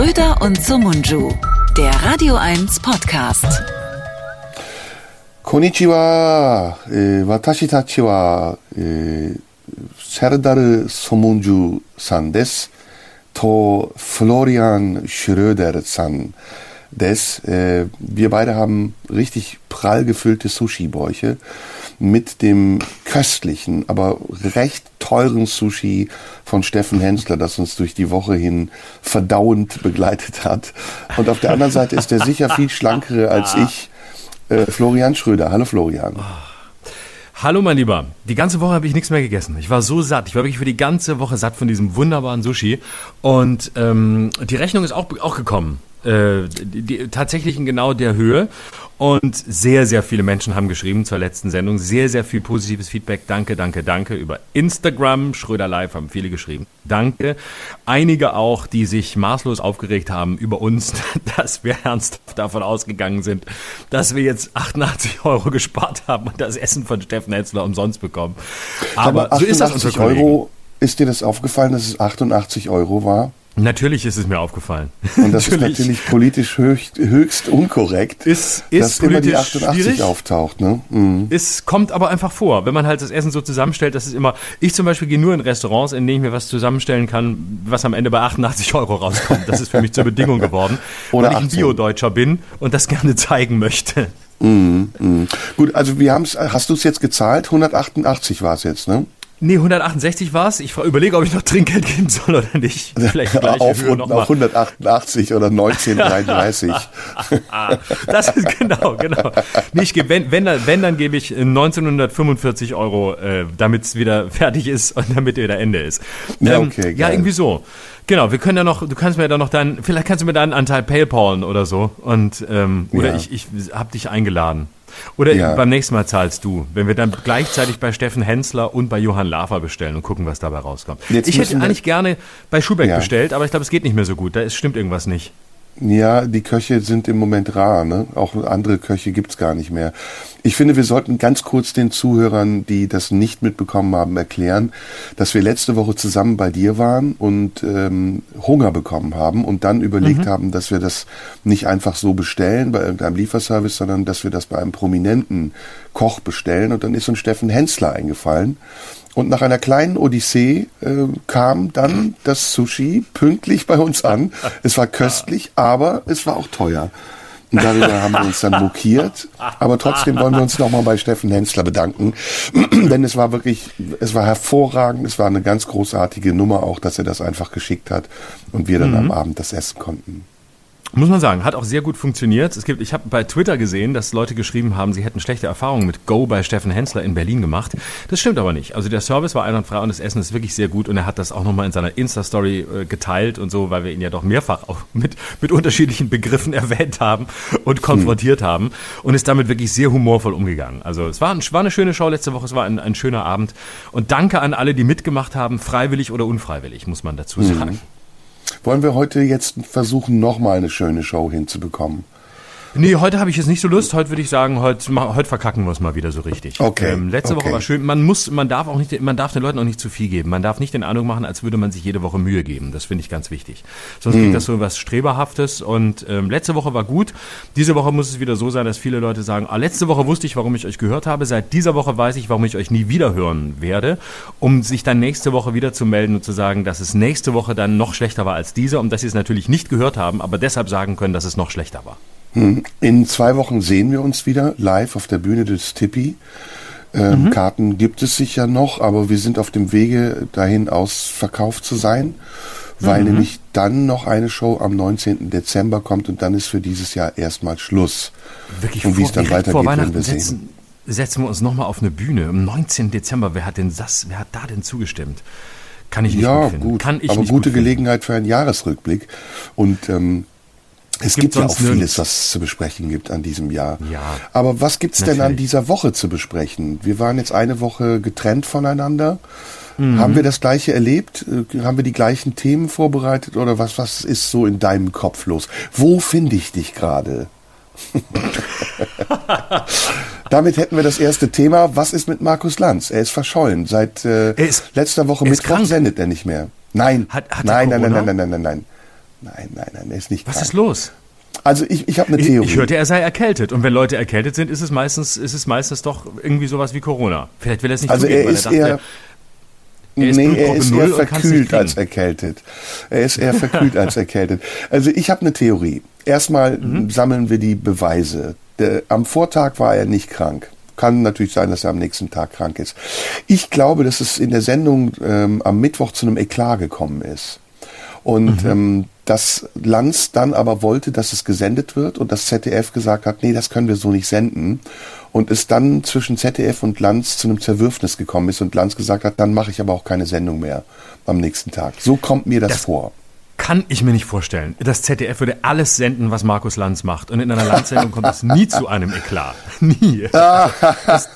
Schröder und Sumunju, der Radio 1 Podcast. Konnichiwa, äh, watashi tachi wa äh, Serdar Somunju-san desu to Florian Schröder-san des. Äh, wir beide haben richtig prall gefüllte Sushi-Bäuche mit dem köstlichen, aber recht teuren Sushi von Steffen Hensler, das uns durch die Woche hin verdauend begleitet hat. Und auf der anderen Seite ist er sicher viel schlankere als ich, äh, Florian Schröder. Hallo Florian. Hallo mein Lieber, die ganze Woche habe ich nichts mehr gegessen. Ich war so satt. Ich war wirklich für die ganze Woche satt von diesem wunderbaren Sushi. Und ähm, die Rechnung ist auch, auch gekommen. Äh, die, die, tatsächlich in genau der Höhe. Und sehr, sehr viele Menschen haben geschrieben zur letzten Sendung. Sehr, sehr viel positives Feedback. Danke, danke, danke. Über Instagram, Schröder Live haben viele geschrieben. Danke. Einige auch, die sich maßlos aufgeregt haben über uns, dass wir ernsthaft davon ausgegangen sind, dass wir jetzt 88 Euro gespart haben und das Essen von Steffen Hetzler umsonst bekommen. Aber, Aber so ist das unter Euro, ist dir das aufgefallen, dass es 88 Euro war? Natürlich ist es mir aufgefallen. Und das natürlich. ist natürlich politisch höchst, höchst unkorrekt, ist, ist dass immer die 88 schwierig. auftaucht. Ne? Mhm. Es kommt aber einfach vor, wenn man halt das Essen so zusammenstellt, das ist immer, ich zum Beispiel gehe nur in Restaurants, in denen ich mir was zusammenstellen kann, was am Ende bei 88 Euro rauskommt. Das ist für mich zur Bedingung geworden, Oder weil ich ein Bio-Deutscher bin und das gerne zeigen möchte. Mhm, mh. Gut, also wir haben es, hast du es jetzt gezahlt? 188 war es jetzt, ne? Nee, 168 war es. Ich überlege, ob ich noch Trinkgeld geben soll oder nicht. Vielleicht gleich Aufrunden auf 188 oder 1933. das ist genau, genau. Nee, ich gebe, wenn, wenn, dann, wenn, dann gebe ich 1945 Euro, äh, damit es wieder fertig ist und damit wieder Ende ist. Ja, ähm, okay, geil. ja, irgendwie so. Genau, wir können ja noch, du kannst mir ja noch deinen, vielleicht kannst du mir deinen Anteil PayPalen oder so. Und, ähm, oder ja. ich, ich hab dich eingeladen. Oder ja. beim nächsten Mal zahlst du, wenn wir dann gleichzeitig bei Steffen Hensler und bei Johann Lafer bestellen und gucken, was dabei rauskommt. Jetzt ich hätte eigentlich gerne bei Schubeck ja. bestellt, aber ich glaube, es geht nicht mehr so gut. Da ist, stimmt irgendwas nicht. Ja, die Köche sind im Moment rar. Ne? Auch andere Köche gibt's gar nicht mehr. Ich finde, wir sollten ganz kurz den Zuhörern, die das nicht mitbekommen haben, erklären, dass wir letzte Woche zusammen bei dir waren und ähm, Hunger bekommen haben und dann überlegt mhm. haben, dass wir das nicht einfach so bestellen bei irgendeinem Lieferservice, sondern dass wir das bei einem prominenten Koch bestellen. Und dann ist uns Steffen Hensler eingefallen. Und nach einer kleinen Odyssee äh, kam dann das Sushi pünktlich bei uns an. Es war köstlich, aber es war auch teuer. Und darüber haben wir uns dann mokiert. Aber trotzdem wollen wir uns nochmal bei Steffen Hensler bedanken. Denn es war wirklich, es war hervorragend. Es war eine ganz großartige Nummer auch, dass er das einfach geschickt hat und wir dann mhm. am Abend das essen konnten. Muss man sagen, hat auch sehr gut funktioniert. Es gibt, ich habe bei Twitter gesehen, dass Leute geschrieben haben, sie hätten schlechte Erfahrungen mit Go bei Steffen Hensler in Berlin gemacht. Das stimmt aber nicht. Also der Service war einwandfrei und das Essen ist wirklich sehr gut und er hat das auch nochmal in seiner Insta-Story äh, geteilt und so, weil wir ihn ja doch mehrfach auch mit, mit unterschiedlichen Begriffen erwähnt haben und konfrontiert hm. haben und ist damit wirklich sehr humorvoll umgegangen. Also es war, ein, war eine schöne Show letzte Woche, es war ein, ein schöner Abend und danke an alle, die mitgemacht haben, freiwillig oder unfreiwillig, muss man dazu hm. Wollen wir heute jetzt versuchen, nochmal eine schöne Show hinzubekommen? Nee, heute habe ich jetzt nicht so Lust. Heute würde ich sagen, heute, heute verkacken wir es mal wieder so richtig. Okay. Ähm, letzte okay. Woche war schön. Man muss, man darf auch nicht, man darf den Leuten auch nicht zu viel geben. Man darf nicht den Eindruck machen, als würde man sich jede Woche Mühe geben. Das finde ich ganz wichtig. Sonst hm. kriegt das so was Streberhaftes. Und ähm, letzte Woche war gut. Diese Woche muss es wieder so sein, dass viele Leute sagen, ah, letzte Woche wusste ich, warum ich euch gehört habe. Seit dieser Woche weiß ich, warum ich euch nie wieder hören werde. Um sich dann nächste Woche wieder zu melden und zu sagen, dass es nächste Woche dann noch schlechter war als diese und dass sie es natürlich nicht gehört haben, aber deshalb sagen können, dass es noch schlechter war. Hm. In zwei Wochen sehen wir uns wieder live auf der Bühne des Tippi. Ähm, mhm. Karten gibt es sicher noch, aber wir sind auf dem Wege dahin ausverkauft zu sein, weil mhm. nämlich dann noch eine Show am 19. Dezember kommt und dann ist für dieses Jahr erstmal Schluss. Wirklich und wie es dann weitergeht, werden wir setzen, sehen. Setzen wir uns nochmal auf eine Bühne am 19. Dezember. Wer hat denn das, wer hat da denn zugestimmt? Kann ich nicht ja, gut Kann ich aber gute Gelegenheit für einen Jahresrückblick. Und ähm, es gibt, gibt ja auch vieles, was es zu besprechen gibt an diesem Jahr. Ja, Aber was gibt's natürlich. denn an dieser Woche zu besprechen? Wir waren jetzt eine Woche getrennt voneinander. Mhm. Haben wir das gleiche erlebt? Äh, haben wir die gleichen Themen vorbereitet oder was, was ist so in deinem Kopf los? Wo finde ich dich gerade? Damit hätten wir das erste Thema. Was ist mit Markus Lanz? Er ist verschollen. Seit äh, ist, letzter Woche Mittwoch sendet er nicht mehr. Nein, hat, hat nein, nein, nein, nein, nein, nein, nein, nein. Nein, nein, nein, er ist nicht Was krank. ist los? Also ich, ich habe eine Ich, Theorie. ich hörte, er sei erkältet. Und wenn Leute erkältet sind, ist es meistens, ist es meistens doch irgendwie sowas wie Corona. Vielleicht will er es nicht also zugeben, er weil ist er dachte, eher, er ist nee, er ist eher verkühlt als erkältet. Er ist eher verkühlt als erkältet. Also ich habe eine Theorie. Erstmal Mhm. sammeln wir die Beweise. Der, am Vortag war er nicht krank. Kann natürlich sein, dass er am nächsten Tag krank ist. Ich glaube, dass es in der Sendung ähm, am Mittwoch zu einem Eklat gekommen ist. Und Mhm. ähm, dass Lanz dann aber wollte, dass es gesendet wird und das ZDF gesagt hat, nee, das können wir so nicht senden. Und es dann zwischen ZDF und Lanz zu einem Zerwürfnis gekommen ist und Lanz gesagt hat, dann mache ich aber auch keine Sendung mehr am nächsten Tag. So kommt mir das, Das- vor. Kann ich mir nicht vorstellen. Das ZDF würde alles senden, was Markus Lanz macht. Und in einer Landsendung kommt es nie zu einem Eklat. Nie. Das,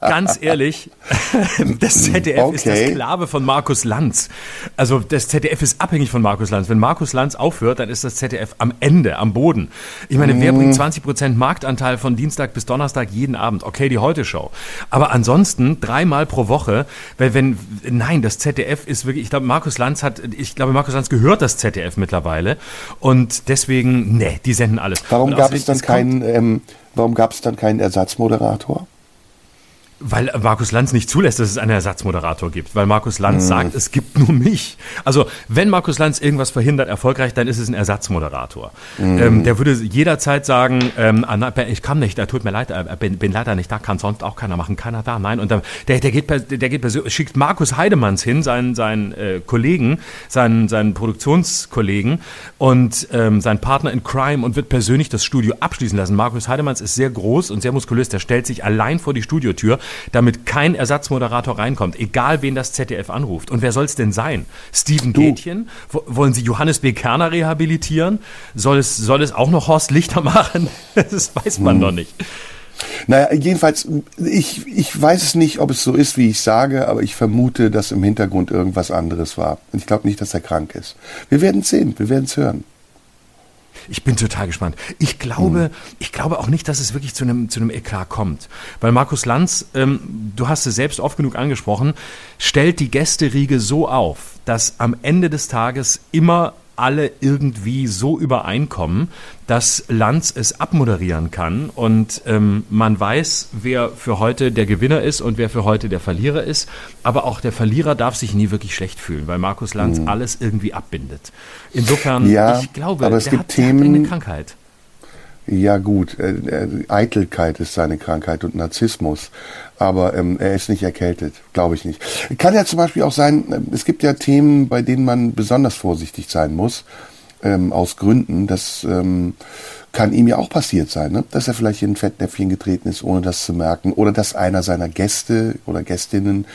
ganz ehrlich, das ZDF ist der Okay. Sklave von Markus Lanz. Also das ZDF ist abhängig von Markus Lanz. Wenn Markus Lanz aufhört, dann ist das ZDF am Ende, am Boden. Ich meine, wer bringt 20% Marktanteil von Dienstag bis Donnerstag jeden Abend? Okay, die Heute-Show. Aber ansonsten dreimal pro Woche, weil wenn, nein, das ZDF ist wirklich, ich glaube, Markus Lanz hat, ich glaube, Markus Lanz gehört das ZDF mittlerweile. Und deswegen, nee, die senden alles. Warum gab es dann keinen, ähm, warum gab es dann keinen Ersatzmoderator? Weil Markus Lanz nicht zulässt, dass es einen Ersatzmoderator gibt. Weil Markus Mhm. Lanz sagt, es gibt nur mich. Also, wenn Markus Lanz irgendwas verhindert erfolgreich, dann ist es ein Ersatzmoderator. Mhm. Ähm, der würde jederzeit sagen, ähm, ah, ich kann nicht, äh, tut mir leid, bin, bin leider nicht da, kann sonst auch keiner machen, keiner da, nein. Und dann, der, der geht, der geht persönlich, schickt Markus Heidemanns hin, seinen, seinen äh, Kollegen, seinen, seinen Produktionskollegen und ähm, seinen Partner in Crime und wird persönlich das Studio abschließen lassen. Markus Heidemanns ist sehr groß und sehr muskulös, der stellt sich allein vor die Studiotür, damit kein Ersatzmoderator reinkommt, egal wen das ZDF anruft. Und wer soll es denn sein? Steven Gätchen? Wo- Wollen Sie Johannes B. Kerner rehabilitieren? Soll es, soll es auch noch Horst Lichter machen? Das weiß man noch nicht. Naja, jedenfalls, ich, ich weiß es nicht, ob es so ist, wie ich sage, aber ich vermute, dass im Hintergrund irgendwas anderes war. Und ich glaube nicht, dass er krank ist. Wir werden es sehen, wir werden es hören. Ich bin total gespannt. Ich glaube, ich glaube auch nicht, dass es wirklich zu einem, zu einem Eklat kommt. Weil Markus Lanz, ähm, du hast es selbst oft genug angesprochen, stellt die Gästeriege so auf, dass am Ende des Tages immer alle irgendwie so übereinkommen, dass Lanz es abmoderieren kann und ähm, man weiß, wer für heute der Gewinner ist und wer für heute der Verlierer ist. Aber auch der Verlierer darf sich nie wirklich schlecht fühlen, weil Markus Lanz alles irgendwie abbindet. Insofern, Ja, ich glaube, aber es der, gibt hat Themen- eine Krankheit. Ja gut, äh, äh, Eitelkeit ist seine Krankheit und Narzissmus, aber ähm, er ist nicht erkältet, glaube ich nicht. Kann ja zum Beispiel auch sein, äh, es gibt ja Themen, bei denen man besonders vorsichtig sein muss, ähm, aus Gründen, das ähm, kann ihm ja auch passiert sein, ne? dass er vielleicht in ein Fettnäpfchen getreten ist, ohne das zu merken, oder dass einer seiner Gäste oder Gästinnen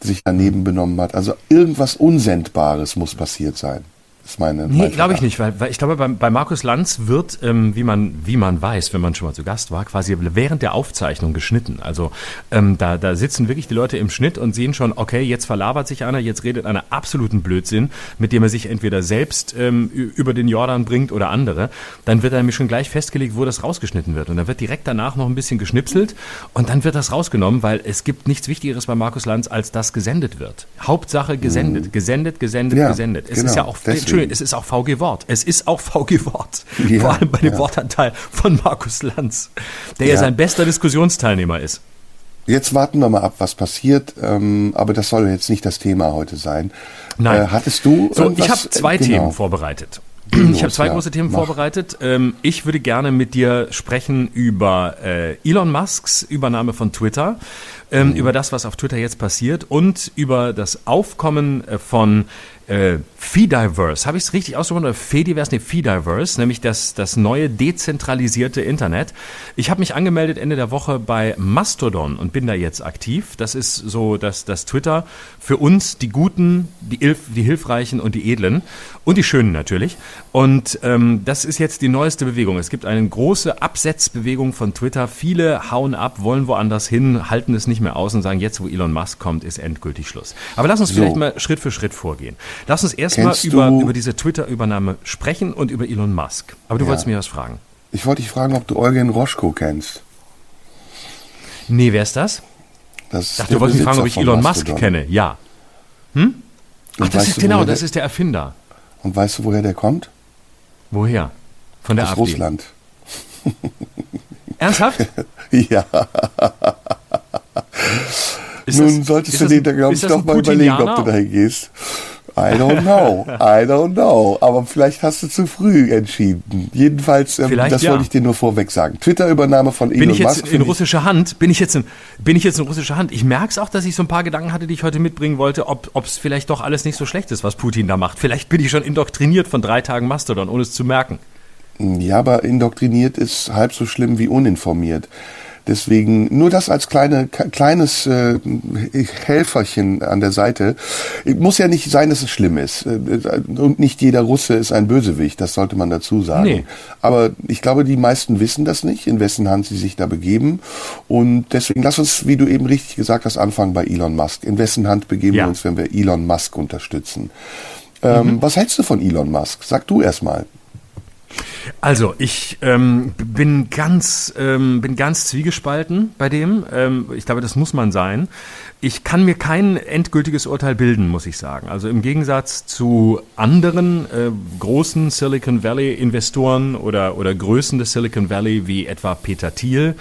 sich daneben benommen hat. Also irgendwas Unsendbares muss passiert sein. Ist meine. Nee, mein glaube ich nicht, weil, weil ich glaube, bei, bei Markus Lanz wird, ähm, wie, man, wie man weiß, wenn man schon mal zu Gast war, quasi während der Aufzeichnung geschnitten. Also ähm, da, da sitzen wirklich die Leute im Schnitt und sehen schon, okay, jetzt verlabert sich einer, jetzt redet einer absoluten Blödsinn, mit dem er sich entweder selbst ähm, über den Jordan bringt oder andere. Dann wird nämlich schon gleich festgelegt, wo das rausgeschnitten wird. Und dann wird direkt danach noch ein bisschen geschnipselt und dann wird das rausgenommen, weil es gibt nichts Wichtigeres bei Markus Lanz, als dass gesendet wird. Hauptsache gesendet, gesendet, gesendet, Ja, gesendet. Es ist genau, ja auch, deswegen. Entschuldigung, es ist auch VG Wort. Es ist auch VG Wort. Ja, Vor allem bei dem ja. Wortanteil von Markus Lanz, der ja, Ja. sein bester Diskussionsteilnehmer ist. Jetzt warten wir mal ab, was passiert. Ähm, aber das soll jetzt nicht das Thema heute sein. Nein. Äh, hattest du So, irgendwas? ich habe zwei Genau. Themen vorbereitet. Geh Ich habe los, zwei ja. große Themen Mach. vorbereitet. Ähm, ich würde gerne mit dir sprechen über äh, Elon Musks Übernahme von Twitter, Mhm. ähm, über das, was auf Twitter jetzt passiert und über das Aufkommen äh, von äh, Feediverse. Habe ich es richtig ausgesprochen? Oder Fediverse? Nee, Feediverse, nämlich das, das neue dezentralisierte Internet. Ich habe mich angemeldet Ende der Woche bei Mastodon und bin da jetzt aktiv. Das ist so das, das Twitter für uns, die Guten, die, Hilf, die Hilfreichen und die Edlen und die Schönen natürlich. Und ähm, das ist jetzt die neueste Bewegung. Es gibt eine große Absetzbewegung von Twitter. Viele hauen ab, wollen woanders hin, halten es nicht mehr aus und sagen, jetzt wo Elon Musk kommt, ist endgültig Schluss. Aber lass uns So. vielleicht mal Schritt für Schritt vorgehen. Lass uns erstmal über, über diese Twitter-Übernahme sprechen und über Elon Musk. Aber du Ja. wolltest mir was fragen. Ich wollte dich fragen, ob du Eugen Roschko kennst. Nee, wer ist das? Das Ich dachte, du wolltest mich fragen, ob ich Elon. Musk kenne. Ja. Ach, Und das ist du, genau, das der- ist der Erfinder. Und weißt du, woher der kommt? Woher? Von der Aus AfD. Russland. Ernsthaft? ja. Ist Nun das- solltest du dir da, glaube ich, doch mal überlegen, ob du Putinianer? dahin gehst. I don't know. I don't know. Aber vielleicht hast du zu früh entschieden. Jedenfalls, ähm, das ja. wollte ich dir nur vorweg sagen. Twitter-Übernahme von Elon Bin ich jetzt Musk. in russischer Hand? Bin ich jetzt in, bin ich jetzt in russischer Hand? Ich merke es auch, dass ich so ein paar Gedanken hatte, die ich heute mitbringen wollte, ob es vielleicht doch alles nicht so schlecht ist, was Putin da macht. Vielleicht bin ich schon indoktriniert von drei Tagen Mastodon, ohne es zu merken. Ja, aber indoktriniert ist halb so schlimm wie uninformiert. Deswegen nur das als kleine, kleines äh, Helferchen an der Seite. Muss ja nicht sein, dass es schlimm ist. Äh, Und nicht jeder Russe ist ein Bösewicht, das sollte man dazu sagen. Nee. Aber ich glaube, die meisten wissen das nicht, in wessen Hand sie sich da begeben. Und deswegen lass uns, wie du eben richtig gesagt hast, anfangen bei Elon Musk. In wessen Hand begeben Ja. wir uns, wenn wir Elon Musk unterstützen? Ähm, Was hältst du von Elon Musk? Sag du erst mal. Also, ich ähm, bin ganz, ähm, bin ganz zwiegespalten bei dem. Ähm, ich glaube, das muss man sein. Ich kann mir kein endgültiges Urteil bilden, muss ich sagen. Also im Gegensatz zu anderen äh, großen Silicon Valley Investoren oder, oder Größen des Silicon Valley wie etwa Peter Thiel,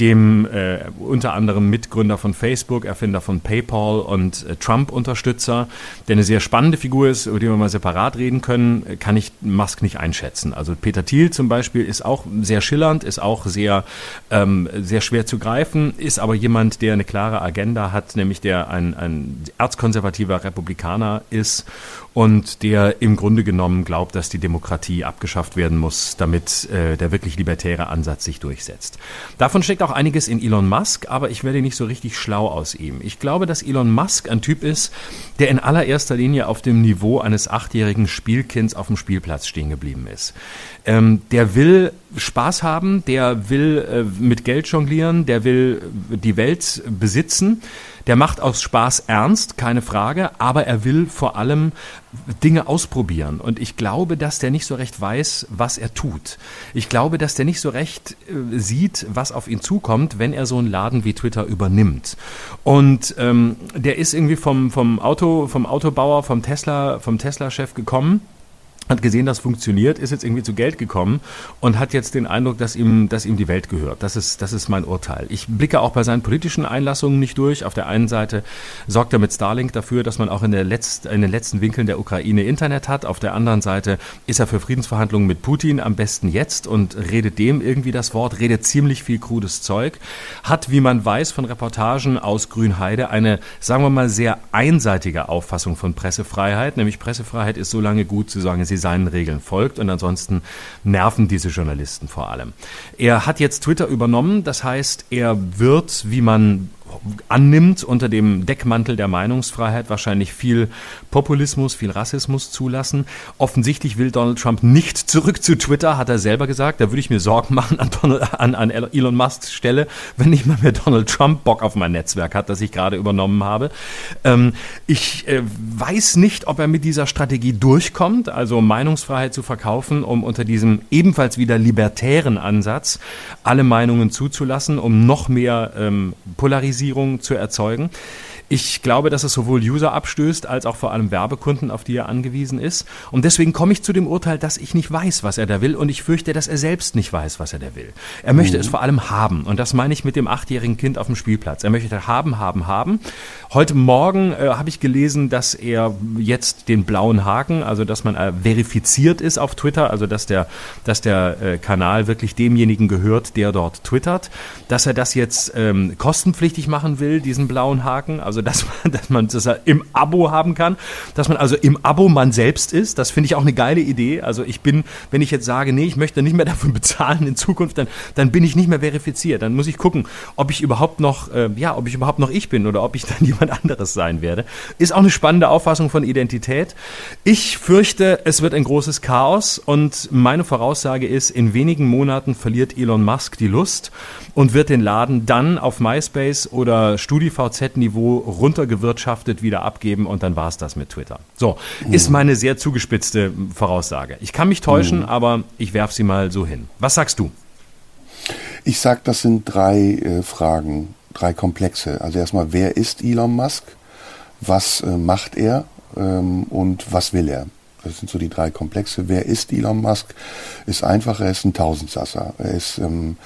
dem äh, unter anderem Mitgründer von Facebook, Erfinder von PayPal und äh, Trump-Unterstützer, der eine sehr spannende Figur ist, über die wir mal separat reden können, äh, kann ich Musk nicht einschätzen. Also Peter Thiel zum Beispiel ist auch sehr schillernd, ist auch sehr, ähm, sehr schwer zu greifen, ist aber jemand, der eine klare Agenda hat, nämlich der ein, ein erzkonservativer Republikaner ist und der im Grunde genommen glaubt, dass die Demokratie abgeschafft werden muss, damit äh, der wirklich libertäre Ansatz sich durchsetzt. Davon steckt auch einiges in Elon Musk, aber ich werde nicht so richtig schlau aus ihm. Ich glaube, dass Elon Musk ein Typ ist, der in allererster Linie auf dem Niveau eines achtjährigen Spielkinds auf dem Spielplatz stehen geblieben ist. Ähm, der will Spaß haben, der will äh, mit Geld jonglieren, der will die Welt besitzen. Der macht aus Spaß ernst, keine Frage, aber er will vor allem Dinge ausprobieren. Und ich glaube, dass der nicht so recht weiß, was er tut. Ich glaube, dass der nicht so recht äh, sieht, was auf ihn zukommt, wenn er so einen Laden wie Twitter übernimmt. Und ähm, der ist irgendwie vom, vom Auto, vom Autobauer, vom Tesla, vom Tesla-Chef gekommen hat gesehen, das funktioniert, ist jetzt irgendwie zu Geld gekommen und hat jetzt den Eindruck, dass ihm, dass ihm die Welt gehört. Das ist, das ist mein Urteil. Ich blicke auch bei seinen politischen Einlassungen nicht durch. Auf der einen Seite sorgt er mit Starlink dafür, dass man auch in, der Letzt, in den letzten Winkeln der Ukraine Internet hat. Auf der anderen Seite ist er für Friedensverhandlungen mit Putin am besten jetzt und redet dem irgendwie das Wort, redet ziemlich viel krudes Zeug, hat, wie man weiß von Reportagen aus Grünheide, eine, sagen wir mal, sehr einseitige Auffassung von Pressefreiheit. Nämlich Pressefreiheit ist so lange gut, solange sie seinen Regeln folgt und ansonsten nerven diese Journalisten vor allem. Er hat jetzt Twitter übernommen, das heißt, er wird, wie man annimmt, unter dem Deckmantel der Meinungsfreiheit wahrscheinlich viel Populismus, viel Rassismus zulassen. Offensichtlich will Donald Trump nicht zurück zu Twitter, hat er selber gesagt. Da würde ich mir Sorgen machen an, Donald, an, an Elon Musks Stelle, wenn nicht mal mehr Donald Trump Bock auf mein Netzwerk hat, das ich gerade übernommen habe. Ähm, ich äh, weiß nicht, ob er mit dieser Strategie durchkommt, also Meinungsfreiheit zu verkaufen, um unter diesem ebenfalls wieder libertären Ansatz alle Meinungen zuzulassen, um noch mehr ähm, Polarisierung zu erzeugen. Ich glaube, dass es sowohl User abstößt, als auch vor allem Werbekunden, auf die er angewiesen ist. Und deswegen komme ich zu dem Urteil, dass ich nicht weiß, was er da will. Und ich fürchte, dass er selbst nicht weiß, was er da will. Er möchte es vor allem haben. Und das meine ich mit dem achtjährigen Kind auf dem Spielplatz. Er möchte haben, haben, haben. Heute Morgen äh, habe ich gelesen, dass er jetzt den blauen Haken, also dass man äh, verifiziert ist auf Twitter, also dass der, dass der äh, Kanal wirklich demjenigen gehört, der dort twittert, dass er das jetzt ähm, kostenpflichtig machen will, diesen blauen Haken, also dass man, dass man das im Abo haben kann, dass man also im Abo man selbst ist, das finde ich auch eine geile Idee. Also ich bin, wenn ich jetzt sage, nee, ich möchte nicht mehr dafür bezahlen in Zukunft, dann, dann bin ich nicht mehr verifiziert. Dann muss ich gucken, ob ich überhaupt noch, äh, ja, ob ich überhaupt noch ich bin oder ob ich dann jemand anderes sein werde. Ist auch eine spannende Auffassung von Identität. Ich fürchte, es wird ein großes Chaos und meine Voraussage ist, in wenigen Monaten verliert Elon Musk die Lust und wird den Laden dann auf MySpace oder StudiVZ-Niveau runtergewirtschaftet wieder abgeben und dann war es das mit Twitter. So, ist meine sehr zugespitzte Voraussage. Ich kann mich täuschen, aber ich werfe sie mal so hin. Was sagst du? Ich sag, das sind drei äh, Fragen, drei Komplexe. Also erstmal, wer ist Elon Musk? Was äh, macht er? Ähm, und was will er? Das sind so die drei Komplexe. Wer ist Elon Musk? Ist einfach, er ist ein Tausendsasser. Er ist ähm,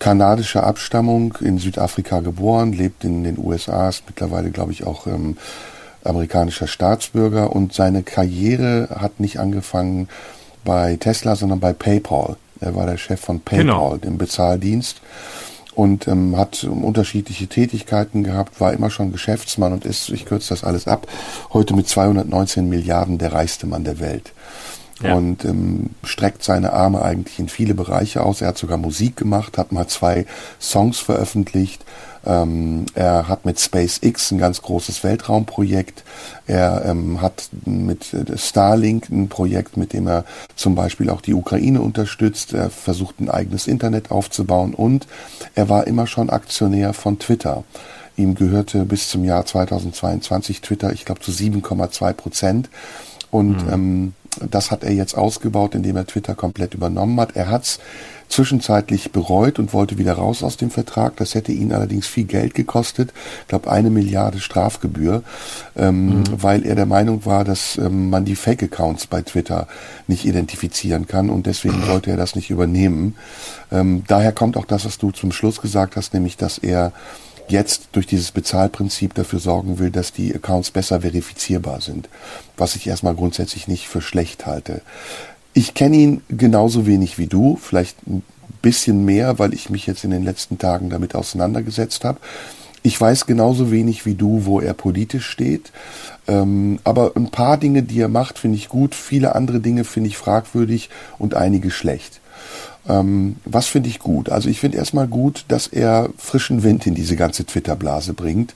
kanadischer Abstammung, in Südafrika geboren, lebt in den USA, ist mittlerweile, glaube ich, auch ähm, amerikanischer Staatsbürger und seine Karriere hat nicht angefangen bei Tesla, sondern bei PayPal. Er war der Chef von PayPal, genau. dem Bezahldienst und ähm, hat unterschiedliche Tätigkeiten gehabt, war immer schon Geschäftsmann und ist, ich kürze das alles ab, heute mit 219 Milliarden der reichste Mann der Welt. Ja. Und ähm, streckt seine Arme eigentlich in viele Bereiche aus. Er hat sogar Musik gemacht, hat mal zwei Songs veröffentlicht, ähm, er hat mit SpaceX ein ganz großes Weltraumprojekt. Er ähm, hat mit äh, Starlink ein Projekt, mit dem er zum Beispiel auch die Ukraine unterstützt. Er versucht ein eigenes Internet aufzubauen und er war immer schon Aktionär von Twitter. Ihm gehörte bis zum Jahr 2022 Twitter, ich glaube, zu 7,2 Prozent. Und mhm. ähm, das hat er jetzt ausgebaut, indem er Twitter komplett übernommen hat. Er hat's zwischenzeitlich bereut und wollte wieder raus aus dem Vertrag. Das hätte ihn allerdings viel Geld gekostet, ich glaube eine Milliarde Strafgebühr, ähm, mhm. weil er der Meinung war, dass ähm, man die Fake-Accounts bei Twitter nicht identifizieren kann und deswegen wollte er das nicht übernehmen. Ähm, daher kommt auch das, was du zum Schluss gesagt hast, nämlich dass er jetzt durch dieses Bezahlprinzip dafür sorgen will, dass die Accounts besser verifizierbar sind, was ich erstmal grundsätzlich nicht für schlecht halte. Ich kenne ihn genauso wenig wie du, vielleicht ein bisschen mehr, weil ich mich jetzt in den letzten Tagen damit auseinandergesetzt habe. Ich weiß genauso wenig wie du, wo er politisch steht. Ähm, aber ein paar Dinge, die er macht, finde ich gut. Viele andere Dinge finde ich fragwürdig und einige schlecht. Ähm, was finde ich gut? Also ich finde erstmal gut, dass er frischen Wind in diese ganze Twitter-Blase bringt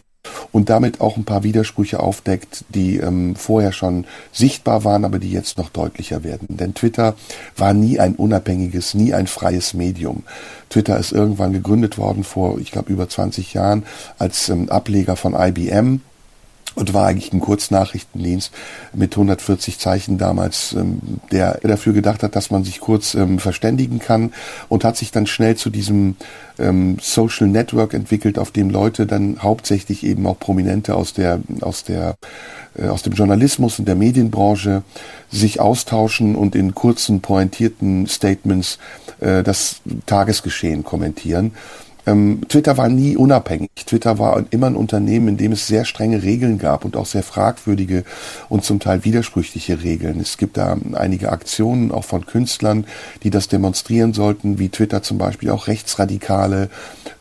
und damit auch ein paar Widersprüche aufdeckt, die ähm, vorher schon sichtbar waren, aber die jetzt noch deutlicher werden. Denn Twitter war nie ein unabhängiges, nie ein freies Medium. Twitter ist irgendwann gegründet worden vor, ich glaube, über 20 Jahren als ähm, Ableger von IBM und war eigentlich ein Kurznachrichtendienst mit 140 Zeichen damals, ähm, der dafür gedacht hat, dass man sich kurz ähm, verständigen kann und hat sich dann schnell zu diesem ähm, Social Network entwickelt, auf dem Leute dann hauptsächlich eben auch Prominente aus der aus der äh, aus dem Journalismus und der Medienbranche sich austauschen und in kurzen pointierten Statements äh, das Tagesgeschehen kommentieren. Ähm, Twitter war nie unabhängig. Twitter war immer ein Unternehmen, in dem es sehr strenge Regeln gab und auch sehr fragwürdige und zum Teil widersprüchliche Regeln. Es gibt da einige Aktionen auch von Künstlern, die das demonstrieren sollten, wie Twitter zum Beispiel auch Rechtsradikale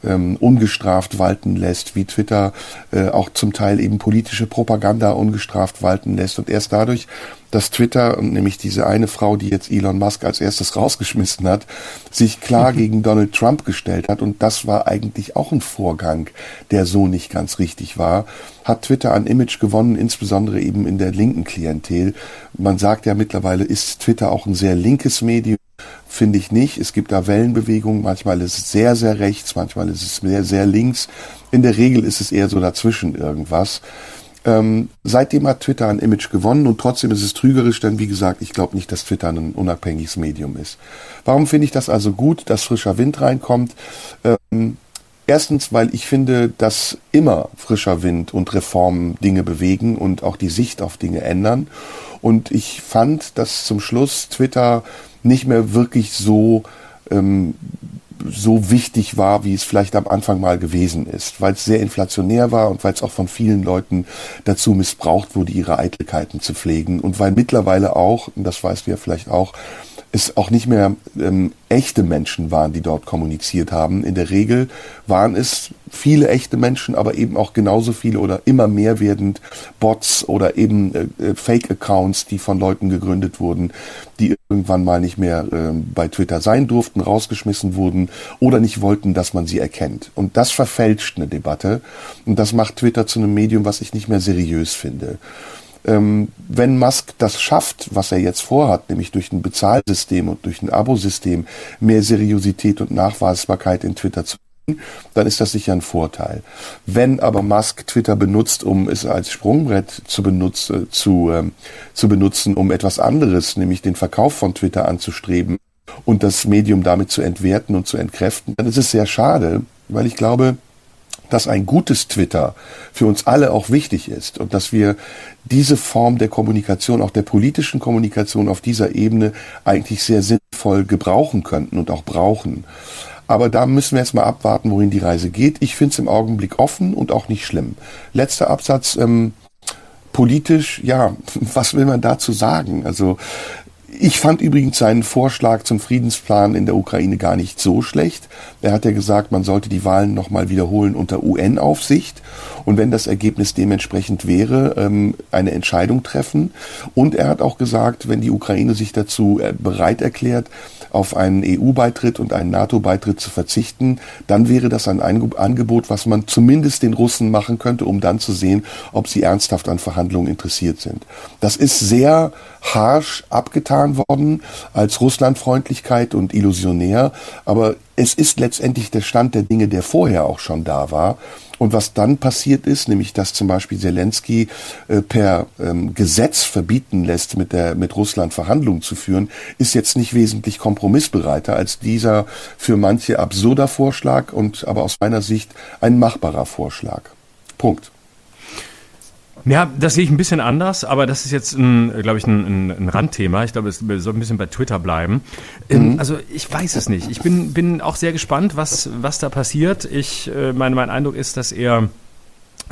ähm, ungestraft walten lässt, wie Twitter äh, auch zum Teil eben politische Propaganda ungestraft walten lässt. Und erst dadurch dass Twitter, nämlich diese eine Frau, die jetzt Elon Musk als erstes rausgeschmissen hat, sich klar mhm. gegen Donald Trump gestellt hat. Und das war eigentlich auch ein Vorgang, der so nicht ganz richtig war. Hat Twitter an Image gewonnen, insbesondere eben in der linken Klientel. Man sagt ja mittlerweile, ist Twitter auch ein sehr linkes Medium. Finde ich nicht. Es gibt da Wellenbewegungen. Manchmal ist es sehr, sehr rechts, manchmal ist es sehr, sehr links. In der Regel ist es eher so dazwischen irgendwas. Ähm, seitdem hat Twitter ein Image gewonnen und trotzdem ist es trügerisch, denn wie gesagt, ich glaube nicht, dass Twitter ein unabhängiges Medium ist. Warum finde ich das also gut, dass frischer Wind reinkommt? Ähm, erstens, weil ich finde, dass immer frischer Wind und Reformen Dinge bewegen und auch die Sicht auf Dinge ändern. Und ich fand, dass zum Schluss Twitter nicht mehr wirklich so ähm, so wichtig war, wie es vielleicht am Anfang mal gewesen ist, weil es sehr inflationär war und weil es auch von vielen Leuten dazu missbraucht wurde, ihre Eitelkeiten zu pflegen. Und weil mittlerweile auch, und das weißt du ja vielleicht auch, es auch nicht mehr ähm, echte Menschen waren, die dort kommuniziert haben. In der Regel waren es viele echte Menschen, aber eben auch genauso viele oder immer mehr werdend Bots oder eben äh, äh, Fake-Accounts, die von Leuten gegründet wurden, die irgendwann mal nicht mehr äh, bei Twitter sein durften, rausgeschmissen wurden oder nicht wollten, dass man sie erkennt. Und das verfälscht eine Debatte und das macht Twitter zu einem Medium, was ich nicht mehr seriös finde wenn Musk das schafft, was er jetzt vorhat, nämlich durch ein Bezahlsystem und durch ein Abosystem mehr Seriosität und Nachweisbarkeit in Twitter zu dann ist das sicher ein Vorteil. Wenn aber Musk Twitter benutzt, um es als Sprungbrett zu, benutzen, zu, ähm, zu benutzen, um etwas anderes, nämlich den Verkauf von Twitter anzustreben und das Medium damit zu entwerten und zu entkräften, dann ist es sehr schade, weil ich glaube, dass ein gutes Twitter für uns alle auch wichtig ist und dass wir diese Form der Kommunikation, auch der politischen Kommunikation auf dieser Ebene eigentlich sehr sinnvoll gebrauchen könnten und auch brauchen. Aber da müssen wir jetzt mal abwarten, wohin die Reise geht. Ich finde es im Augenblick offen und auch nicht schlimm. Letzter Absatz. Ähm, politisch, ja, was will man dazu sagen? Also ich fand übrigens seinen Vorschlag zum Friedensplan in der Ukraine gar nicht so schlecht. Er hat ja gesagt, man sollte die Wahlen nochmal wiederholen unter UN-Aufsicht und wenn das Ergebnis dementsprechend wäre, ähm, eine Entscheidung treffen. Und er hat auch gesagt, wenn die Ukraine sich dazu äh, bereit erklärt, auf einen EU-Beitritt und einen NATO-Beitritt zu verzichten, dann wäre das ein Angebot, was man zumindest den Russen machen könnte, um dann zu sehen, ob sie ernsthaft an Verhandlungen interessiert sind. Das ist sehr harsh abgetan worden als Russlandfreundlichkeit und illusionär, aber es ist letztendlich der Stand der Dinge, der vorher auch schon da war. Und was dann passiert ist, nämlich dass zum Beispiel Zelensky äh, per ähm, Gesetz verbieten lässt, mit, der, mit Russland Verhandlungen zu führen, ist jetzt nicht wesentlich kompromissbereiter als dieser für manche absurder Vorschlag und aber aus meiner Sicht ein machbarer Vorschlag. Punkt. Ja, das sehe ich ein bisschen anders, aber das ist jetzt, glaube ich, ein, ein, Randthema. Ich glaube, es soll ein bisschen bei Twitter bleiben. Ähm, mhm. Also ich weiß es nicht. Ich bin, bin auch sehr gespannt, was, was da passiert. Ich, äh, mein, mein Eindruck ist, dass er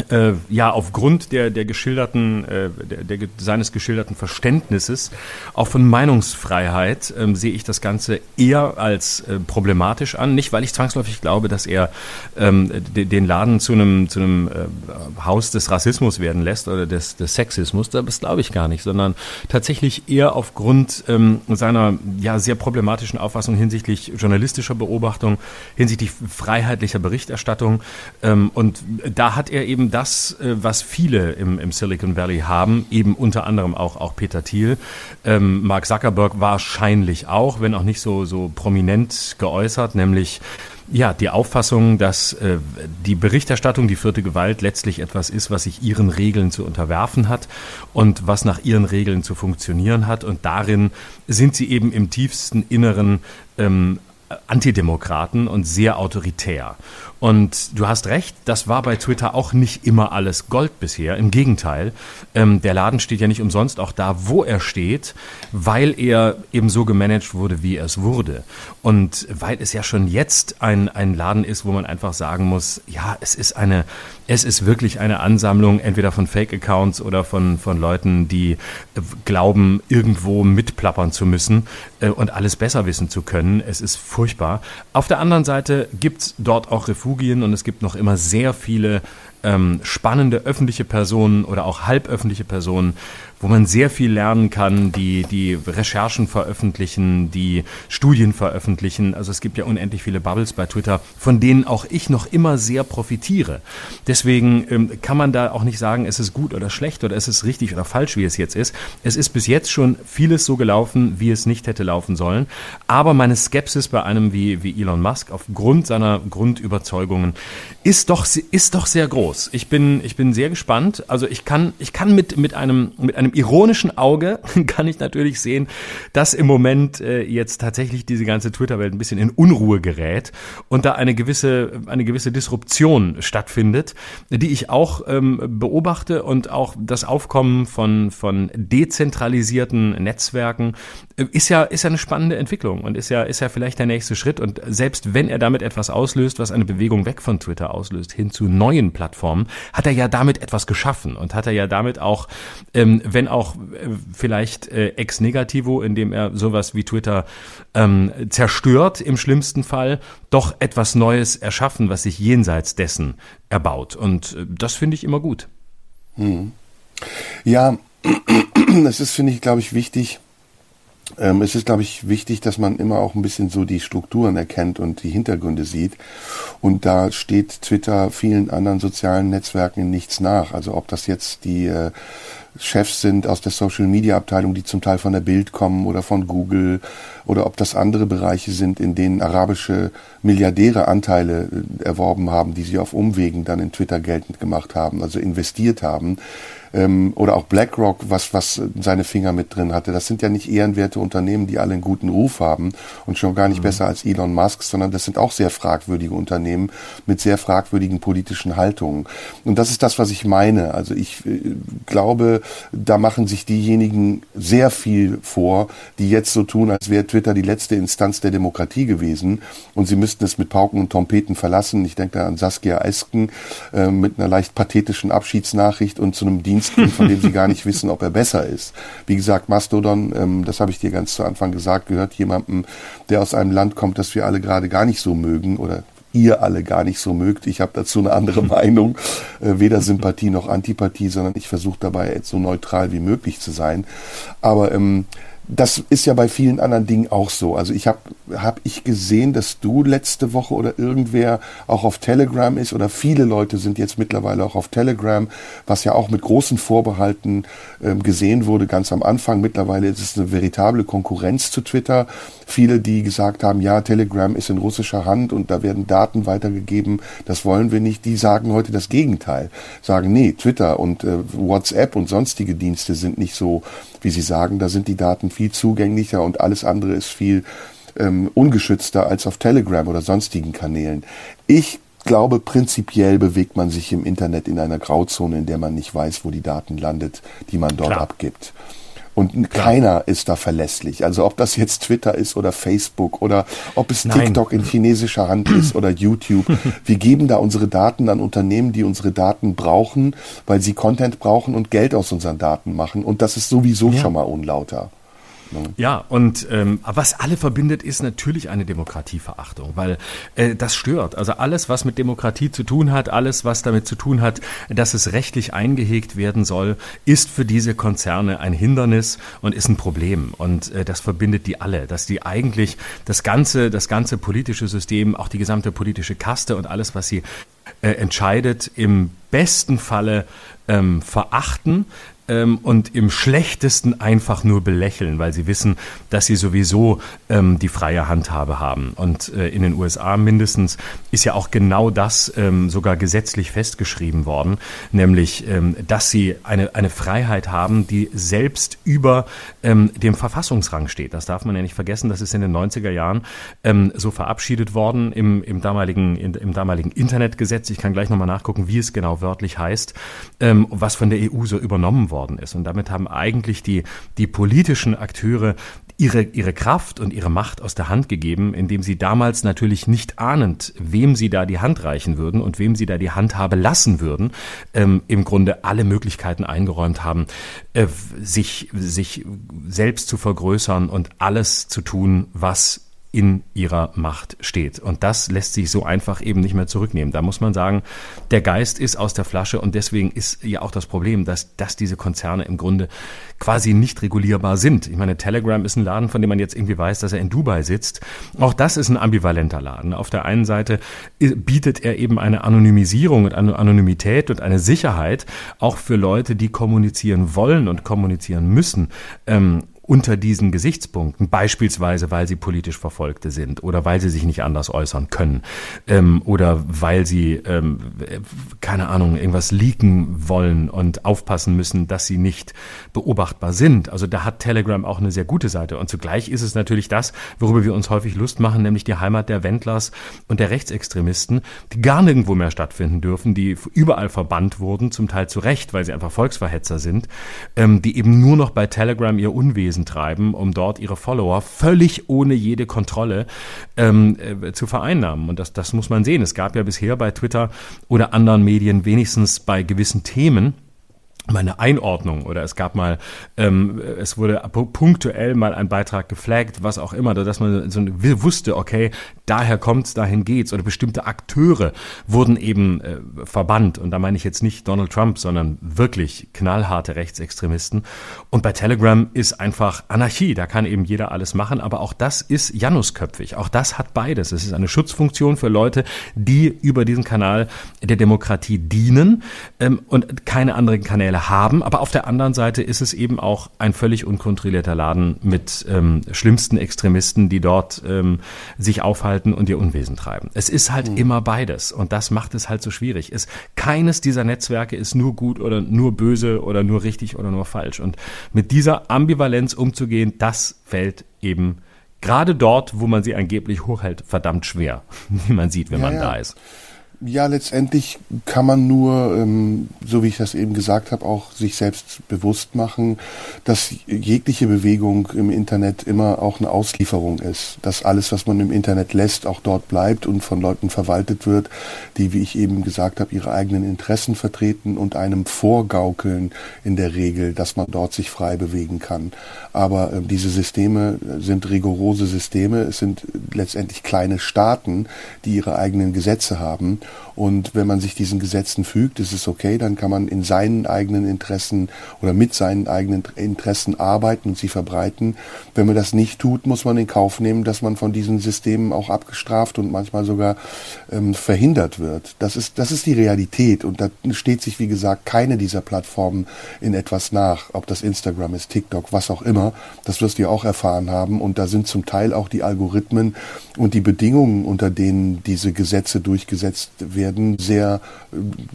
äh, ja aufgrund der der geschilderten äh, der, der, seines geschilderten Verständnisses auch von Meinungsfreiheit ähm, sehe ich das Ganze eher als äh, problematisch an. Nicht weil ich zwangsläufig glaube dass er ähm, den Laden zu einem zu äh, Haus des Rassismus werden lässt oder des, des Sexismus das glaube ich gar nicht sondern tatsächlich eher aufgrund ähm, seiner ja sehr problematischen Auffassung hinsichtlich journalistischer Beobachtung hinsichtlich freiheitlicher Berichterstattung ähm, und da hat er eben das, äh, was viele im, im Silicon Valley haben, eben unter anderem auch, auch Peter Thiel, ähm, Mark Zuckerberg wahrscheinlich auch, wenn auch nicht so, so prominent geäußert, nämlich ja, die Auffassung, dass äh, die Berichterstattung, die vierte Gewalt letztlich etwas ist, was sich ihren Regeln zu unterwerfen hat und was nach ihren Regeln zu funktionieren hat. Und darin sind sie eben im tiefsten Inneren ähm, Antidemokraten und sehr autoritär. Und du hast recht, das war bei Twitter auch nicht immer alles Gold bisher. Im Gegenteil, ähm, der Laden steht ja nicht umsonst auch da, wo er steht, weil er eben so gemanagt wurde, wie er es wurde. Und weil es ja schon jetzt ein, ein Laden ist, wo man einfach sagen muss, ja, es ist eine, es ist wirklich eine Ansammlung entweder von Fake-Accounts oder von, von Leuten, die äh, glauben, irgendwo mitplappern zu müssen äh, und alles besser wissen zu können. Es ist furchtbar. Auf der anderen Seite gibt's dort auch Refugien Refugien und es gibt noch immer sehr viele ähm, spannende öffentliche Personen oder auch halböffentliche Personen, wo man sehr viel lernen kann, die, die Recherchen veröffentlichen, die Studien veröffentlichen. Also es gibt ja unendlich viele Bubbles bei Twitter, von denen auch ich noch immer sehr profitiere. Deswegen ähm, kann man da auch nicht sagen, es ist gut oder schlecht oder es ist richtig oder falsch, wie es jetzt ist. Es ist bis jetzt schon vieles so gelaufen, wie es nicht hätte laufen sollen. Aber meine Skepsis bei einem wie, wie Elon Musk aufgrund seiner Grundüberzeugungen ist doch, ist doch sehr groß. Ich bin, ich bin sehr gespannt. Also ich kann, ich kann mit, mit einem, mit einem ironischen Auge kann ich natürlich sehen, dass im Moment äh, jetzt tatsächlich diese ganze Twitter-Welt ein bisschen in Unruhe gerät und da eine gewisse, eine gewisse Disruption stattfindet, die ich auch ähm, beobachte und auch das Aufkommen von, von dezentralisierten Netzwerken äh, ist ja, ist ja eine spannende Entwicklung und ist ja, ist ja vielleicht der nächste Schritt. Und selbst wenn er damit etwas auslöst, was eine Bewegung weg von Twitter auslöst, hin zu neuen Plattformen, hat er ja damit etwas geschaffen und hat er ja damit auch, ähm, wenn auch äh, vielleicht äh, ex negativo, indem er sowas wie Twitter ähm, zerstört im schlimmsten Fall, doch etwas Neues erschaffen, was sich jenseits dessen erbaut. Und äh, das finde ich immer gut. Hm. Ja, das ist, finde ich, glaube ich, wichtig, ähm, es ist, glaube ich, wichtig, dass man immer auch ein bisschen so die Strukturen erkennt und die Hintergründe sieht. Und da steht Twitter vielen anderen sozialen Netzwerken nichts nach. Also ob das jetzt die äh, Chefs sind aus der Social Media Abteilung, die zum Teil von der Bild kommen oder von Google oder ob das andere Bereiche sind, in denen arabische Milliardäre Anteile äh, erworben haben, die sie auf Umwegen dann in Twitter geltend gemacht haben, also investiert haben ähm, oder auch BlackRock, was, was seine Finger mit drin hatte. Das sind ja nicht ehrenwerte Unternehmen, die alle einen guten Ruf haben und schon gar nicht mhm. besser als Elon Musk, sondern das sind auch sehr fragwürdige Unternehmen mit sehr fragwürdigen politischen Haltungen. Und das ist das, was ich meine. Also ich äh, glaube, da machen sich diejenigen sehr viel vor, die jetzt so tun, als wäre Twitter die letzte Instanz der Demokratie gewesen und sie müssten es mit Pauken und Trompeten verlassen. Ich denke an Saskia Esken äh, mit einer leicht pathetischen Abschiedsnachricht und zu einem Dienst Dienst von dem sie gar nicht wissen, ob er besser ist. Wie gesagt, Mastodon, ähm, das habe ich dir ganz zu Anfang gesagt, gehört jemandem, der aus einem Land kommt, das wir alle gerade gar nicht so mögen oder ihr alle gar nicht so mögt. Ich habe dazu eine andere Meinung, äh, weder Sympathie noch Antipathie, sondern ich versuche dabei so neutral wie möglich zu sein. Aber ähm, das ist ja bei vielen anderen Dingen auch so. Also ich habe hab ich gesehen, dass du letzte Woche oder irgendwer auch auf Telegram ist oder viele Leute sind jetzt mittlerweile auch auf Telegram, was ja auch mit großen Vorbehalten ähm, gesehen wurde ganz am Anfang. Mittlerweile ist es eine veritable Konkurrenz zu Twitter. Viele, die gesagt haben, ja, Telegram ist in russischer Hand und da werden Daten weitergegeben, das wollen wir nicht, die sagen heute das Gegenteil. Sagen, nee, Twitter und äh, WhatsApp und sonstige Dienste sind nicht so, wie sie sagen, da sind die Daten viel zugänglicher und alles andere ist viel ähm, ungeschützter als auf Telegram oder sonstigen Kanälen. Ich glaube, prinzipiell bewegt man sich im Internet in einer Grauzone, in der man nicht weiß, wo die Daten landet, die man dort Klar. abgibt. Und keiner ist da verlässlich. Also ob das jetzt Twitter ist oder Facebook oder ob es Nein. TikTok in chinesischer Hand ist oder YouTube. Wir geben da unsere Daten an Unternehmen, die unsere Daten brauchen, weil sie Content brauchen und Geld aus unseren Daten machen. Und das ist sowieso ja. schon mal unlauter. Ja, und ähm, was alle verbindet, ist natürlich eine Demokratieverachtung, weil äh, das stört. Also alles, was mit Demokratie zu tun hat, alles, was damit zu tun hat, dass es rechtlich eingehegt werden soll, ist für diese Konzerne ein Hindernis und ist ein Problem. Und äh, das verbindet die alle, dass die eigentlich das ganze, das ganze politische System, auch die gesamte politische Kaste und alles, was sie äh, entscheidet, im besten Falle ähm, verachten, ähm, und im schlechtesten einfach nur belächeln, weil sie wissen, dass sie sowieso ähm, die freie Handhabe haben. Und äh, in den USA mindestens ist ja auch genau das ähm, sogar gesetzlich festgeschrieben worden, nämlich, ähm, dass sie eine, eine Freiheit haben, die selbst über ähm, dem Verfassungsrang steht. Das darf man ja nicht vergessen, das ist in den 90er Jahren ähm, so verabschiedet worden im, im, damaligen, in, im damaligen Internetgesetz. Ich kann gleich nochmal nachgucken, wie es genau wörtlich heißt, was von der EU so übernommen worden worden ist. Und damit haben eigentlich die, die politischen Akteure ihre, ihre Kraft und ihre Macht aus der Hand gegeben, indem sie damals natürlich nicht ahnend, wem sie da die Hand reichen würden und wem sie da die Handhabe lassen würden, ähm, im Grunde alle Möglichkeiten eingeräumt haben, äh, sich, sich selbst zu vergrößern und alles zu tun, was in ihrer Macht steht. Und das lässt sich so einfach eben nicht mehr zurücknehmen. Da muss man sagen, der Geist ist aus der Flasche und deswegen ist ja auch das Problem, dass, dass diese Konzerne im Grunde quasi nicht regulierbar sind. Ich meine, Telegram ist ein Laden, von dem man jetzt irgendwie weiß, dass er in Dubai sitzt. Auch das ist ein ambivalenter Laden. Auf der einen Seite bietet er eben eine Anonymisierung und eine Anonymität und eine Sicherheit auch für Leute, die kommunizieren wollen und kommunizieren müssen. Ähm, unter diesen Gesichtspunkten, beispielsweise weil sie politisch Verfolgte sind oder weil sie sich nicht anders äußern können ähm, oder weil sie, ähm, keine Ahnung, irgendwas leaken wollen und aufpassen müssen, dass sie nicht beobachtbar sind. Also da hat Telegram auch eine sehr gute Seite. Und zugleich ist es natürlich das, worüber wir uns häufig Lust machen, nämlich die Heimat der Wendlers und der Rechtsextremisten, die gar nirgendwo mehr stattfinden dürfen, die überall verbannt wurden, zum Teil zu Recht, weil sie einfach Volksverhetzer sind, ähm, die eben nur noch bei Telegram ihr Unwesen Unwesen treiben, um dort ihre Follower völlig ohne jede Kontrolle ähm, äh, zu vereinnahmen. Und das, das muss man sehen. Es gab ja bisher bei Twitter oder anderen Medien wenigstens bei gewissen Themen meine Einordnung oder es gab mal, ähm, es wurde punktuell mal ein Beitrag geflaggt, was auch immer, dass man so wusste, okay, daher kommt's, dahin geht's oder bestimmte Akteure wurden eben äh, verbannt. Und da meine ich jetzt nicht Donald Trump, sondern wirklich knallharte Rechtsextremisten. Und bei Telegram ist einfach Anarchie, da kann eben jeder alles machen, aber auch das ist Janusköpfig, auch das hat beides, es ist eine Schutzfunktion für Leute, die über diesen Kanal der Demokratie dienen. Ähm, und keine anderen Kanäle Seite haben, aber auf der anderen Seite ist es eben auch ein völlig unkontrollierter Laden mit ähm, schlimmsten Extremisten, die dort ähm, sich aufhalten und ihr Unwesen treiben. Es ist halt mhm. immer beides und das macht es halt so schwierig. Es, keines dieser Netzwerke ist nur gut oder nur böse oder nur richtig oder nur falsch. Und mit dieser Ambivalenz umzugehen, das fällt eben gerade dort, wo man sie angeblich hochhält, verdammt schwer, wie man sieht, wenn ja, man ja. da ist. Ja, letztendlich kann man nur, ähm, so wie ich das eben gesagt habe, auch sich selbst bewusst machen, dass jegliche Bewegung im Internet immer auch eine Auslieferung ist. Dass alles, was man im Internet lässt, auch dort bleibt und von Leuten verwaltet wird, die, wie ich eben gesagt habe, ihre eigenen Interessen vertreten und einem vorgaukeln in der Regel, dass man dort sich frei bewegen kann. Aber äh, diese Systeme sind rigorose Systeme. Es sind letztendlich kleine Staaten, die ihre eigenen Gesetze haben und wenn man sich diesen Gesetzen fügt, ist es okay, dann kann man in seinen eigenen Interessen oder mit seinen eigenen Interessen arbeiten und sie verbreiten. Wenn man das nicht tut, muss man in Kauf nehmen, dass man von diesen Systemen auch abgestraft und manchmal sogar ähm, verhindert wird. Das ist, das ist die Realität und da steht sich, wie gesagt, keine dieser Plattformen in etwas nach, ob das Instagram ist, TikTok, was auch immer. Das wirst du ja auch erfahren haben und da sind zum Teil auch die Algorithmen und die Bedingungen, unter denen diese Gesetze durchgesetzt werden, sehr,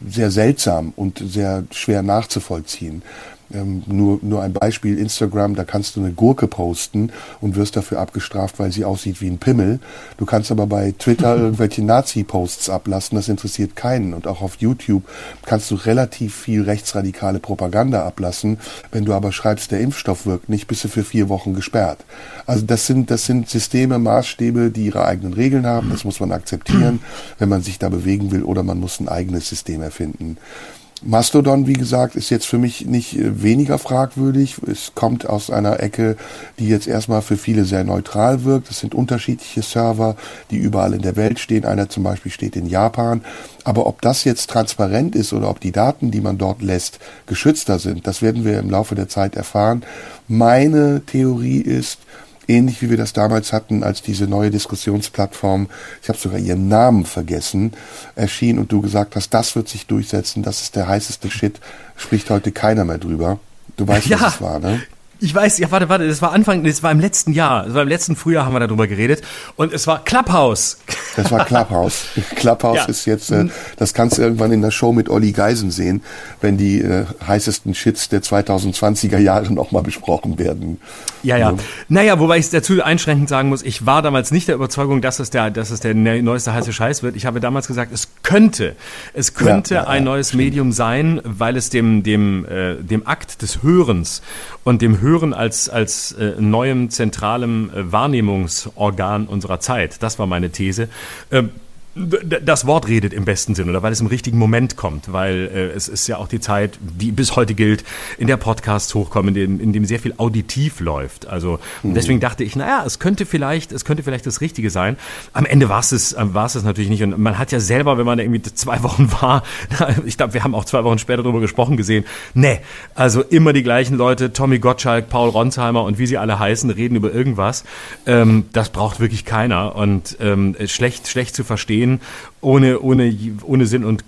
sehr seltsam und sehr schwer nachzuvollziehen. Ähm, nur, nur ein Beispiel, Instagram, da kannst du eine Gurke posten und wirst dafür abgestraft, weil sie aussieht wie ein Pimmel. Du kannst aber bei Twitter irgendwelche Nazi-Posts ablassen, das interessiert keinen. Und auch auf YouTube kannst du relativ viel rechtsradikale Propaganda ablassen. Wenn du aber schreibst, der Impfstoff wirkt nicht, bist du für vier Wochen gesperrt. Also das sind, das sind Systeme, Maßstäbe, die ihre eigenen Regeln haben. Das muss man akzeptieren, wenn man sich da bewegen will oder man muss ein eigenes System erfinden. Mastodon, wie gesagt, ist jetzt für mich nicht äh, weniger fragwürdig. Es kommt aus einer Ecke, die jetzt erstmal für viele sehr neutral wirkt. Es sind unterschiedliche Server, die überall in der Welt stehen. Einer zum Beispiel steht in Japan. Aber ob das jetzt transparent ist oder ob die Daten, die man dort lässt, geschützter sind, das werden wir im Laufe der Zeit erfahren. Meine Theorie ist, ähnlich wie wir das damals hatten, als diese neue Diskussionsplattform, ich habe sogar ihren Namen vergessen, erschien und du gesagt hast, das wird sich durchsetzen, das ist der heißeste Shit, spricht heute keiner mehr drüber. Du weißt, ja, was es war, ne? Ich weiß, ja, warte, warte, das war Anfang, das war im letzten Jahr, das war im letzten Frühjahr haben wir darüber geredet und es war Clubhouse. Das war Clubhouse. Clubhouse ja. ist jetzt, äh, das kannst du irgendwann in der Show mit Olli Geisen sehen, wenn die äh, heißesten Shits der 2020er Jahre nochmal besprochen werden. Ja, ja. ja. Naja, wobei ich dazu einschränkend sagen muss, ich war damals nicht der Überzeugung, dass es der, dass es der neueste heiße Scheiß wird. Ich habe damals gesagt, es könnte, es könnte ja, ein neues Medium sein, weil es dem, dem, äh, dem Akt des Hörens und dem Hören als, als äh, neuem zentralem äh, Wahrnehmungsorgan unserer Zeit, das war meine These, ähm, das Wort redet im besten Sinn oder weil es im richtigen Moment kommt, weil äh, es ist ja auch die Zeit, die bis heute gilt, in der Podcasts hochkommen, in dem, in dem sehr viel auditiv läuft. Also mhm. deswegen dachte ich, naja, es könnte vielleicht, es könnte vielleicht das Richtige sein. Am Ende war es es, äh, war es es natürlich nicht. Und man hat ja selber, wenn man irgendwie zwei Wochen war, ich glaube, wir haben auch zwei Wochen später darüber gesprochen gesehen. Nee, also immer die gleichen Leute, Tommy Gottschalk, Paul Ronsheimer und wie sie alle heißen, reden über irgendwas. Ähm, das braucht wirklich keiner und ähm, schlecht, schlecht zu verstehen gehen, ohne, ohne, ohne Sinn und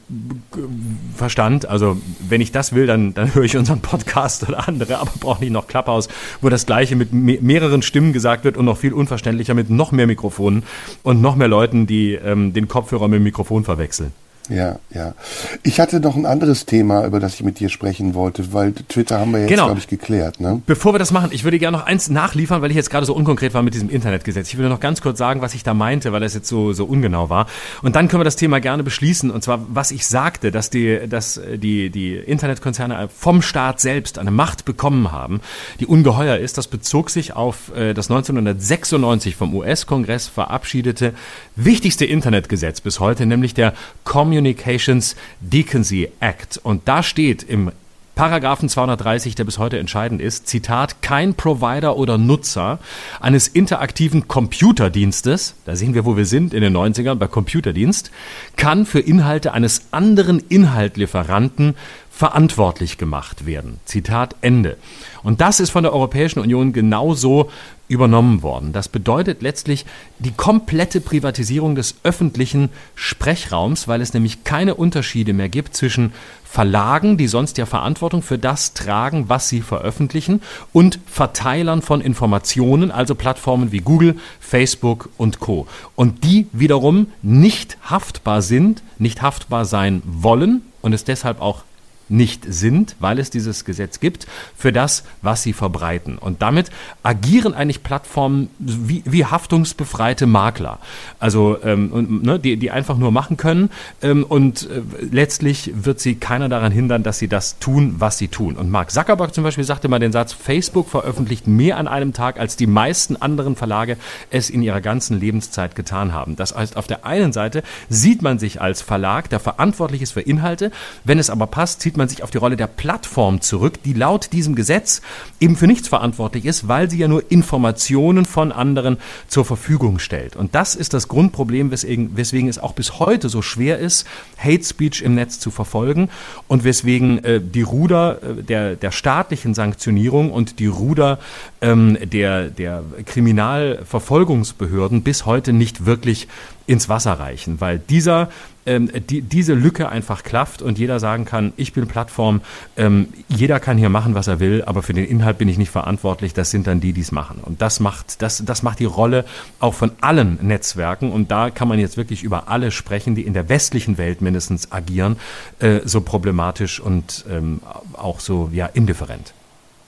Verstand. Also wenn ich das will, dann, dann höre ich unseren Podcast oder andere, aber brauche nicht noch Clubhouse, wo das Gleiche mit mehreren Stimmen gesagt wird und noch viel unverständlicher mit noch mehr Mikrofonen und noch mehr Leuten, die ähm, den Kopfhörer mit dem Mikrofon verwechseln. Ja, ja. Ich hatte noch ein anderes Thema, über das ich mit dir sprechen wollte, weil Twitter haben wir jetzt, genau. glaube ich, geklärt. Ne? Bevor wir das machen, ich würde gerne noch eins nachliefern, weil ich jetzt gerade so unkonkret war mit diesem Internetgesetz. Ich würde noch ganz kurz sagen, was ich da meinte, weil das jetzt so, so ungenau war. Und dann können wir das Thema gerne beschließen. Und zwar, was ich sagte, dass die, dass die, die Internetkonzerne vom Staat selbst eine Macht bekommen haben, die ungeheuer ist. Das bezog sich auf äh, das 1996 vom US-Kongress verabschiedete wichtigste Internetgesetz bis heute, nämlich der Community Communications Decency Act. Und da steht im Paragraphen 230, der bis heute entscheidend ist, Zitat, kein Provider oder Nutzer eines interaktiven Computerdienstes, da sehen wir, wo wir sind in den 90ern bei Computerdienst, kann für Inhalte eines anderen Inhaltlieferanten verantwortlich gemacht werden. Zitat Ende. Und das ist von der Europäischen Union genauso übernommen worden. Das bedeutet letztlich die komplette Privatisierung des öffentlichen Sprechraums, weil es nämlich keine Unterschiede mehr gibt zwischen Verlagen, die sonst ja Verantwortung für das tragen, was sie veröffentlichen, und Verteilern von Informationen, also Plattformen wie Google, Facebook und Co. Und die wiederum nicht haftbar sind, nicht haftbar sein wollen und es deshalb auch nicht sind, weil es dieses Gesetz gibt, für das, was sie verbreiten. Und damit agieren eigentlich Plattformen wie, wie haftungsbefreite Makler. Also ähm, und, ne, die, die einfach nur machen können ähm, und äh, letztlich wird sie keiner daran hindern, dass sie das tun, was sie tun. Und Mark Zuckerberg zum Beispiel sagte mal den Satz, Facebook veröffentlicht mehr an einem Tag, als die meisten anderen Verlage es in ihrer ganzen Lebenszeit getan haben. Das heißt, auf der einen Seite sieht man sich als Verlag, der verantwortlich ist für Inhalte. Wenn es aber passt, zieht man sich auf die Rolle der Plattform zurück, die laut diesem Gesetz eben für nichts verantwortlich ist, weil sie ja nur Informationen von anderen zur Verfügung stellt. Und das ist das Grundproblem, weswegen, weswegen es auch bis heute so schwer ist, Hate Speech im Netz zu verfolgen und weswegen äh, die Ruder äh, der, der staatlichen Sanktionierung und die Ruder ähm, der, der Kriminalverfolgungsbehörden bis heute nicht wirklich ins Wasser reichen, weil dieser ähm, die, diese Lücke einfach klafft und jeder sagen kann, ich bin Plattform, ähm, jeder kann hier machen, was er will, aber für den Inhalt bin ich nicht verantwortlich, das sind dann die, die es machen. Und das macht, das, das macht die Rolle auch von allen Netzwerken und da kann man jetzt wirklich über alle sprechen, die in der westlichen Welt mindestens agieren, äh, so problematisch und ähm, auch so ja indifferent.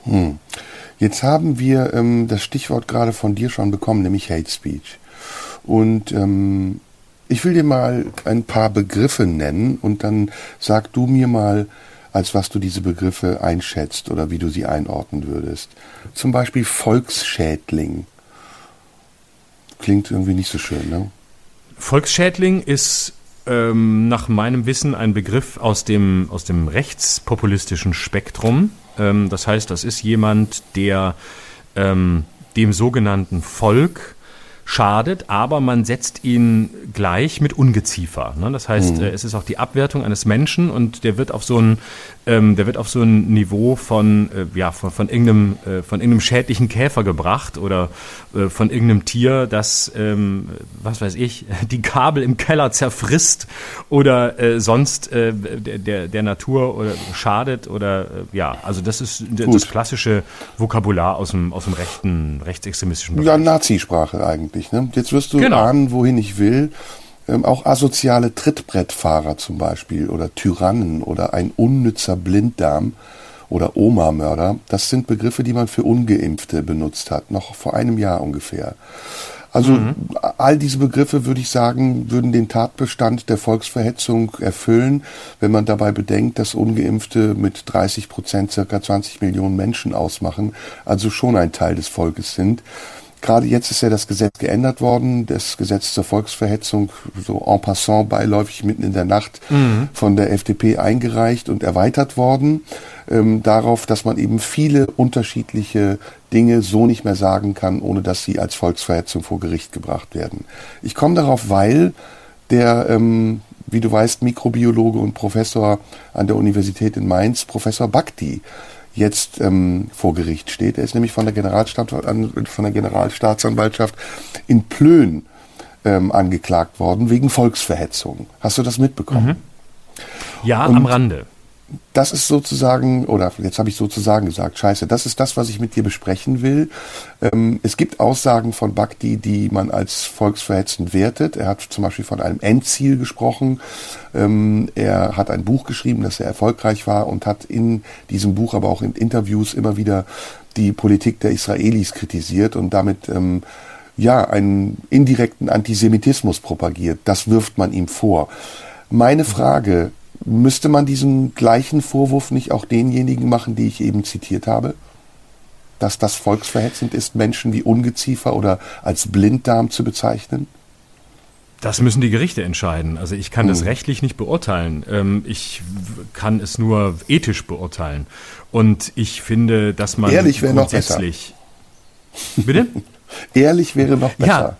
Hm. Jetzt haben wir ähm, das Stichwort gerade von dir schon bekommen, nämlich Hate Speech. Und ähm, ich will dir mal ein paar Begriffe nennen und dann sag du mir mal, als was du diese Begriffe einschätzt oder wie du sie einordnen würdest. Zum Beispiel Volksschädling. Klingt irgendwie nicht so schön, ne? Volksschädling ist ähm, nach meinem Wissen ein Begriff aus dem, aus dem rechtspopulistischen Spektrum. Ähm, das heißt, das ist jemand, der ähm, dem sogenannten Volk schadet, aber man setzt ihn gleich mit Ungeziefer. Ne? Das heißt, mhm. Äh, es ist auch die Abwertung eines Menschen und der wird auf so ein, ähm, der wird auf so ein Niveau von, äh, ja, von, von, irgendeinem, äh, von irgendeinem schädlichen Käfer gebracht oder äh, von irgendeinem Tier, das, ähm, was weiß ich, die Kabel im Keller zerfrisst oder äh, sonst äh, der, der, der Natur oder schadet oder ja, also das ist Gut. das klassische Vokabular aus dem, aus dem rechten, rechtsextremistischen Bereich. Ja, Nazisprache eigentlich eigentlich. Ne? Jetzt wirst du genau. ahnen, wohin ich will. Ähm, auch asoziale Trittbrettfahrer zum Beispiel oder Tyrannen oder ein unnützer Blinddarm oder Oma-Mörder, das sind Begriffe, die man für Ungeimpfte benutzt hat, noch vor einem Jahr ungefähr. Also mhm. all diese Begriffe, würde ich sagen, würden den Tatbestand der Volksverhetzung erfüllen, wenn man dabei bedenkt, dass ungeimpfte mit 30 Prozent circa 20 Millionen Menschen ausmachen, also schon ein Teil des Volkes sind. Gerade jetzt ist ja das Gesetz geändert worden, das Gesetz zur Volksverhetzung, so en passant beiläufig mitten in der Nacht mhm. von der FDP eingereicht und erweitert worden, ähm, darauf, dass man eben viele unterschiedliche Dinge so nicht mehr sagen kann, ohne dass sie als Volksverhetzung vor Gericht gebracht werden. Ich komme darauf, weil der, ähm, wie du weißt, Mikrobiologe und Professor an der Universität in Mainz, Professor Bhakti, jetzt ähm, vor Gericht steht. Er ist nämlich von der, Generalstaat, von der Generalstaatsanwaltschaft in Plön ähm, angeklagt worden wegen Volksverhetzung. Hast du das mitbekommen? Mhm. Ja, Und am Rande das ist sozusagen, oder jetzt habe ich sozusagen gesagt, scheiße, das ist das, was ich mit dir besprechen will. Ähm, es gibt Aussagen von Bhakti, die man als volksverhetzend wertet. Er hat zum Beispiel von einem Endziel gesprochen. Ähm, er hat ein Buch geschrieben, das sehr erfolgreich war und hat in diesem Buch, aber auch in Interviews immer wieder die Politik der Israelis kritisiert und damit ähm, ja einen indirekten Antisemitismus propagiert. Das wirft man ihm vor. Meine Frage Müsste man diesen gleichen Vorwurf nicht auch denjenigen machen, die ich eben zitiert habe? Dass das volksverhetzend ist, Menschen wie Ungeziefer oder als Blinddarm zu bezeichnen? Das müssen die Gerichte entscheiden. Also ich kann hm. das rechtlich nicht beurteilen. Ähm, ich kann es nur ethisch beurteilen. Und ich finde, dass man Ehrlich wäre noch besser. Bitte? Ehrlich wäre noch besser. Ja.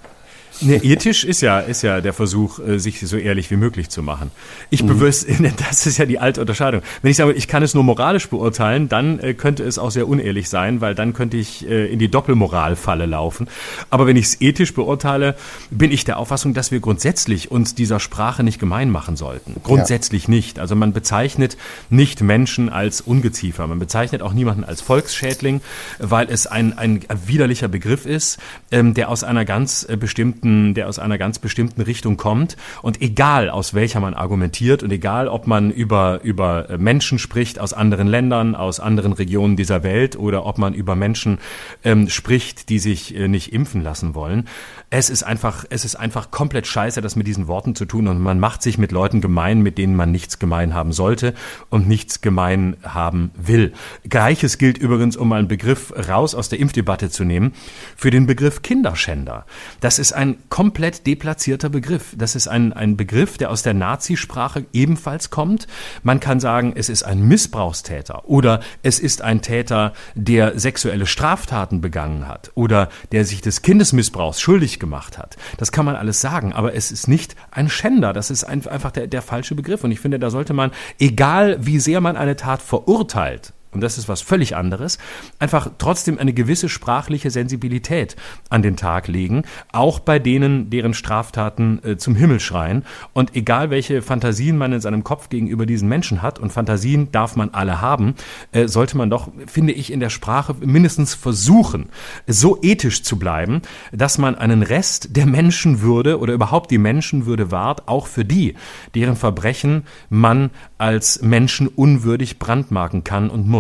Ne, ethisch ist ja, ist ja der Versuch, äh, sich so ehrlich wie möglich zu machen. Ich mhm. bewusst, das ist ja die alte Unterscheidung. Wenn ich sage, ich kann es nur moralisch beurteilen, dann äh, könnte es auch sehr unehrlich sein, weil dann könnte ich äh, in die Doppelmoralfalle laufen. Aber wenn ich es ethisch beurteile, bin ich der Auffassung, dass wir grundsätzlich uns dieser Sprache nicht gemein machen sollten. Grundsätzlich ja. nicht. Also man bezeichnet nicht Menschen als Ungeziefer. Man bezeichnet auch niemanden als Volksschädling, weil es ein, ein widerlicher Begriff ist, ähm, der aus einer ganz bestimmten bestimmten, der aus einer ganz bestimmten Richtung kommt. Und egal aus welcher man argumentiert und egal ob man über, über Menschen spricht aus anderen Ländern, aus anderen Regionen dieser Welt oder ob man über Menschen ähm, spricht, die sich äh, nicht impfen lassen wollen, es ist einfach, es ist einfach komplett scheiße, das mit diesen Worten zu tun und man macht sich mit Leuten gemein, mit denen man nichts gemein haben sollte und nichts gemein haben will. Gleiches gilt übrigens, um mal einen Begriff raus aus der Impfdebatte zu nehmen, für den Begriff Kinderschänder. Das ist ein komplett deplatzierter Begriff. Das ist ein, ein Begriff, der aus der Nazisprache ebenfalls kommt. Man kann sagen, es ist ein Missbrauchstäter oder es ist ein Täter, der sexuelle Straftaten begangen hat oder der sich des Kindesmissbrauchs schuldig gemacht hat. Das kann man alles sagen, aber es ist nicht ein Schänder. Das ist einfach der, der falsche Begriff. Und ich finde, da sollte man, egal wie sehr man eine Tat verurteilt, und das ist was völlig anderes, einfach trotzdem eine gewisse sprachliche Sensibilität an den Tag legen, auch bei denen, deren Straftaten äh, zum Himmel schreien. Und egal welche Fantasien man in seinem Kopf gegenüber diesen Menschen hat, und Fantasien darf man alle haben, äh, sollte man doch, finde ich, in der Sprache mindestens versuchen, so ethisch zu bleiben, dass man einen Rest der Menschenwürde oder überhaupt die Menschenwürde wahrt, auch für die, deren Verbrechen man als menschenunwürdig brandmarken kann und muss.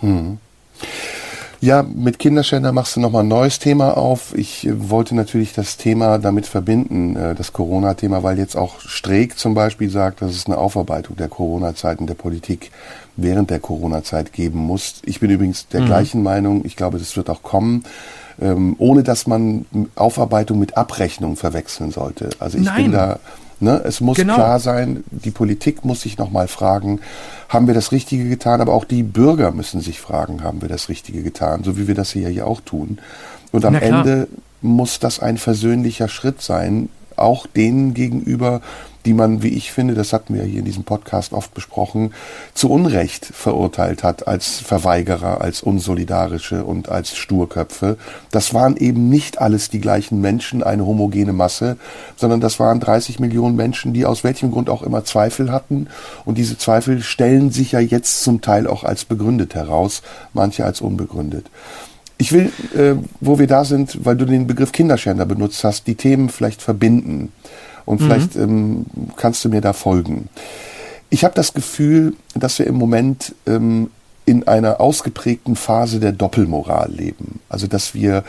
Hm. Ja, mit Kinderschänder machst du nochmal ein neues Thema auf. Ich wollte natürlich das Thema damit verbinden, äh, das Corona-Thema, weil jetzt auch Streeck zum Beispiel sagt, dass es eine Aufarbeitung der Corona-Zeit der Politik während der Corona-Zeit geben muss. Ich bin übrigens der mhm. gleichen Meinung. Ich glaube, das wird auch kommen. Ähm, ohne dass man Aufarbeitung mit Abrechnung verwechseln sollte. Also ich Nein. bin da Ne? Es muss genau. klar sein, die Politik muss sich nochmal fragen, haben wir das Richtige getan? Aber auch die Bürger müssen sich fragen, haben wir das Richtige getan? So wie wir das hier ja auch tun. Und am Ende muss das ein versöhnlicher Schritt sein, auch denen gegenüber, die man, wie ich finde, das hatten wir hier in diesem Podcast oft besprochen, zu Unrecht verurteilt hat als Verweigerer, als Unsolidarische und als Sturköpfe. Das waren eben nicht alles die gleichen Menschen, eine homogene Masse, sondern das waren 30 Millionen Menschen, die aus welchem Grund auch immer Zweifel hatten. Und diese Zweifel stellen sich ja jetzt zum Teil auch als begründet heraus, manche als unbegründet. Ich will, äh, wo wir da sind, weil du den Begriff Kinderschänder benutzt hast, die Themen vielleicht verbinden. Und vielleicht mhm. ähm, kannst du mir da folgen. Ich habe das Gefühl, dass wir im Moment ähm, in einer ausgeprägten Phase der Doppelmoral leben. Also dass wir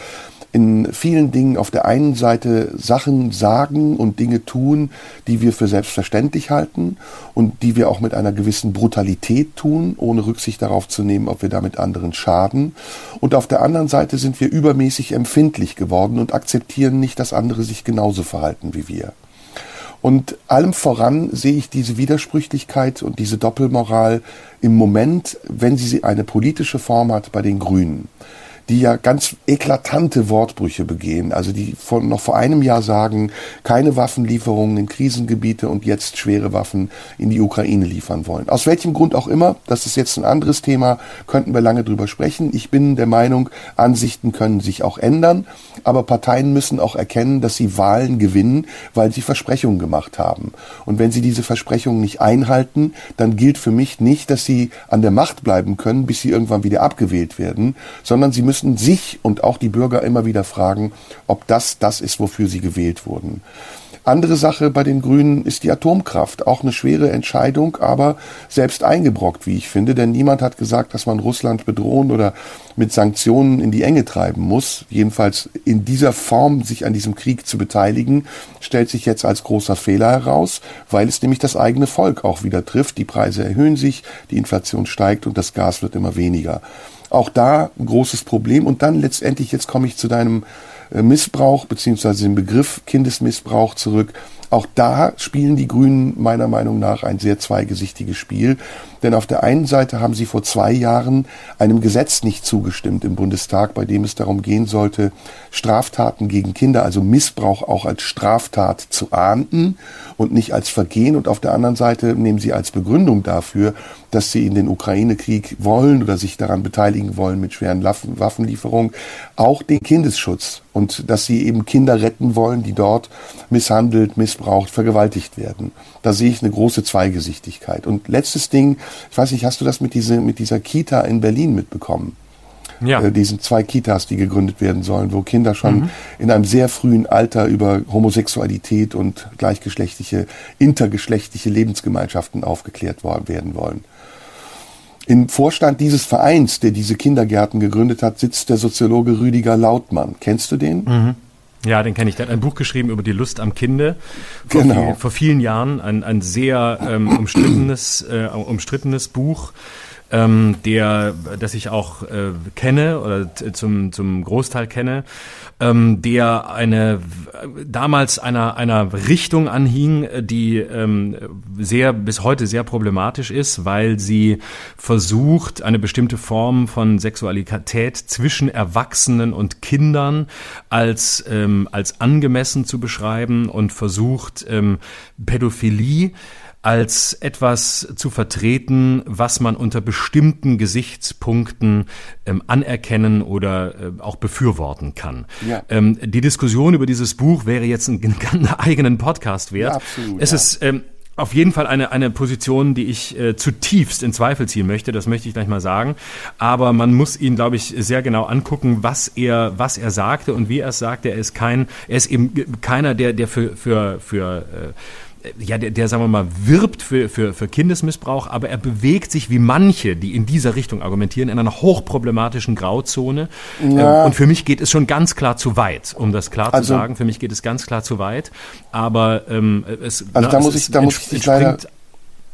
in vielen Dingen auf der einen Seite Sachen sagen und Dinge tun, die wir für selbstverständlich halten und die wir auch mit einer gewissen Brutalität tun, ohne Rücksicht darauf zu nehmen, ob wir damit anderen schaden. Und auf der anderen Seite sind wir übermäßig empfindlich geworden und akzeptieren nicht, dass andere sich genauso verhalten wie wir. Und allem voran sehe ich diese Widersprüchlichkeit und diese Doppelmoral im Moment, wenn sie eine politische Form hat, bei den Grünen die ja ganz eklatante Wortbrüche begehen. Also die von, noch vor einem Jahr sagen, keine Waffenlieferungen in Krisengebiete und jetzt schwere Waffen in die Ukraine liefern wollen. Aus welchem Grund auch immer, das ist jetzt ein anderes Thema, könnten wir lange drüber sprechen. Ich bin der Meinung, Ansichten können sich auch ändern, aber Parteien müssen auch erkennen, dass sie Wahlen gewinnen, weil sie Versprechungen gemacht haben. Und wenn sie diese Versprechungen nicht einhalten, dann gilt für mich nicht, dass sie an der Macht bleiben können, bis sie irgendwann wieder abgewählt werden, sondern sie müssen müssen sich und auch die Bürger immer wieder fragen, ob das das ist, wofür sie gewählt wurden. Andere Sache bei den Grünen ist die Atomkraft. Auch eine schwere Entscheidung, aber selbst eingebrockt, wie ich finde. Denn niemand hat gesagt, dass man Russland bedrohen oder mit Sanktionen in die Enge treiben muss. Jedenfalls in dieser Form sich an diesem Krieg zu beteiligen, stellt sich jetzt als großer Fehler heraus, weil es nämlich das eigene Volk auch wieder trifft. Die Preise erhöhen sich, die Inflation steigt und das Gas wird immer weniger. Auch da ein großes Problem. Und dann letztendlich, jetzt komme ich zu deinem äh, Missbrauch beziehungsweise dem Begriff Kindesmissbrauch zurück. Auch da spielen die Grünen meiner Meinung nach ein sehr zweigesichtiges Spiel. Denn auf der einen Seite haben sie vor zwei Jahren einem Gesetz nicht zugestimmt im Bundestag, bei dem es darum gehen sollte, Straftaten gegen Kinder, also Missbrauch auch als Straftat zu ahnden und nicht als Vergehen. Und auf der anderen Seite nehmen sie als Begründung dafür, dass sie in den Ukraine-Krieg wollen oder sich daran beteiligen wollen mit schweren Waffenlieferungen, auch den Kindesschutz und dass sie eben Kinder retten wollen, die dort misshandelt, missbraucht, vergewaltigt werden. Da sehe ich eine große Zweigesichtigkeit. Und letztes Ding, ich weiß nicht, hast du das mit, diese, mit dieser Kita in Berlin mitbekommen? Ja. Äh, diesen zwei Kitas, die gegründet werden sollen, wo Kinder schon mhm. in einem sehr frühen Alter über Homosexualität und gleichgeschlechtliche, intergeschlechtliche Lebensgemeinschaften aufgeklärt werden wollen. Im Vorstand dieses Vereins, der diese Kindergärten gegründet hat, sitzt der Soziologe Rüdiger Lautmann. Kennst du den? Mhm. Ja, den kenne ich. Der hat ein Buch geschrieben über die Lust am Kinde. Vor, genau. viel, vor vielen Jahren. Ein, ein sehr ähm, umstrittenes, äh, umstrittenes Buch ähm, der, das ich auch äh, kenne oder zum, zum Großteil kenne, ähm, der eine damals einer, einer Richtung anhing, die ähm, sehr bis heute sehr problematisch ist, weil sie versucht, eine bestimmte Form von Sexualität zwischen Erwachsenen und Kindern als, ähm, als angemessen zu beschreiben und versucht, ähm, Pädophilie als etwas zu vertreten, was man unter bestimmten Gesichtspunkten ähm, anerkennen oder äh, auch befürworten kann. Ja. Ähm, die Diskussion über dieses Buch wäre jetzt einen, einen eigenen Podcast wert. Ja, absolut, es ja. ist ähm, auf jeden Fall eine, eine Position, die ich äh, zutiefst in Zweifel ziehen möchte, das möchte ich gleich mal sagen. Aber man muss ihn, glaube ich, sehr genau angucken, was er, was er sagte und wie er es sagte. Er ist kein, er ist eben keiner, der, der für, für, für äh, ja, der, der, sagen wir mal, wirbt für, für, für Kindesmissbrauch, aber er bewegt sich wie manche, die in dieser Richtung argumentieren, in einer hochproblematischen Grauzone. Ja. Ähm, und für mich geht es schon ganz klar zu weit, um das klar also, zu sagen. Für mich geht es ganz klar zu weit. Aber ähm, es, also na, da muss ich, da muss ich dich leider,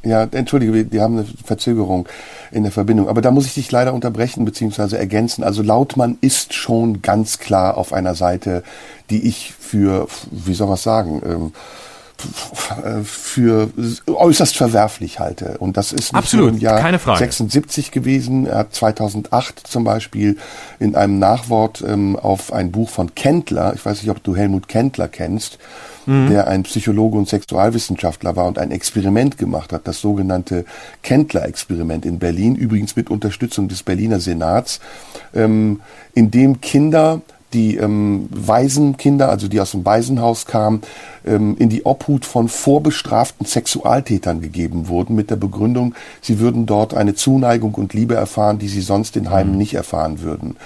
ja, entschuldige, wir haben eine Verzögerung in der Verbindung. Aber da muss ich dich leider unterbrechen bzw. ergänzen. Also Lautmann ist schon ganz klar auf einer Seite, die ich für, wie soll man sagen, ähm, für äußerst verwerflich halte. Und das ist Absolut, im Jahr keine Frage. 76 gewesen. Er hat 2008 zum Beispiel in einem Nachwort ähm, auf ein Buch von Kendler, ich weiß nicht, ob du Helmut Kendler kennst, mhm. der ein Psychologe und Sexualwissenschaftler war und ein Experiment gemacht hat, das sogenannte Kendler-Experiment in Berlin, übrigens mit Unterstützung des Berliner Senats, ähm, in dem Kinder die ähm, Waisenkinder, also die aus dem Waisenhaus kamen, ähm, in die Obhut von vorbestraften Sexualtätern gegeben wurden, mit der Begründung, sie würden dort eine Zuneigung und Liebe erfahren, die sie sonst in Heimen mhm. nicht erfahren würden.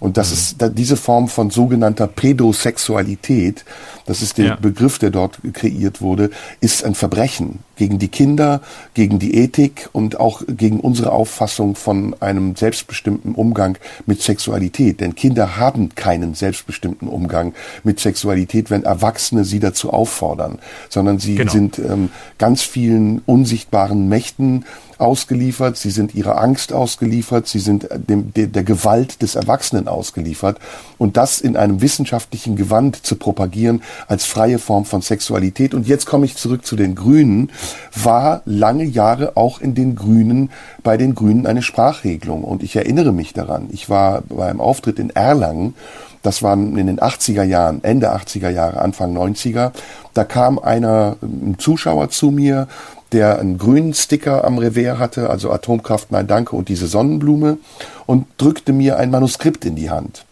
Und das mhm. ist diese Form von sogenannter Pädosexualität, das ist der ja. Begriff, der dort kreiert wurde, ist ein Verbrechen gegen die Kinder, gegen die Ethik und auch gegen unsere Auffassung von einem selbstbestimmten Umgang mit Sexualität. Denn Kinder haben keinen selbstbestimmten Umgang mit Sexualität, wenn Erwachsene sie dazu auffordern, sondern sie genau. sind ähm, ganz vielen unsichtbaren Mächten ausgeliefert, sie sind ihrer Angst ausgeliefert, sie sind dem, der, der Gewalt des Erwachsenen ausgeliefert. Und das in einem wissenschaftlichen Gewand zu propagieren als freie Form von Sexualität. Und jetzt komme ich zurück zu den Grünen, war lange Jahre auch in den Grünen, bei den Grünen eine Sprachregelung. Und ich erinnere mich daran, ich war beim Auftritt in Erlangen, das waren in den 80er Jahren, Ende 80er Jahre, Anfang 90er. Da kam einer, ein Zuschauer zu mir, der einen grünen Sticker am Revers hatte, also Atomkraft, nein danke und diese Sonnenblume und drückte mir ein Manuskript in die Hand.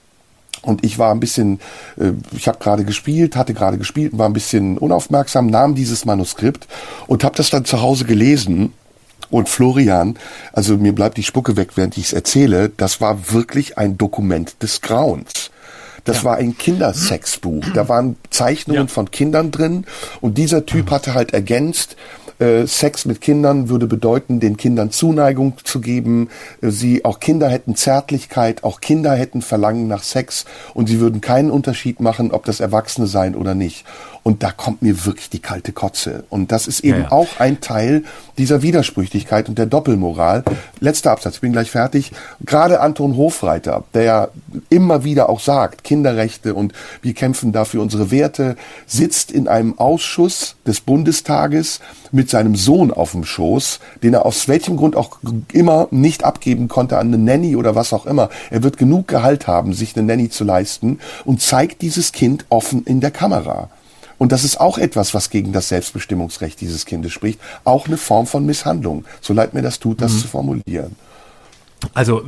Und ich war ein bisschen, äh, ich habe gerade gespielt, hatte gerade gespielt, war ein bisschen unaufmerksam, nahm dieses Manuskript und habe das dann zu Hause gelesen. Und Florian, also mir bleibt die Spucke weg, während ich es erzähle, das war wirklich ein Dokument des Grauens. Das ja. war ein Kindersexbuch. Da waren Zeichnungen ja. von Kindern drin und dieser Typ hatte halt ergänzt, äh, Sex mit Kindern würde bedeuten, den Kindern Zuneigung zu geben. Äh, sie, auch Kinder hätten Zärtlichkeit, auch Kinder hätten Verlangen nach Sex und sie würden keinen Unterschied machen, ob das Erwachsene sein oder nicht. Und da kommt mir wirklich die kalte Kotze. Und das ist eben ja, ja. auch ein Teil dieser Widersprüchlichkeit und der Doppelmoral. Letzter Absatz, ich bin gleich fertig. Gerade Anton Hofreiter, der ja immer wieder auch sagt, Kinderrechte und wir kämpfen dafür unsere Werte, sitzt in einem Ausschuss des Bundestages mit seinem Sohn auf dem Schoß, den er aus welchem Grund auch immer nicht abgeben konnte an eine Nanny oder was auch immer. Er wird genug Gehalt haben, sich eine Nanny zu leisten und zeigt dieses Kind offen in der Kamera. Und das ist auch etwas, was gegen das Selbstbestimmungsrecht dieses Kindes spricht. Auch eine Form von Misshandlung. So leid mir das tut, das mhm. zu formulieren. Also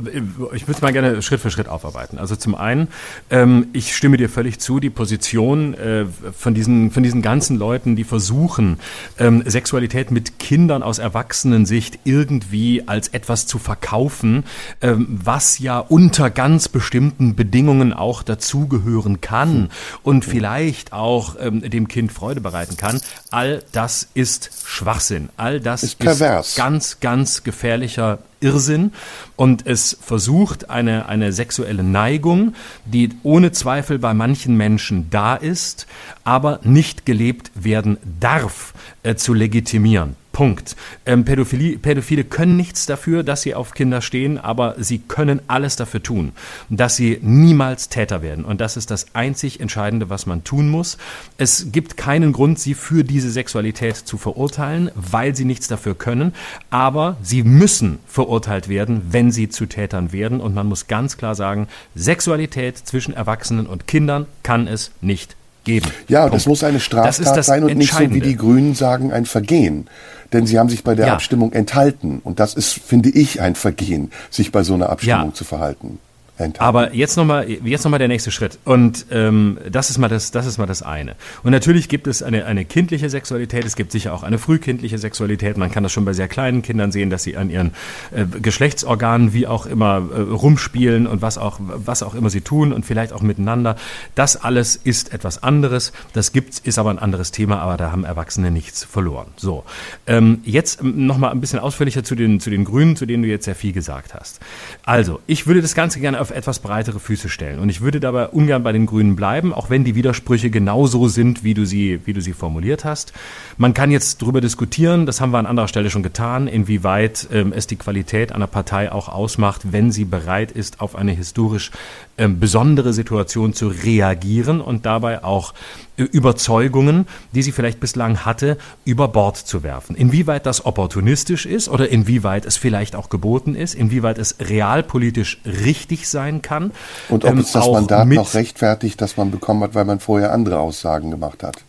ich würde es mal gerne Schritt für Schritt aufarbeiten. Also zum einen, ähm, ich stimme dir völlig zu, die Position äh, von, diesen, von diesen ganzen Leuten, die versuchen, ähm, Sexualität mit Kindern aus Erwachsenensicht irgendwie als etwas zu verkaufen, ähm, was ja unter ganz bestimmten Bedingungen auch dazugehören kann und vielleicht auch ähm, dem Kind Freude bereiten kann. All das ist Schwachsinn. All das ist, ist ganz, ganz gefährlicher Irrsinn und es versucht, eine, eine sexuelle Neigung, die ohne Zweifel bei manchen Menschen da ist, aber nicht gelebt werden darf, äh, zu legitimieren. Punkt. Ähm, Pädophilie, Pädophile können nichts dafür, dass sie auf Kinder stehen, aber sie können alles dafür tun, dass sie niemals Täter werden. Und das ist das einzig Entscheidende, was man tun muss. Es gibt keinen Grund, sie für diese Sexualität zu verurteilen, weil sie nichts dafür können. Aber sie müssen verurteilt werden, wenn sie zu Tätern werden. Und man muss ganz klar sagen, Sexualität zwischen Erwachsenen und Kindern kann es nicht geben. Ja, Punkt. das muss eine Straftat sein und nicht so wie die Grünen sagen, ein Vergehen. Denn sie haben sich bei der ja. Abstimmung enthalten. Und das ist, finde ich, ein Vergehen, sich bei so einer Abstimmung ja. zu verhalten. Aber jetzt nochmal, jetzt noch mal der nächste Schritt. Und ähm, das ist mal das, das ist mal das eine. Und natürlich gibt es eine, eine kindliche Sexualität. Es gibt sicher auch eine frühkindliche Sexualität. Man kann das schon bei sehr kleinen Kindern sehen, dass sie an ihren äh, Geschlechtsorganen wie auch immer äh, rumspielen und was auch, was auch immer sie tun und vielleicht auch miteinander. Das alles ist etwas anderes. Das gibt's, ist aber ein anderes Thema. Aber da haben Erwachsene nichts verloren. So. Ähm, jetzt nochmal ein bisschen ausführlicher zu den, zu den Grünen, zu denen du jetzt sehr viel gesagt hast. Also, ich würde das Ganze gerne auf etwas breitere Füße stellen. Und ich würde dabei ungern bei den Grünen bleiben, auch wenn die Widersprüche genauso sind, wie du sie, wie du sie formuliert hast. Man kann jetzt darüber diskutieren, das haben wir an anderer Stelle schon getan, inwieweit ähm, es die Qualität einer Partei auch ausmacht, wenn sie bereit ist, auf eine historisch besondere Situation zu reagieren und dabei auch äh, Überzeugungen, die sie vielleicht bislang hatte, über Bord zu werfen. Inwieweit das opportunistisch ist oder inwieweit es vielleicht auch geboten ist, inwieweit es realpolitisch richtig sein kann. Und ob ähm, es das Mandat noch rechtfertigt, das man bekommen hat, weil man vorher andere Aussagen gemacht hat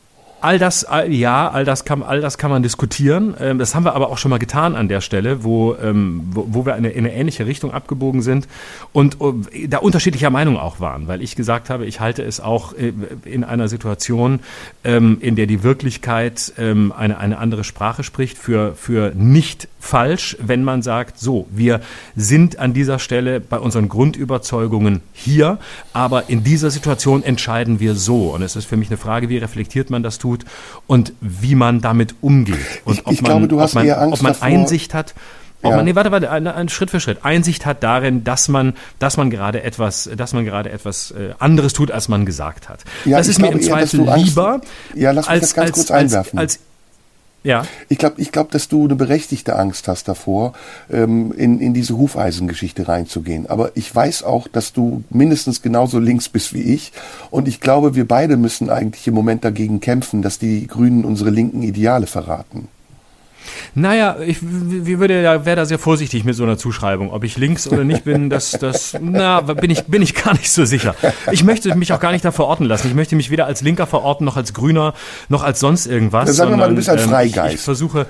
all das, all, ja, all das kann, all das kann man diskutieren. Ähm, das haben wir aber auch schon mal getan an der Stelle, wo, ähm, wo, wo wir in eine, in eine ähnliche Richtung abgebogen sind und uh, da unterschiedlicher Meinung auch waren, weil ich gesagt habe, ich halte es auch äh, in einer Situation, ähm, in der die Wirklichkeit ähm, eine, eine andere Sprache spricht, für, für nicht falsch, wenn man sagt, so, wir sind an dieser Stelle bei unseren Grundüberzeugungen hier, aber in dieser Situation entscheiden wir so. Und es ist für mich eine Frage, wie reflektiert man das tut tut und wie man damit umgeht. Und ich, ich man, glaube, du hast man, eher Angst ob man davor. Einsicht hat. Ob ja. man, nee, warte, warte, ein, ein, Schritt für Schritt. Einsicht hat darin, dass man, dass man gerade etwas, dass man gerade etwas äh, anderes tut, als man gesagt hat. Ja, das ist mir im Zweifel eher, lieber. Ja, lass mich als, das ganz als, kurz einwerfen. Als, als, ja. Ich glaube, ich glaub, dass du eine berechtigte Angst hast davor, ähm, in, in diese Hufeisengeschichte reinzugehen. Aber ich weiß auch, dass du mindestens genauso links bist wie ich. Und ich glaube, wir beide müssen eigentlich im Moment dagegen kämpfen, dass die Grünen unsere linken Ideale verraten. Naja, ich wie würde ja, wäre da sehr vorsichtig mit so einer Zuschreibung. Ob ich links oder nicht bin, das, das, na, bin ich, bin ich gar nicht so sicher. Ich möchte mich auch gar nicht da verorten lassen. Ich möchte mich weder als Linker verorten, noch als Grüner, noch als sonst irgendwas. Dann sagen wir mal, du bist ein Freigeist. Ich, ich versuche,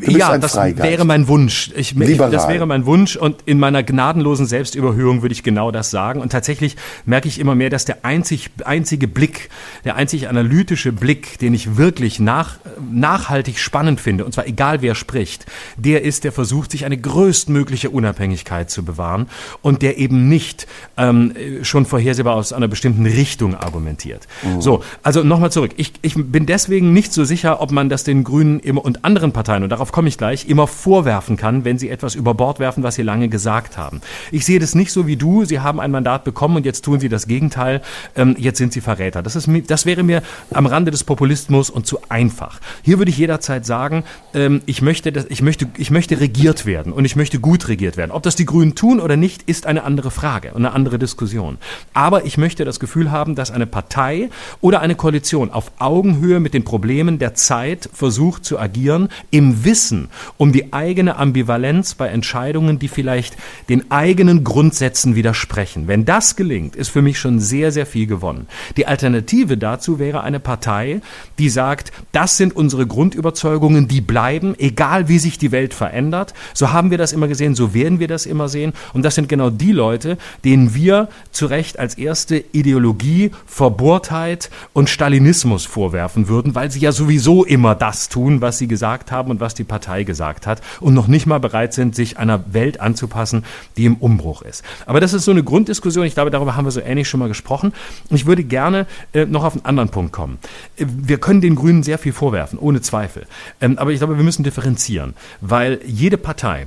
ja, das Freigeist. wäre mein Wunsch. Ich, ich, das wäre mein Wunsch und in meiner gnadenlosen Selbstüberhöhung würde ich genau das sagen. Und tatsächlich merke ich immer mehr, dass der einzig, einzige Blick, der einzig analytische Blick, den ich wirklich nach, nachhaltig spannend finde, und zwar egal wer spricht, der ist, der versucht, sich eine größtmögliche Unabhängigkeit zu bewahren und der eben nicht ähm, schon vorhersehbar aus einer bestimmten Richtung argumentiert. Mhm. So, also nochmal zurück. Ich, ich bin deswegen nicht so sicher, ob man das den Grünen immer und anderen Parteien, und darauf komme ich gleich, immer vorwerfen kann, wenn sie etwas über Bord werfen, was sie lange gesagt haben. Ich sehe das nicht so wie du. Sie haben ein Mandat bekommen und jetzt tun sie das Gegenteil. Ähm, jetzt sind sie Verräter. Das, ist, das wäre mir am Rande des Populismus und zu einfach. Hier würde ich jederzeit sagen, ähm, ich, möchte, dass, ich, möchte, ich möchte regiert werden und ich möchte gut regiert werden. Ob das die Grünen tun oder nicht, ist eine andere Frage und eine andere Diskussion. Aber ich möchte das Gefühl haben, dass eine Partei oder eine Koalition auf Augenhöhe mit den Problemen der Zeit versucht zu agieren, im Wissen um die eigene Ambivalenz bei Entscheidungen, die vielleicht den eigenen Grundsätzen widersprechen. Wenn das gelingt, ist für mich schon sehr, sehr viel gewonnen. Die Alternative dazu wäre eine Partei, die sagt, das sind unsere Grundüberzeugungen, die bleiben, egal wie sich die Welt verändert. So haben wir das immer gesehen, so werden wir das immer sehen. Und das sind genau die Leute, denen wir zu Recht als erste Ideologie, Verbohrtheit und Stalinismus vorwerfen würden, weil sie ja sowieso immer das tun, was sie gesagt haben und was die Partei gesagt hat und noch nicht mal bereit sind, sich einer Welt anzupassen, die im Umbruch ist. Aber das ist so eine Grunddiskussion. Ich glaube, darüber haben wir so ähnlich schon mal gesprochen. Ich würde gerne äh, noch auf einen anderen Punkt kommen. Äh, wir können den Grünen sehr viel vorwerfen, ohne Zweifel. Ähm, aber ich glaube, wir müssen differenzieren, weil jede Partei,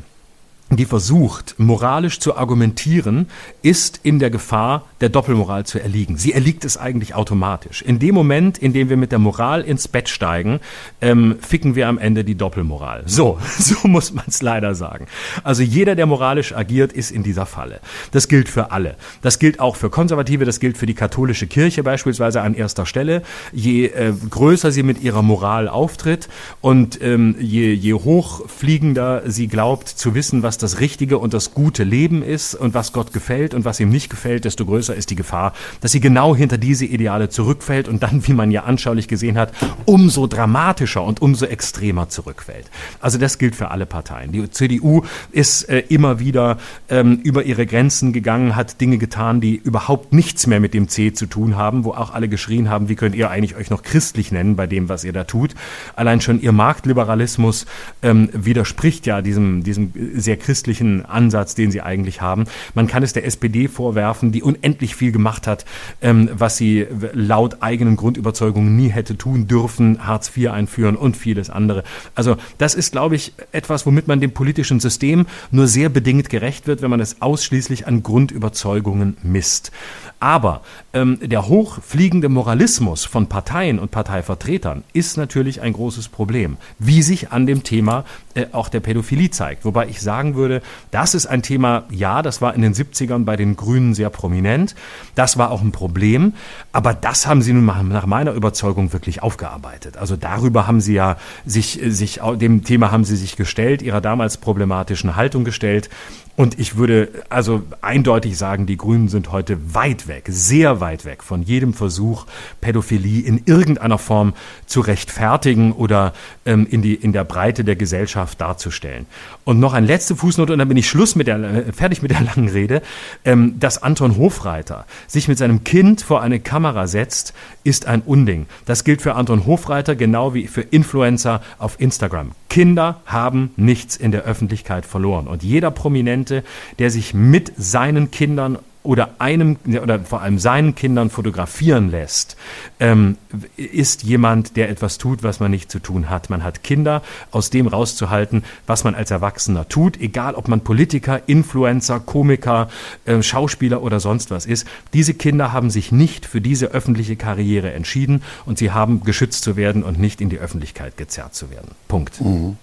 die versucht, moralisch zu argumentieren, ist in der Gefahr, der Doppelmoral zu erliegen. Sie erliegt es eigentlich automatisch. In dem Moment, in dem wir mit der Moral ins Bett steigen, ähm, ficken wir am Ende die Doppelmoral. So, so muss man es leider sagen. Also jeder, der moralisch agiert, ist in dieser Falle. Das gilt für alle. Das gilt auch für Konservative, das gilt für die katholische Kirche beispielsweise an erster Stelle. Je äh, größer sie mit ihrer Moral auftritt und ähm, je, je hochfliegender sie glaubt zu wissen, was das richtige und das gute Leben ist und was Gott gefällt und was ihm nicht gefällt, desto größer ist die Gefahr, dass sie genau hinter diese Ideale zurückfällt und dann, wie man ja anschaulich gesehen hat, umso dramatischer und umso extremer zurückfällt. Also das gilt für alle Parteien. Die CDU ist äh, immer wieder ähm, über ihre Grenzen gegangen, hat Dinge getan, die überhaupt nichts mehr mit dem C zu tun haben, wo auch alle geschrien haben, wie könnt ihr eigentlich euch noch christlich nennen bei dem, was ihr da tut. Allein schon ihr Marktliberalismus ähm, widerspricht ja diesem, diesem sehr christlichen Ansatz, den sie eigentlich haben. Man kann es der SPD vorwerfen, die unendlich viel gemacht hat, ähm, was sie laut eigenen Grundüberzeugungen nie hätte tun dürfen, Hartz IV einführen und vieles andere. Also das ist, glaube ich, etwas, womit man dem politischen System nur sehr bedingt gerecht wird, wenn man es ausschließlich an Grundüberzeugungen misst. Aber ähm, der hochfliegende Moralismus von Parteien und Parteivertretern ist natürlich ein großes Problem, wie sich an dem Thema äh, auch der Pädophilie zeigt. Wobei ich sagen würde, das ist ein Thema, ja, das war in den 70ern bei den Grünen sehr prominent. Das war auch ein Problem. Aber das haben sie nun nach meiner Überzeugung wirklich aufgearbeitet. Also darüber haben sie ja sich, sich, dem Thema haben sie sich gestellt, ihrer damals problematischen Haltung gestellt. Und ich würde also eindeutig sagen, die Grünen sind heute weit weg, sehr weit weg von jedem Versuch, Pädophilie in irgendeiner Form zu rechtfertigen oder ähm, in, die, in der Breite der Gesellschaft darzustellen. Und noch ein letzte Fußnote, und dann bin ich Schluss mit der, äh, fertig mit der langen Rede. Ähm, dass Anton Hofreiter sich mit seinem Kind vor eine Kamera setzt, ist ein Unding. Das gilt für Anton Hofreiter genau wie für Influencer auf Instagram. Kinder haben nichts in der Öffentlichkeit verloren. Und jeder Prominente, der sich mit seinen Kindern oder einem oder vor allem seinen Kindern fotografieren lässt, ähm, ist jemand, der etwas tut, was man nicht zu tun hat. Man hat Kinder aus dem rauszuhalten, was man als Erwachsener tut, egal ob man Politiker, Influencer, Komiker, äh, Schauspieler oder sonst was ist. Diese Kinder haben sich nicht für diese öffentliche Karriere entschieden und sie haben geschützt zu werden und nicht in die Öffentlichkeit gezerrt zu werden. Punkt. Mhm.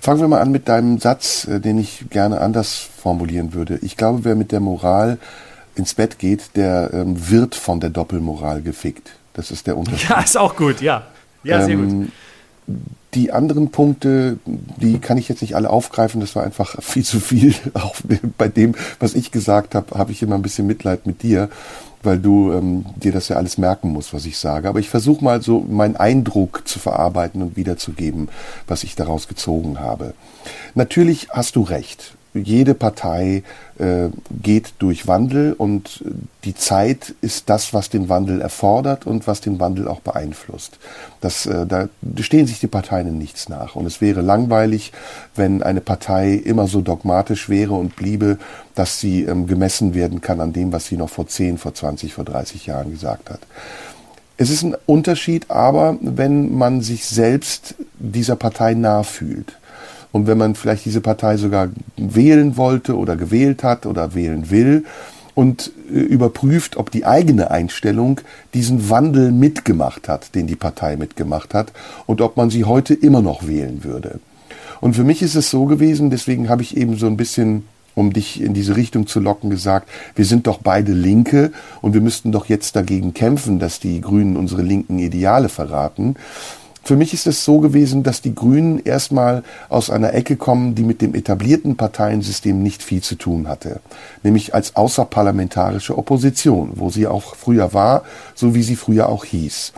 Fangen wir mal an mit deinem Satz, äh, den ich gerne anders formulieren würde. Ich glaube, wer mit der Moral ins Bett geht, der ähm, wird von der Doppelmoral gefickt. Das ist der Unterschied. Ja, ist auch gut, ja. Ja, sehr ähm, gut. Die anderen Punkte, die kann ich jetzt nicht alle aufgreifen. Das war einfach viel zu viel. Auch bei dem, was ich gesagt habe, habe ich immer ein bisschen Mitleid mit dir weil du ähm, dir das ja alles merken musst, was ich sage. Aber ich versuche mal so meinen Eindruck zu verarbeiten und wiederzugeben, was ich daraus gezogen habe. Natürlich hast du recht jede Partei äh, geht durch Wandel und die Zeit ist das, was den Wandel erfordert und was den Wandel auch beeinflusst. Das, äh, da stehen sich die Parteien in nichts nach. Und es wäre langweilig, wenn eine Partei immer so dogmatisch wäre und bliebe, dass sie ähm, gemessen werden kann an dem, was sie noch vor 10, vor 20, vor 30 Jahren gesagt hat. Es ist ein Unterschied, aber wenn man sich selbst dieser Partei nahe fühlt. Und wenn man vielleicht diese Partei sogar wählen wollte oder gewählt hat oder wählen will und äh, überprüft, ob die eigene Einstellung diesen Wandel mitgemacht hat, den die Partei mitgemacht hat und ob man sie heute immer noch wählen würde. Und für mich ist es so gewesen, deswegen habe ich eben so ein bisschen um dich in diese Richtung zu locken, gesagt, wir sind doch beide Linke und wir müssten doch jetzt dagegen kämpfen, dass die Grünen unsere linken Ideale verraten. Für mich ist es so gewesen, dass die Grünen erstmal aus einer Ecke kommen, die mit dem etablierten Parteiensystem nicht viel zu tun hatte, nämlich als außerparlamentarische Opposition, wo sie auch früher war, so wie sie früher auch hieß.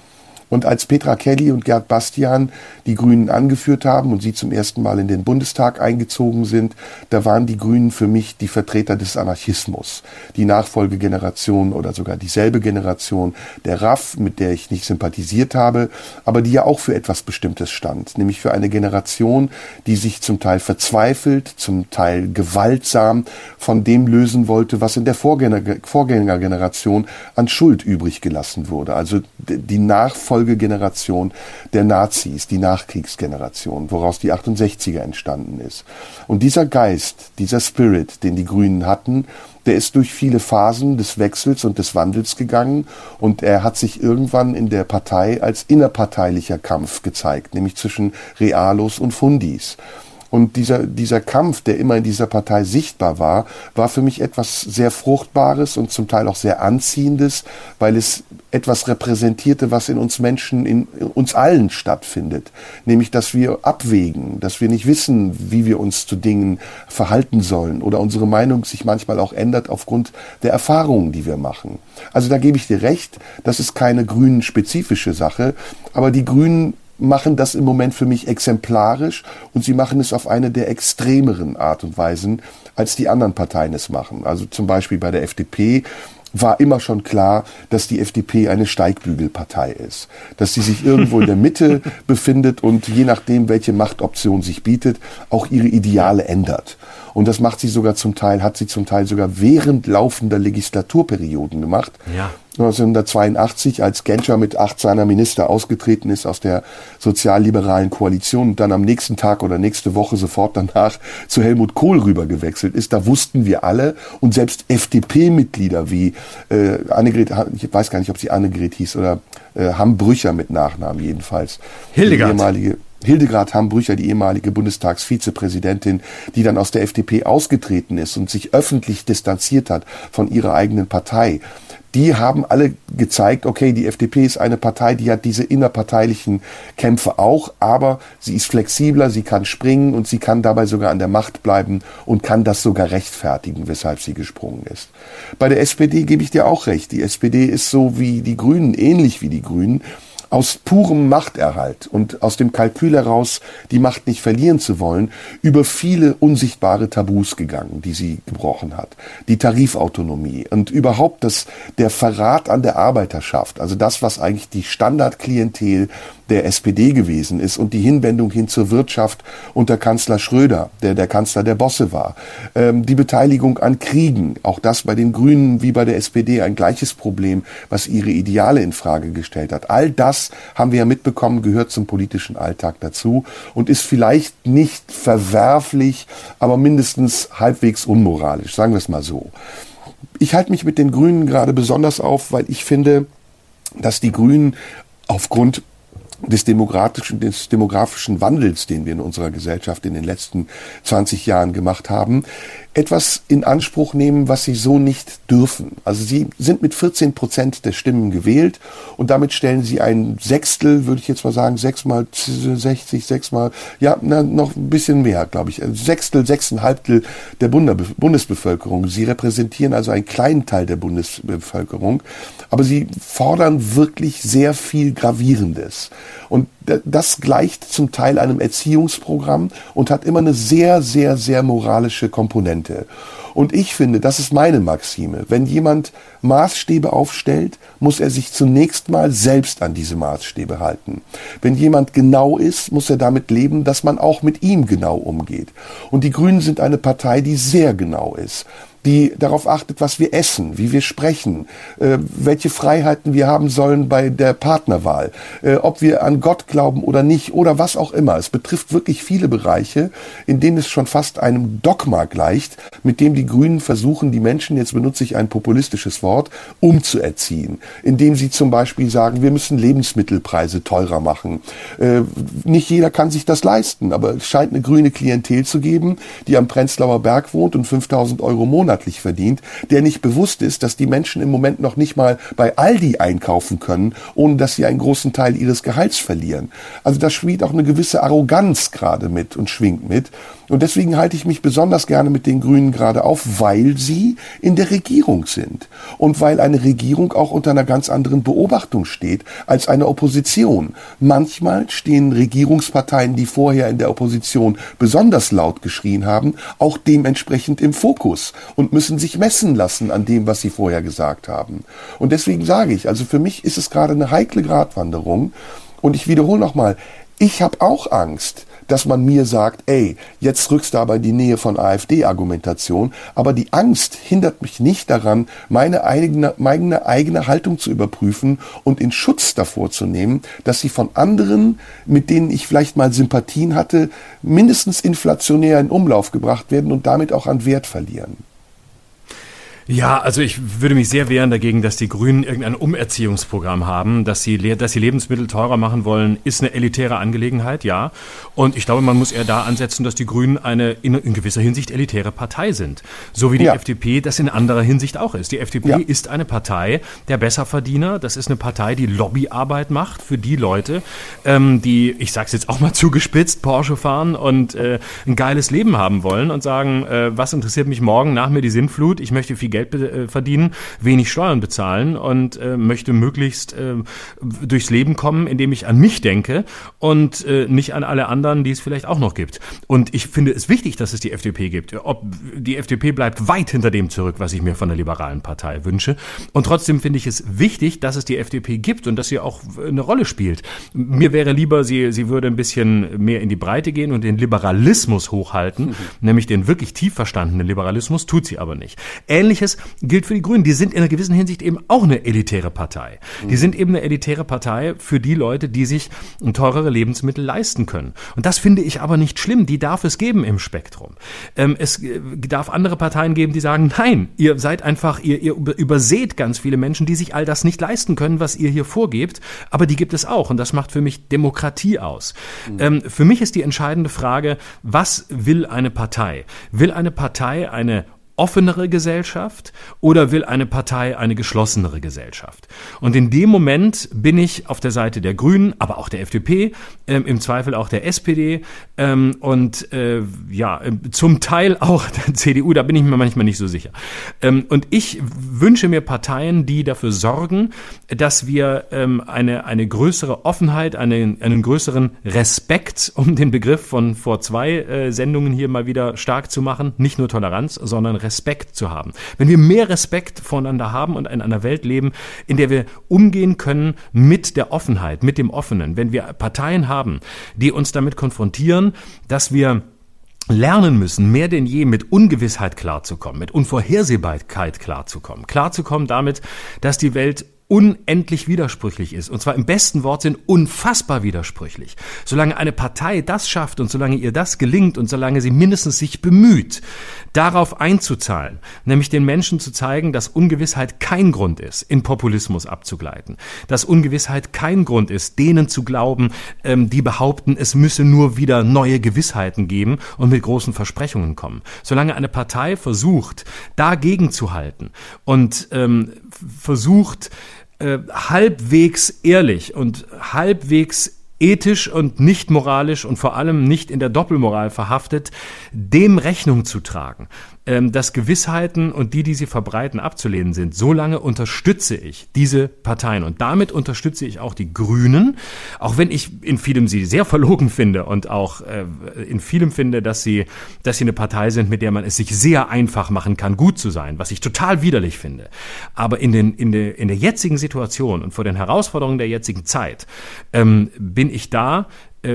Und als Petra Kelly und Gerd Bastian die Grünen angeführt haben und sie zum ersten Mal in den Bundestag eingezogen sind, da waren die Grünen für mich die Vertreter des Anarchismus. Die Nachfolgegeneration oder sogar dieselbe Generation der RAF, mit der ich nicht sympathisiert habe, aber die ja auch für etwas Bestimmtes stand, nämlich für eine Generation, die sich zum Teil verzweifelt, zum Teil gewaltsam von dem lösen wollte, was in der Vorgänger Vorgängergeneration an Schuld übrig gelassen wurde. Also die Nachfolge Nachfolgegeneration der Nazis, die Nachkriegsgeneration, woraus die 68er entstanden ist. Und dieser Geist, dieser Spirit, den die Grünen hatten, der ist durch viele Phasen des Wechsels und des Wandels gegangen und er hat sich irgendwann in der Partei als innerparteilicher Kampf gezeigt, nämlich zwischen Realos und Fundis. Und dieser, dieser Kampf, der immer in dieser Partei sichtbar war, war für mich etwas sehr Fruchtbares und zum Teil auch sehr Anziehendes, weil es etwas repräsentierte, was in uns Menschen, in uns allen stattfindet. Nämlich, dass wir abwägen, dass wir nicht wissen, wie wir uns zu Dingen verhalten sollen oder unsere Meinung sich manchmal auch ändert aufgrund der Erfahrungen, die wir machen. Also da gebe ich dir recht, das ist keine grünen spezifische Sache, aber die Grünen machen das im Moment für mich exemplarisch und sie machen es auf eine der extremeren Art und Weisen, als die anderen Parteien es machen. Also zum Beispiel bei der FDP war immer schon klar, dass die FDP eine Steigbügelpartei ist, dass sie sich irgendwo in der Mitte befindet und je nachdem, welche Machtoption sich bietet, auch ihre Ideale ändert. Und das macht sie sogar zum Teil, hat sie zum Teil sogar während laufender Legislaturperioden gemacht. Ja. 1982, als Genscher mit acht seiner Minister ausgetreten ist aus der sozialliberalen Koalition und dann am nächsten Tag oder nächste Woche sofort danach zu Helmut Kohl rübergewechselt ist, da wussten wir alle und selbst FDP-Mitglieder wie äh, Annegret, ich weiß gar nicht, ob sie Annegret hieß oder äh, Hambrücher mit Nachnamen jedenfalls. Hildegard. Die ehemalige Hildegard Hambrücher, die ehemalige Bundestagsvizepräsidentin, die dann aus der FDP ausgetreten ist und sich öffentlich distanziert hat von ihrer eigenen Partei, die haben alle gezeigt, okay, die FDP ist eine Partei, die hat diese innerparteilichen Kämpfe auch, aber sie ist flexibler, sie kann springen und sie kann dabei sogar an der Macht bleiben und kann das sogar rechtfertigen, weshalb sie gesprungen ist. Bei der SPD gebe ich dir auch recht. Die SPD ist so wie die Grünen, ähnlich wie die Grünen aus purem Machterhalt und aus dem Kalkül heraus, die Macht nicht verlieren zu wollen, über viele unsichtbare Tabus gegangen, die sie gebrochen hat. Die Tarifautonomie und überhaupt das, der Verrat an der Arbeiterschaft, also das, was eigentlich die Standardklientel der SPD gewesen ist und die Hinwendung hin zur Wirtschaft unter Kanzler Schröder, der der Kanzler der Bosse war. Ähm, die Beteiligung an Kriegen, auch das bei den Grünen wie bei der SPD ein gleiches Problem, was ihre Ideale in Frage gestellt hat. All das haben wir ja mitbekommen, gehört zum politischen Alltag dazu und ist vielleicht nicht verwerflich, aber mindestens halbwegs unmoralisch, sagen wir es mal so. Ich halte mich mit den Grünen gerade besonders auf, weil ich finde, dass die Grünen aufgrund des demografischen, des demografischen Wandels, den wir in unserer Gesellschaft in den letzten 20 Jahren gemacht haben, etwas in Anspruch nehmen, was sie so nicht dürfen. Also sie sind mit 14 Prozent der Stimmen gewählt und damit stellen sie ein Sechstel, würde ich jetzt mal sagen, sechs mal 60, sechs ja, na, noch ein bisschen mehr, glaube ich. Sechstel, sechseinhalbtel der Bundesbevölkerung. Sie repräsentieren also einen kleinen Teil der Bundesbevölkerung, aber sie fordern wirklich sehr viel Gravierendes. Und das gleicht zum Teil einem Erziehungsprogramm und hat immer eine sehr, sehr, sehr moralische Komponente. Und ich finde, das ist meine Maxime. Wenn jemand Maßstäbe aufstellt, muss er sich zunächst mal selbst an diese Maßstäbe halten. Wenn jemand genau ist, muss er damit leben, dass man auch mit ihm genau umgeht. Und die Grünen sind eine Partei, die sehr genau ist die darauf achtet, was wir essen, wie wir sprechen, äh, welche Freiheiten wir haben sollen bei der Partnerwahl, äh, ob wir an Gott glauben oder nicht oder was auch immer. Es betrifft wirklich viele Bereiche, in denen es schon fast einem Dogma gleicht, mit dem die Grünen versuchen, die Menschen, jetzt benutze ich ein populistisches Wort, umzuerziehen, indem sie zum Beispiel sagen, wir müssen Lebensmittelpreise teurer machen. Äh, nicht jeder kann sich das leisten, aber es scheint eine grüne Klientel zu geben, die am Prenzlauer Berg wohnt und 5000 Euro monatlich verdient, der nicht bewusst ist, dass die Menschen im Moment noch nicht mal bei Aldi einkaufen können, ohne dass sie einen großen Teil ihres Gehalts verlieren. Also da schwingt auch eine gewisse Arroganz gerade mit und schwingt mit. Und deswegen halte ich mich besonders gerne mit den Grünen gerade auf, weil sie in der Regierung sind. Und weil eine Regierung auch unter einer ganz anderen Beobachtung steht als eine Opposition. Manchmal stehen Regierungsparteien, die vorher in der Opposition besonders laut geschrien haben, auch dementsprechend im Fokus und müssen sich messen lassen an dem, was sie vorher gesagt haben. Und deswegen sage ich, also für mich ist es gerade eine heikle Gratwanderung. Und ich wiederhole nochmal, ich habe auch Angst, dass man mir sagt, ey, jetzt rückst du aber in die Nähe von AfD-Argumentation. Aber die Angst hindert mich nicht daran, meine eigene, meine eigene Haltung zu überprüfen und in Schutz davor zu nehmen, dass sie von anderen, mit denen ich vielleicht mal Sympathien hatte, mindestens inflationär in Umlauf gebracht werden und damit auch an Wert verlieren. Ja, also ich würde mich sehr wehren dagegen, dass die Grünen irgendein Umerziehungsprogramm haben, dass sie, dass sie Lebensmittel teurer machen wollen, ist eine elitäre Angelegenheit, ja. Und ich glaube, man muss eher da ansetzen, dass die Grünen eine in, in gewisser Hinsicht elitäre Partei sind. So wie die ja. FDP das in anderer Hinsicht auch ist. Die FDP ja. ist eine Partei der Besserverdiener. Das ist eine Partei, die Lobbyarbeit macht für die Leute, ähm, die, ich sag's jetzt auch mal zugespitzt, Porsche fahren und äh, ein geiles Leben haben wollen und sagen, äh, was interessiert mich morgen nach mir die Sinnflut? Ich möchte viel Geld äh, verdienen, wenig Steuern bezahlen und äh, möchte möglichst äh, durchs Leben kommen, indem ich an mich denke und äh, nicht an alle anderen, die es vielleicht auch noch gibt. Und ich finde es wichtig, dass es die FDP gibt. Ob die FDP bleibt weit hinter dem zurück, was ich mir von der liberalen Partei wünsche. Und trotzdem finde ich es wichtig, dass es die FDP gibt und dass sie auch eine Rolle spielt. Mir wäre lieber, sie, sie würde ein bisschen mehr in die Breite gehen und den Liberalismus hochhalten, mhm. nämlich den wirklich tief verstandenen Liberalismus, tut sie aber nicht. Ähnlich Gleiches gilt für die Grünen. Die sind in einer gewissen Hinsicht eben auch eine elitäre Partei. Die sind eben eine elitäre Partei für die Leute, die sich teurere Lebensmittel leisten können. Und das finde ich aber nicht schlimm. Die darf es geben im Spektrum. Ähm, es äh, darf andere Parteien geben, die sagen, nein, ihr seid einfach, ihr, ihr überseht ganz viele Menschen, die sich all das nicht leisten können, was ihr hier vorgebt. Aber die gibt es auch. Und das macht für mich Demokratie aus. Mhm. Für mich ist die entscheidende Frage, was will eine Partei? Will eine Partei eine offenere Gesellschaft oder will eine Partei eine geschlossenere Gesellschaft? Und in dem Moment bin ich auf der Seite der Grünen, aber auch der FDP, ähm, im Zweifel auch der SPD ähm, und äh, ja, zum Teil auch der CDU, da bin ich mir manchmal nicht so sicher. Ähm, und ich wünsche mir Parteien, die dafür sorgen, dass wir ähm, eine, eine größere Offenheit, eine, einen größeren Respekt, um den Begriff von vor zwei äh, Sendungen hier mal wieder stark zu machen, nicht nur Toleranz, sondern Respekt zu haben. Wenn wir mehr Respekt voneinander haben und in einer Welt leben, in der wir umgehen können mit der Offenheit, mit dem Offenen, wenn wir Parteien haben, die uns damit konfrontieren, dass wir lernen müssen, mehr denn je mit Ungewissheit klarzukommen, mit Unvorhersehbarkeit klarzukommen, klarzukommen damit, dass die Welt unendlich widersprüchlich ist. Und zwar im besten Wortsinn unfassbar widersprüchlich. Solange eine Partei das schafft und solange ihr das gelingt und solange sie mindestens sich bemüht, darauf einzuzahlen, nämlich den Menschen zu zeigen, dass Ungewissheit kein Grund ist, in Populismus abzugleiten, dass Ungewissheit kein Grund ist, denen zu glauben, ähm, die behaupten, es müsse nur wieder neue Gewissheiten geben und mit großen Versprechungen kommen. Solange eine Partei versucht, dagegen zu halten und ähm, versucht, äh, halbwegs ehrlich und halbwegs ethisch und nicht moralisch und vor allem nicht in der Doppelmoral verhaftet, dem Rechnung zu tragen ähm, dass Gewissheiten und die, die sie verbreiten, abzulehnen sind. Solange unterstütze ich diese Parteien und damit unterstütze ich auch die Grünen, auch wenn ich in vielem sie sehr verlogen finde und auch äh, in vielem finde, dass sie, dass sie eine Partei sind, mit der man es sich sehr einfach machen kann, gut zu sein, was ich total widerlich finde. Aber in, den, in, der, in der jetzigen Situation und vor den Herausforderungen der jetzigen Zeit ähm, bin ich da,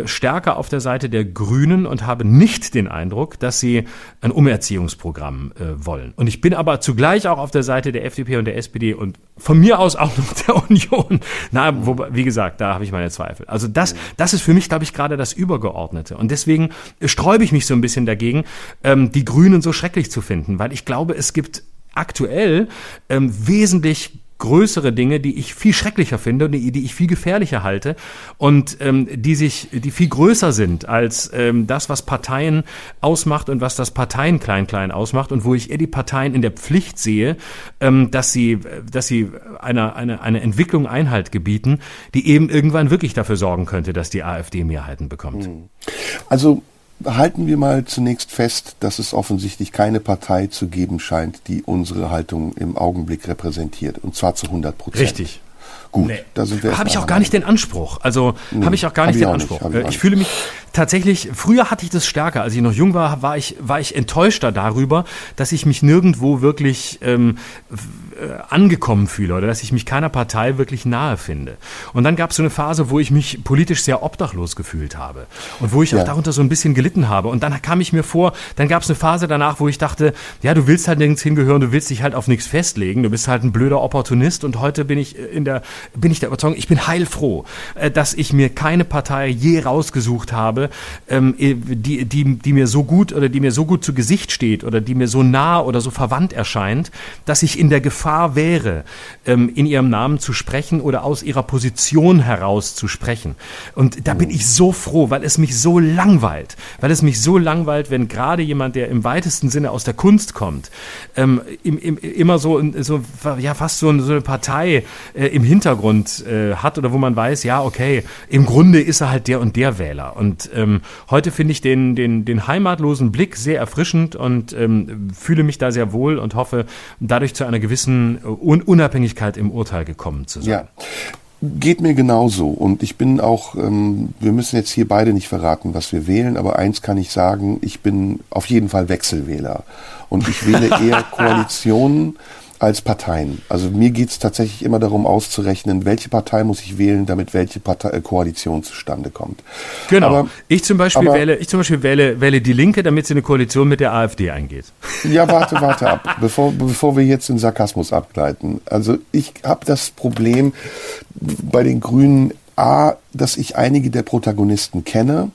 stärker auf der Seite der Grünen und habe nicht den Eindruck, dass sie ein Umerziehungsprogramm äh, wollen. Und ich bin aber zugleich auch auf der Seite der FDP und der SPD und von mir aus auch noch der Union. Na, wo, wie gesagt, da habe ich meine Zweifel. Also das, das ist für mich, glaube ich, gerade das Übergeordnete. Und deswegen sträube ich mich so ein bisschen dagegen, ähm, die Grünen so schrecklich zu finden, weil ich glaube, es gibt aktuell ähm, wesentlich größere Dinge, die ich viel schrecklicher finde und die, die ich viel gefährlicher halte und ähm, die sich, die viel größer sind als ähm, das, was Parteien ausmacht und was das Parteien klein klein ausmacht und wo ich eher die Parteien in der Pflicht sehe, ähm, dass sie, dass sie einer eine, eine Entwicklung Einhalt gebieten, die eben irgendwann wirklich dafür sorgen könnte, dass die AfD Mehrheiten bekommt. Hm. Also halten wir mal zunächst fest, dass es offensichtlich keine Partei zu geben scheint, die unsere Haltung im Augenblick repräsentiert. Und zwar zu 100 Prozent. Richtig. Gut, nee. da sind wir. Habe ich auch gar nicht den Anspruch. Also nee, habe ich auch gar nicht den Anspruch. Nicht, ich, ich fühle mich tatsächlich, früher hatte ich das stärker. Als ich noch jung war, war ich, war ich enttäuschter darüber, dass ich mich nirgendwo wirklich ähm, äh, angekommen fühle oder dass ich mich keiner Partei wirklich nahe finde. Und dann gab es so eine Phase, wo ich mich politisch sehr obdachlos gefühlt habe und wo ich ja. auch darunter so ein bisschen gelitten habe. Und dann kam ich mir vor, dann gab es eine Phase danach, wo ich dachte, ja, du willst halt nirgends hingehören, du willst dich halt auf nichts festlegen, du bist halt ein blöder Opportunist und heute bin ich in der, bin ich der Überzeugung, ich bin heilfroh, äh, dass ich mir keine Partei je rausgesucht habe, ähm, äh, die, die, die mir so gut oder die mir so gut zu Gesicht steht oder die mir so nah oder so verwandt erscheint, dass ich in der Gefahr wäre, ähm, in ihrem Namen zu sprechen oder aus ihrer Position heraus zu sprechen. Und da bin ich so froh, weil es mich so langweilt, weil es mich so langweilt, wenn gerade jemand, der im weitesten Sinne aus der Kunst kommt, ähm, im, im, immer so, so ja fast so, so eine Partei äh, im Hintergrund äh, hat oder wo man weiß, ja okay, im Grunde ist er halt der und der Wähler und ähm, heute finde ich den, den, den heimatlosen Blick sehr erfrischend und ähm, fühle mich da sehr wohl und hoffe, dadurch zu einer gewissen Un Unabhängigkeit im Urteil gekommen zu sein. Ja. Geht mir genauso. Und ich bin auch, ähm, wir müssen jetzt hier beide nicht verraten, was wir wählen, aber eins kann ich sagen, ich bin auf jeden Fall Wechselwähler. Und ich wähle eher Koalitionen als Parteien. Also mir geht es tatsächlich immer darum auszurechnen, welche Partei muss ich wählen, damit welche Partei, äh, Koalition zustande kommt. Genau. Aber, ich zum Beispiel aber, wähle, ich zum Beispiel wähle, wähle die Linke, damit sie eine Koalition mit der AfD eingeht. Ja, warte, warte ab, bevor, bevor wir jetzt in Sarkasmus abgleiten. Also ich habe das Problem bei den Grünen A, dass ich einige der Protagonisten kenne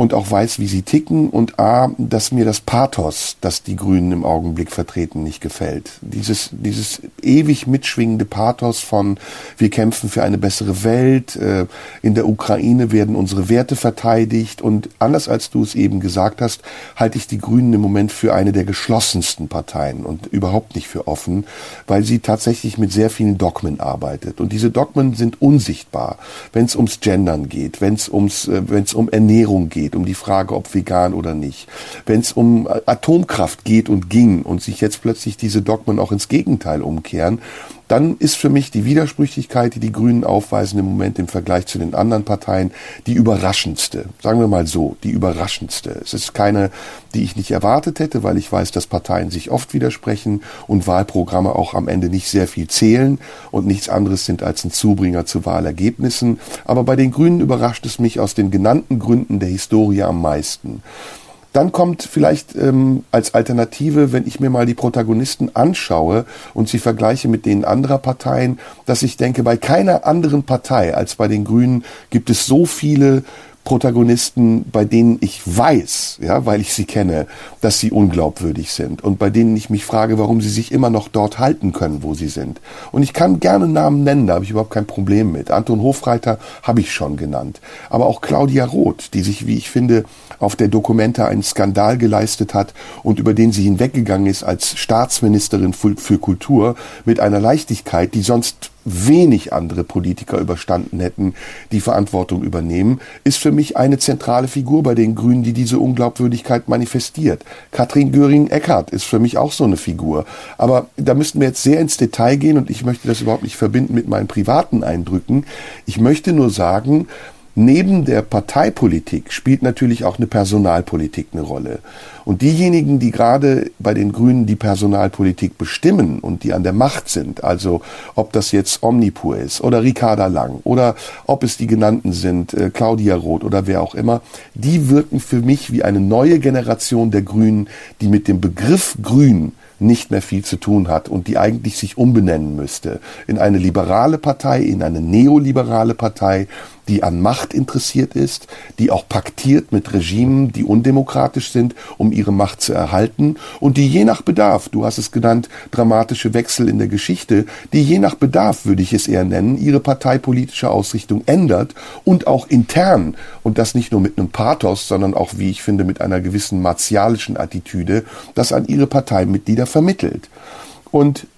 und auch weiß, wie sie ticken und A, dass mir das Pathos, das die Grünen im Augenblick vertreten, nicht gefällt. Dieses, dieses ewig mitschwingende Pathos von wir kämpfen für eine bessere Welt, äh, in der Ukraine werden unsere Werte verteidigt und anders als du es eben gesagt hast, halte ich die Grünen im Moment für eine der geschlossensten Parteien und überhaupt nicht für offen, weil sie tatsächlich mit sehr vielen Dogmen arbeitet. Und diese Dogmen sind unsichtbar, wenn es ums Gendern geht, wenn es ums, äh, wenn es um Ernährung geht, geht, um die Frage, ob vegan oder nicht, wenn es um Atomkraft geht und ging und sich jetzt plötzlich diese Dogmen auch ins Gegenteil umkehren, dann ist für mich die Widersprüchlichkeit, die die Grünen aufweisen im Moment im Vergleich zu den anderen Parteien, die überraschendste. Sagen wir mal so, die überraschendste. Es ist keine, die ich nicht erwartet hätte, weil ich weiß, dass Parteien sich oft widersprechen und Wahlprogramme auch am Ende nicht sehr viel zählen und nichts anderes sind als ein Zubringer zu Wahlergebnissen. Aber bei den Grünen überrascht es mich aus den genannten Gründen der Historie am meisten. Dann kommt vielleicht ähm, als Alternative, wenn ich mir mal die Protagonisten anschaue und sie vergleiche mit denen anderer Parteien, dass ich denke, bei keiner anderen Partei als bei den Grünen gibt es so viele Protagonisten, bei denen ich weiß, ja, weil ich sie kenne, dass sie unglaubwürdig sind und bei denen ich mich frage, warum sie sich immer noch dort halten können, wo sie sind. Und ich kann gerne Namen nennen, da habe ich überhaupt kein Problem mit. Anton Hofreiter habe ich schon genannt, aber auch Claudia Roth, die sich, wie ich finde, auf der Dokumente einen Skandal geleistet hat und über den sie hinweggegangen ist als Staatsministerin für Kultur mit einer Leichtigkeit, die sonst wenig andere Politiker überstanden hätten, die Verantwortung übernehmen, ist für mich eine zentrale Figur bei den Grünen, die diese Unglaubwürdigkeit manifestiert. Katrin Göring-Eckardt ist für mich auch so eine Figur. Aber da müssten wir jetzt sehr ins Detail gehen und ich möchte das überhaupt nicht verbinden mit meinen privaten Eindrücken. Ich möchte nur sagen, neben der Parteipolitik spielt natürlich auch eine Personalpolitik eine Rolle. Und diejenigen, die gerade bei den Grünen die Personalpolitik bestimmen und die an der Macht sind, also ob das jetzt Omnipur ist oder Ricarda Lang oder ob es die genannten sind, äh, Claudia Roth oder wer auch immer, die wirken für mich wie eine neue Generation der Grünen, die mit dem Begriff Grün nicht mehr viel zu tun hat und die eigentlich sich umbenennen müsste in eine liberale Partei, in eine neoliberale Partei, die an Macht interessiert ist, die auch paktiert mit Regimen, die undemokratisch sind, um ihre Macht zu erhalten und die je nach Bedarf, du hast es genannt, dramatische Wechsel in der Geschichte, die je nach Bedarf, würde ich es eher nennen, ihre parteipolitische Ausrichtung ändert und auch intern und das nicht nur mit einem Pathos, sondern auch, wie ich finde, mit einer gewissen martialischen Attitüde, das an ihre Parteimitglieder vermittelt. Und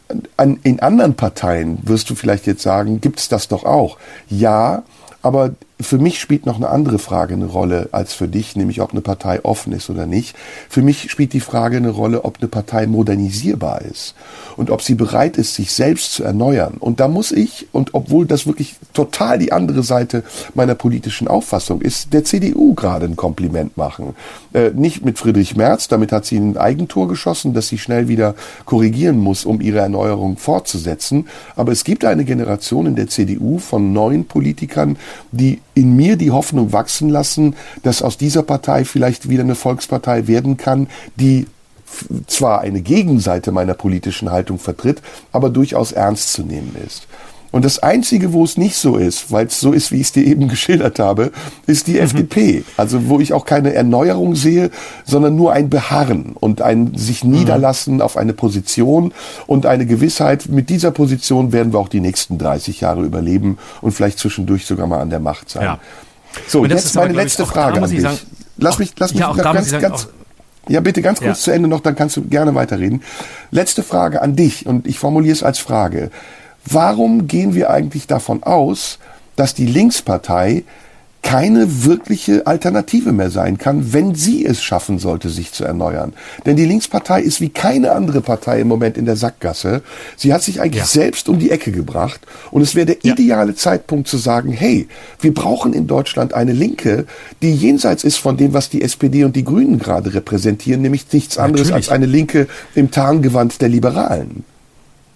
in anderen Parteien wirst du vielleicht jetzt sagen, gibt es das doch auch. Ja, aber für mich spielt noch eine andere Frage eine Rolle als für dich, nämlich ob eine Partei offen ist oder nicht. Für mich spielt die Frage eine Rolle, ob eine Partei modernisierbar ist und ob sie bereit ist, sich selbst zu erneuern. Und da muss ich, und obwohl das wirklich total die andere Seite meiner politischen Auffassung ist, der CDU gerade ein Kompliment machen. Äh, nicht mit Friedrich Merz, damit hat sie ein Eigentor geschossen, das sie schnell wieder korrigieren muss, um ihre Erneuerung fortzusetzen. Aber es gibt eine Generation in der CDU von neuen Politikern, die in mir die Hoffnung wachsen lassen, dass aus dieser Partei vielleicht wieder eine Volkspartei werden kann, die zwar eine Gegenseite meiner politischen Haltung vertritt, aber durchaus ernst zu nehmen ist. Und das Einzige, wo es nicht so ist, weil es so ist, wie ich es dir eben geschildert habe, ist die mhm. FDP. Also wo ich auch keine Erneuerung sehe, sondern nur ein Beharren und ein sich mhm. niederlassen auf eine Position und eine Gewissheit, mit dieser Position werden wir auch die nächsten 30 Jahre überleben und vielleicht zwischendurch sogar mal an der Macht sein. Ja. So, jetzt meine aber, letzte Frage an dich. Sagen, lass mich, lass mich ja, ganz, sagen, ganz, ja, bitte ganz kurz ja. zu Ende noch, dann kannst du gerne weiterreden. Letzte Frage an dich und ich formuliere es als Frage. Warum gehen wir eigentlich davon aus, dass die Linkspartei keine wirkliche Alternative mehr sein kann, wenn sie es schaffen sollte, sich zu erneuern. Denn die Linkspartei ist wie keine andere Partei im Moment in der Sackgasse. Sie hat sich eigentlich ja. selbst um die Ecke gebracht und es wäre der ja. ideale Zeitpunkt zu sagen, hey, wir brauchen in Deutschland eine Linke, die jenseits ist von dem, was die SPD und die Grünen gerade repräsentieren, nämlich nichts anderes Natürlich. als eine Linke im Tarngewand der Liberalen.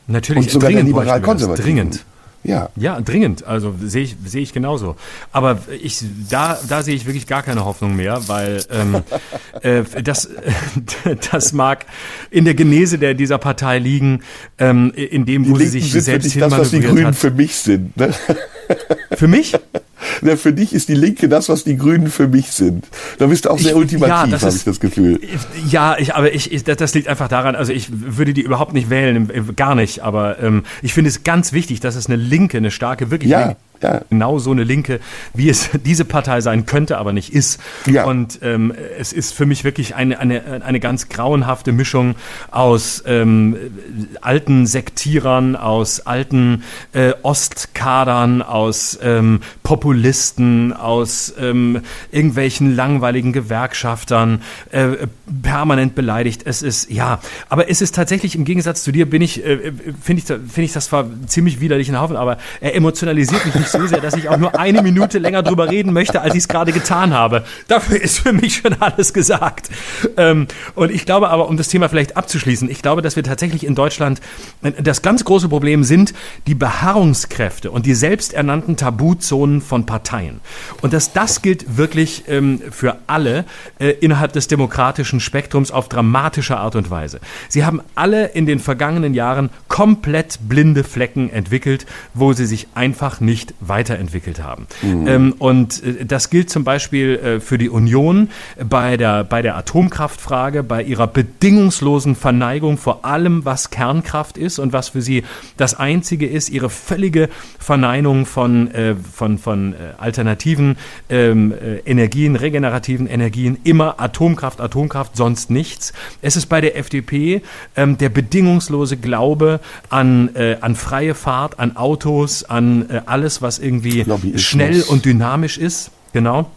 Natürlich, und sogar der liberal-konservativen. Dringend. Ja. Ja, dringend. Also sehe ich, sehe ich genauso. Aber ich, da, da sehe ich wirklich gar keine Hoffnung mehr, weil ähm, äh, das, das mag in der Genese der, dieser Partei liegen, ähm, in dem, wo die sie sich sind selbst das, was die Grünen hat. für mich sind. Ne? Für mich? Ja, für dich ist die Linke das, was die Grünen für mich sind. Da bist du auch sehr ich, ultimativ, ja, habe ich das Gefühl. Ja, ich, aber ich, ich, das liegt einfach daran, also ich würde die überhaupt nicht wählen, gar nicht. Aber ähm, ich finde es ganz wichtig, dass es eine Linke, eine starke, wirklich ja. Linke, ja. genau so eine Linke, wie es diese Partei sein könnte, aber nicht ist. Ja. Und ähm, es ist für mich wirklich eine, eine, eine ganz grauenhafte Mischung aus ähm, alten Sektierern, aus alten äh, Ostkadern, aus ähm, Populisten, aus ähm, irgendwelchen langweiligen Gewerkschaftern, äh, permanent beleidigt. Es ist, ja, aber es ist tatsächlich im Gegensatz zu dir, bin ich, äh, finde ich, finde ich das zwar ziemlich widerlich in Haufen, aber er emotionalisiert mich nicht so sehr, dass ich auch nur eine Minute länger drüber reden möchte, als ich es gerade getan habe. Dafür ist für mich schon alles gesagt. Ähm, und ich glaube aber, um das Thema vielleicht abzuschließen, ich glaube, dass wir tatsächlich in Deutschland äh, das ganz große Problem sind, die Beharrungskräfte und die selbsternannten Tabuzonen von Parteien. Und dass das gilt wirklich ähm, für alle äh, innerhalb des demokratischen Spektrums auf dramatische Art und Weise. Sie haben alle in den vergangenen Jahren komplett blinde Flecken entwickelt, wo sie sich einfach nicht weiterentwickelt haben. Mhm. Ähm, und äh, das gilt zum Beispiel äh, für die Union bei der, bei der Atomkraftfrage, bei ihrer bedingungslosen Verneigung vor allem, was Kernkraft ist und was für sie das Einzige ist, ihre völlige Verneinung von, äh, von, von äh, alternativen ähm, äh, Energien, regenerativen Energien, immer Atomkraft, Atomkraft, sonst nichts. Es ist bei der FDP ähm, der bedingungslose Glaube an, äh, an freie Fahrt, an Autos, an alles, was irgendwie schnell und dynamisch ist. Genau.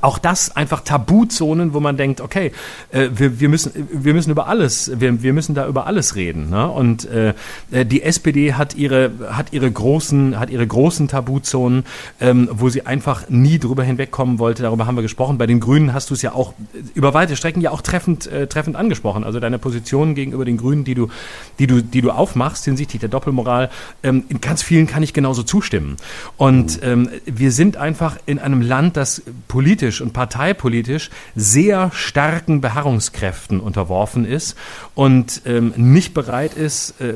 Auch das einfach Tabuzonen, wo man denkt, okay, äh, wir, wir, müssen, wir müssen über alles, wir, wir müssen da über alles reden. Ne? Und äh, äh die SPD hat ihre, hat ihre großen, hat ihre großen Tabuzonen, ähm, wo sie einfach nie drüber hinwegkommen wollte. Darüber haben wir gesprochen. Bei den Grünen hast du es ja auch über weite Strecken ja auch treffend, äh, treffend angesprochen. Also deine Position gegenüber den Grünen, die du, die du, die du aufmachst hinsichtlich der Doppelmoral, ähm, in ganz vielen kann ich genauso zustimmen. Und ähm, wir sind einfach in einem Land, das politisch politisch und parteipolitisch sehr starken Beharrungskräften unterworfen ist und ähm, nicht bereit ist, äh,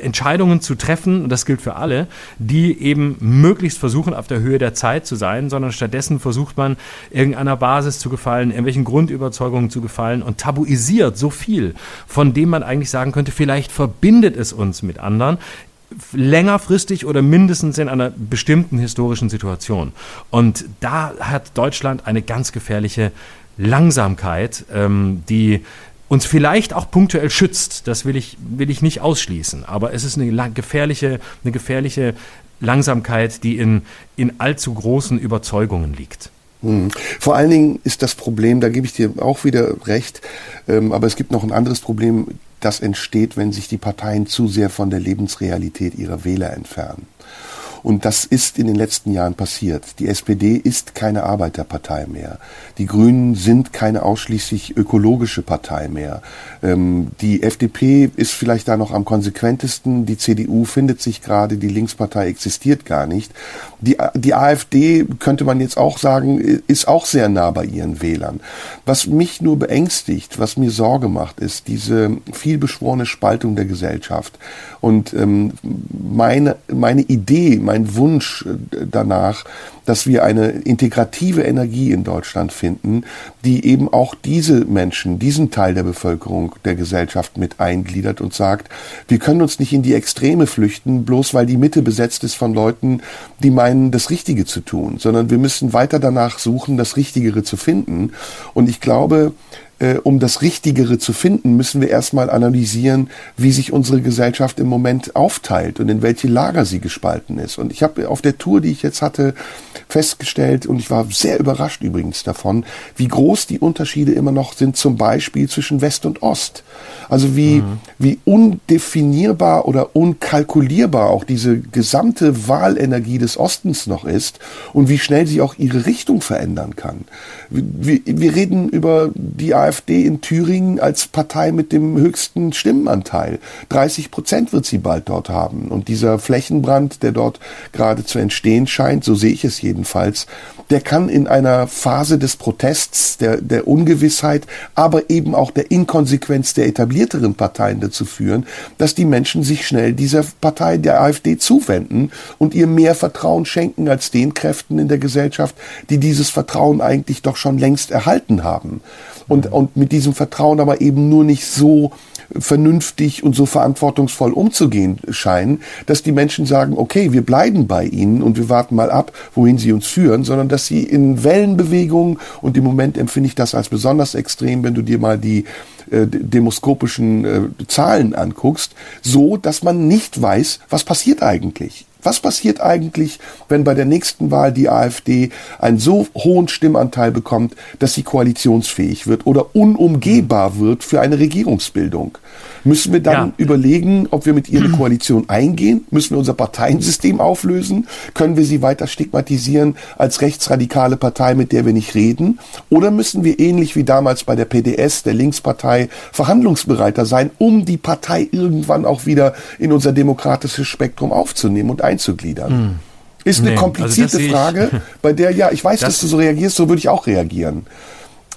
Entscheidungen zu treffen, und das gilt für alle, die eben möglichst versuchen, auf der Höhe der Zeit zu sein, sondern stattdessen versucht man, irgendeiner Basis zu gefallen, irgendwelchen Grundüberzeugungen zu gefallen und tabuisiert so viel, von dem man eigentlich sagen könnte, vielleicht verbindet es uns mit anderen, längerfristig oder mindestens in einer bestimmten historischen Situation. Und da hat Deutschland eine ganz gefährliche Langsamkeit, ähm, die uns vielleicht auch punktuell schützt. Das will ich, will ich nicht ausschließen. Aber es ist eine gefährliche, eine gefährliche Langsamkeit, die in, in allzu großen Überzeugungen liegt. Hm. Vor allen Dingen ist das Problem, da gebe ich dir auch wieder recht, ähm, aber es gibt noch ein anderes Problem, das entsteht, wenn sich die Parteien zu sehr von der Lebensrealität ihrer Wähler entfernen. Und das ist in den letzten Jahren passiert. Die SPD ist keine Arbeiterpartei mehr. Die Grünen sind keine ausschließlich ökologische Partei mehr. Ähm, die FDP ist vielleicht da noch am konsequentesten. Die CDU findet sich gerade. Die Linkspartei existiert gar nicht. Die, die AfD könnte man jetzt auch sagen, ist auch sehr nah bei ihren Wählern. Was mich nur beängstigt, was mir Sorge macht, ist diese vielbeschworene Spaltung der Gesellschaft. Und ähm, meine, meine Idee, mein Wunsch äh, danach, dass wir eine integrative Energie in Deutschland finden, die eben auch diese Menschen, diesen Teil der Bevölkerung, der Gesellschaft mit eingliedert und sagt, wir können uns nicht in die Extreme flüchten, bloß weil die Mitte besetzt ist von Leuten, die meinen, das Richtige zu tun, sondern wir müssen weiter danach suchen, das Richtigere zu finden. Und ich glaube, äh, um das Richtigere zu finden, müssen wir erstmal analysieren, wie sich unsere Gesellschaft im Moment aufteilt und in welche Lager sie gespalten ist. Und ich habe auf der Tour, die ich jetzt hatte, festgestellt, und ich war sehr überrascht übrigens davon, wie groß die Unterschiede immer noch sind, zum Beispiel zwischen West und Ost. Also wie, mhm. wie undefinierbar oder unkalkulierbar auch diese gesamte Wahlenergie des Ostens noch ist und wie schnell sie auch ihre Richtung verändern kann. Wir, wir reden über die AfD in Thüringen als Partei mit dem höchsten Stimmenanteil. 30 Prozent wird sie bald dort haben. Und dieser Flächenbrand, der dort gerade zu entstehen scheint, so sehe ich es jedenfalls, der kann in einer Phase des Protests, der, der Ungewissheit, aber eben auch der Inkonsequenz der etablierteren Parteien dazu führen, dass die Menschen sich schnell dieser Partei, der AfD, zuwenden und ihr mehr Vertrauen schenken als den Kräften in der Gesellschaft, die dieses Vertrauen eigentlich doch schon längst erhalten haben. Und, und mit diesem Vertrauen aber eben nur nicht so vernünftig und so verantwortungsvoll umzugehen scheinen, dass die Menschen sagen, okay, wir bleiben bei ihnen und wir warten mal ab, wohin sie uns führen, sondern dass sie in Wellenbewegungen, und im Moment empfinde ich das als besonders extrem, wenn du dir mal die äh, demoskopischen äh, Zahlen anguckst, so, dass man nicht weiß, was passiert eigentlich. Was passiert eigentlich, wenn bei der nächsten Wahl die AfD einen so hohen Stimmanteil bekommt, dass sie koalitionsfähig wird oder unumgehbar wird für eine Regierungsbildung? Müssen wir dann ja. überlegen, ob wir mit ihr eine Koalition eingehen? Müssen wir unser Parteiensystem auflösen? Können wir sie weiter stigmatisieren als rechtsradikale Partei, mit der wir nicht reden? Oder müssen wir ähnlich wie damals bei der PDS, der Linkspartei, verhandlungsbereiter sein, um die Partei irgendwann auch wieder in unser demokratisches Spektrum aufzunehmen und einzugliedern? Hm. Ist eine nee, also komplizierte also Frage, bei der, ja, ich weiß, das dass du so reagierst, so würde ich auch reagieren.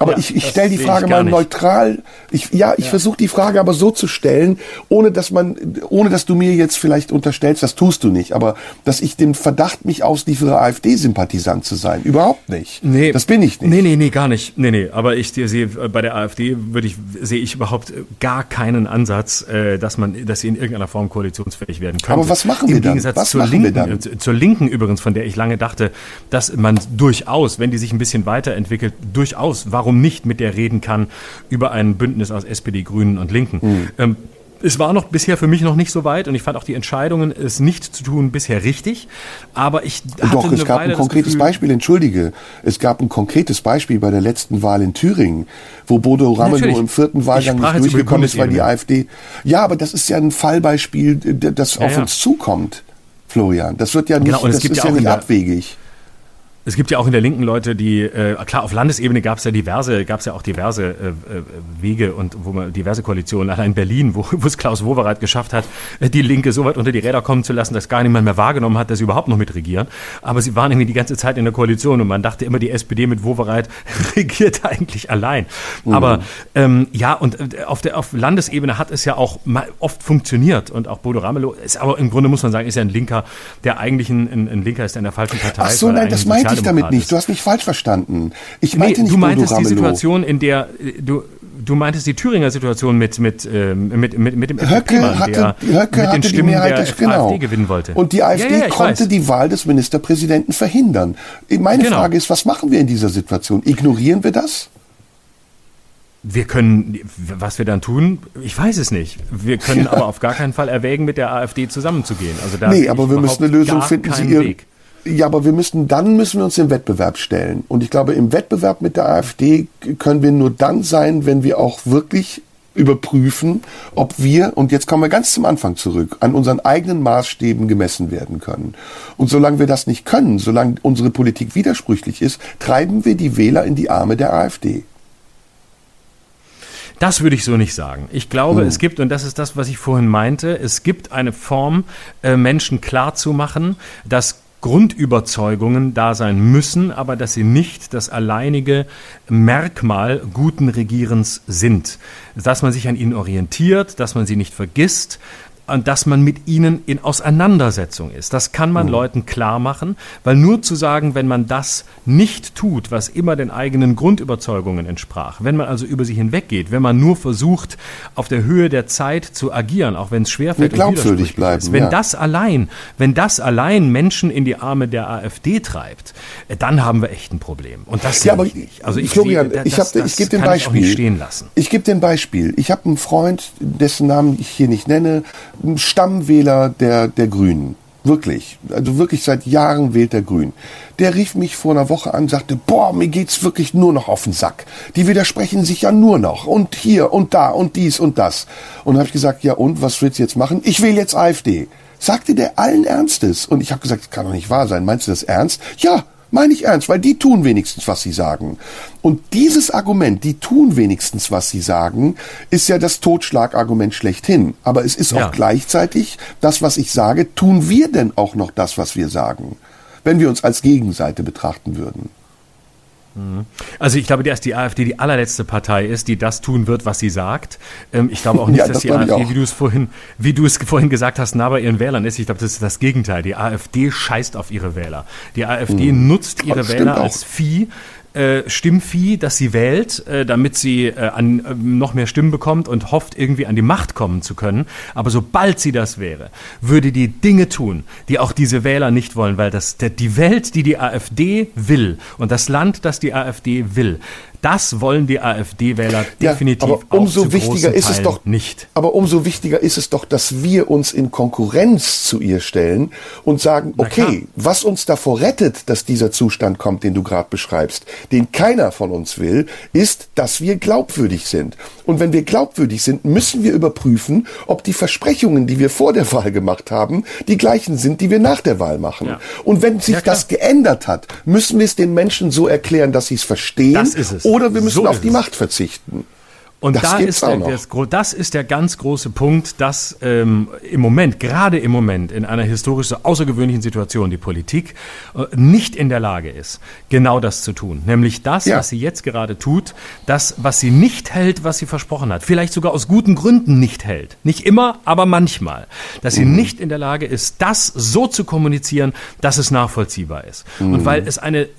Aber ja, ich, ich stelle die Frage mal neutral. Ich, ja, ich ja. versuche die Frage aber so zu stellen, ohne dass man, ohne dass du mir jetzt vielleicht unterstellst, das tust du nicht, aber dass ich den Verdacht mich ausliefere, AfD-Sympathisant zu sein. Überhaupt nicht. Nee. Das bin ich nicht. Nee, nee, nee, gar nicht. Nee, nee. Aber ich sehe, bei der AfD würde ich, sehe ich überhaupt gar keinen Ansatz, äh, dass man, dass sie in irgendeiner Form koalitionsfähig werden können. Aber was machen wir dann? Gegensatz was zur Linken, dann? Äh, zur Linken übrigens, von der ich lange dachte, dass man durchaus, wenn die sich ein bisschen weiterentwickelt, durchaus, warum warum nicht mit der reden kann über ein Bündnis aus SPD, Grünen und Linken. Mhm. Ähm, es war noch bisher für mich noch nicht so weit und ich fand auch die Entscheidungen, es nicht zu tun, bisher richtig. Aber ich hatte Doch, es gab Weile ein konkretes Gefühl, Beispiel, entschuldige. Es gab ein konkretes Beispiel bei der letzten Wahl in Thüringen, wo Bodo Ramelow im vierten Wahlgang nicht durchgekommen ist, weil die. AfD. Ja, aber das ist ja ein Fallbeispiel, das Ja, auf ja. uns zukommt, Florian. Das wird ja nicht, Genau, und es das ist ja ja nicht abwegig. Es gibt ja auch in der Linken Leute, die äh, klar auf Landesebene gab es ja diverse, gab es ja auch diverse äh, äh, Wege und wo man diverse Koalitionen. Allein in Berlin, wo, es Klaus Wowereit geschafft hat, äh, die Linke so weit unter die Räder kommen zu lassen, dass gar niemand mehr wahrgenommen hat, dass sie überhaupt noch mitregieren. Aber sie waren irgendwie die ganze Zeit in der Koalition und man dachte immer, die SPD mit Wowereit regiert eigentlich allein. Aber ähm, ja, und äh, auf der auf Landesebene hat es ja auch mal oft funktioniert und auch Bodo Ramelow ist aber im Grunde muss man sagen, ist ja ein Linker, der eigentlich ein, ein, ein Linker ist, der in der falschen Partei Ach so, nein, das eigentlich ein meinte ich damit nicht. Du hast mich falsch verstanden. Ich Nee, meinte nicht du meintest Bodo die Ramelow. Situation, in der du du meintest die Thüringer Situation mit mit ähm, mit mit, mit dem Höcke FDP-Mann, hatte, der Höcke mit den hatte die Mehrheit der des, genau. AfD gewinnen wollte. Und die AfD ja, ja, konnte weiß. die Wahl des Ministerpräsidenten verhindern. Meine Genau. Frage ist, was machen wir in dieser Situation? Ignorieren wir das? Wir können, was wir dann tun, ich weiß es nicht. Wir können aber auf gar keinen Fall erwägen, mit der AfD zusammenzugehen. Also da nee, aber wir müssen eine Lösung finden. Sie ihr, Weg. Ja, aber wir müssen, dann müssen wir uns im Wettbewerb stellen. Und ich glaube, im Wettbewerb mit der AfD können wir nur dann sein, wenn wir auch wirklich überprüfen, ob wir, und jetzt kommen wir ganz zum Anfang zurück, an unseren eigenen Maßstäben gemessen werden können. Und solange wir das nicht können, solange unsere Politik widersprüchlich ist, treiben wir die Wähler in die Arme der AfD. Das würde ich so nicht sagen. Ich glaube, Hm. es gibt, und das ist das, was ich vorhin meinte, es gibt eine Form, äh, Menschen klarzumachen, dass Grundüberzeugungen da sein müssen, aber dass sie nicht das alleinige Merkmal guten Regierens sind. Dass man sich an ihnen orientiert, dass man sie nicht vergisst, und dass man mit ihnen in Auseinandersetzung ist. Das kann man Leuten klar machen, weil nur zu sagen, wenn man das nicht tut, was immer den eigenen Grundüberzeugungen entsprach, wenn man also über sie hinweggeht, wenn man nur versucht, auf der Höhe der Zeit zu agieren, auch wenn es schwerfällt glaubwürdig bleiben, ist, wenn ja. das allein, wenn das allein Menschen in die Arme der AfD treibt, äh, dann haben wir echt ein Problem. Und das Ja, aber ich nicht. Also ich Florian, sehe, ich, das, hab, das ich gebe ich auch Beispiel. lassen. Ich gebe dir ein Beispiel. Ich habe einen Freund, dessen Namen ich hier nicht nenne, Stammwähler der, der Grünen. Wirklich. Also wirklich seit Jahren wählt der Grün. Der rief mich vor einer Woche an, sagte, boah, mir geht's wirklich nur noch auf den Sack. Die widersprechen sich ja nur noch. Und hier und da und dies und das. Und habe ich gesagt, ja und, was willst du jetzt machen? Ich wähle jetzt AfD. Sagte der allen Ernstes. Und ich habe gesagt, das kann doch nicht wahr sein. Meinst du das ernst? Ja, meine ich ernst, weil die tun wenigstens, was sie sagen. Und dieses Argument, die tun wenigstens, was sie sagen, ist ja das Totschlagargument schlechthin. Aber es ist Ja. auch gleichzeitig das, was ich sage, tun wir denn auch noch das, was wir sagen? Wenn wir uns als Gegenseite betrachten würden. Also ich glaube, dass die AfD die allerletzte Partei ist, die das tun wird, was sie sagt. Ähm, ich glaube auch nicht, Ja, dass das die AfD, wie du es vorhin, wie du es vorhin gesagt hast, nah bei ihren Wählern ist. Ich glaube, das ist das Gegenteil. Die AfD scheißt auf ihre Wähler. Die AfD nutzt ihre Das Wähler als Vieh. Äh, Stimmvieh, das sie wählt, äh, damit sie äh, an, noch mehr Stimmen bekommt und hofft, irgendwie an die Macht kommen zu können. Aber sobald sie das wäre, würde die Dinge tun, die auch diese Wähler nicht wollen, weil das die Welt, die die AfD will und das Land, das die AfD will, das wollen die AfD-Wähler Ja, definitiv aber auch umso wichtiger ist es Teilen doch nicht. Aber umso wichtiger ist es doch, dass wir uns in Konkurrenz zu ihr stellen und sagen, okay, was uns davor rettet, dass dieser Zustand kommt, den du gerade beschreibst, den keiner von uns will, ist, dass wir glaubwürdig sind. Und wenn wir glaubwürdig sind, müssen wir überprüfen, ob die Versprechungen, die wir vor der Wahl gemacht haben, die gleichen sind, die wir nach der Wahl machen. Ja. Und wenn sich Ja, das geändert hat, müssen wir es den Menschen so erklären, dass sie es verstehen, Das ist es. Oder wir müssen So auf die. Macht verzichten. Und Das da ist der, das, das ist der ganz große Punkt, dass ähm, im Moment, gerade im Moment, in einer historisch so außergewöhnlichen Situation, die Politik äh, nicht in der Lage ist, genau das zu tun. Nämlich das, Ja. was sie jetzt gerade tut, das, was sie nicht hält, was sie versprochen hat. Vielleicht sogar aus guten Gründen nicht hält. Nicht immer, aber manchmal. Dass sie nicht in der Lage ist, das so zu kommunizieren, dass es nachvollziehbar ist. Und weil es eine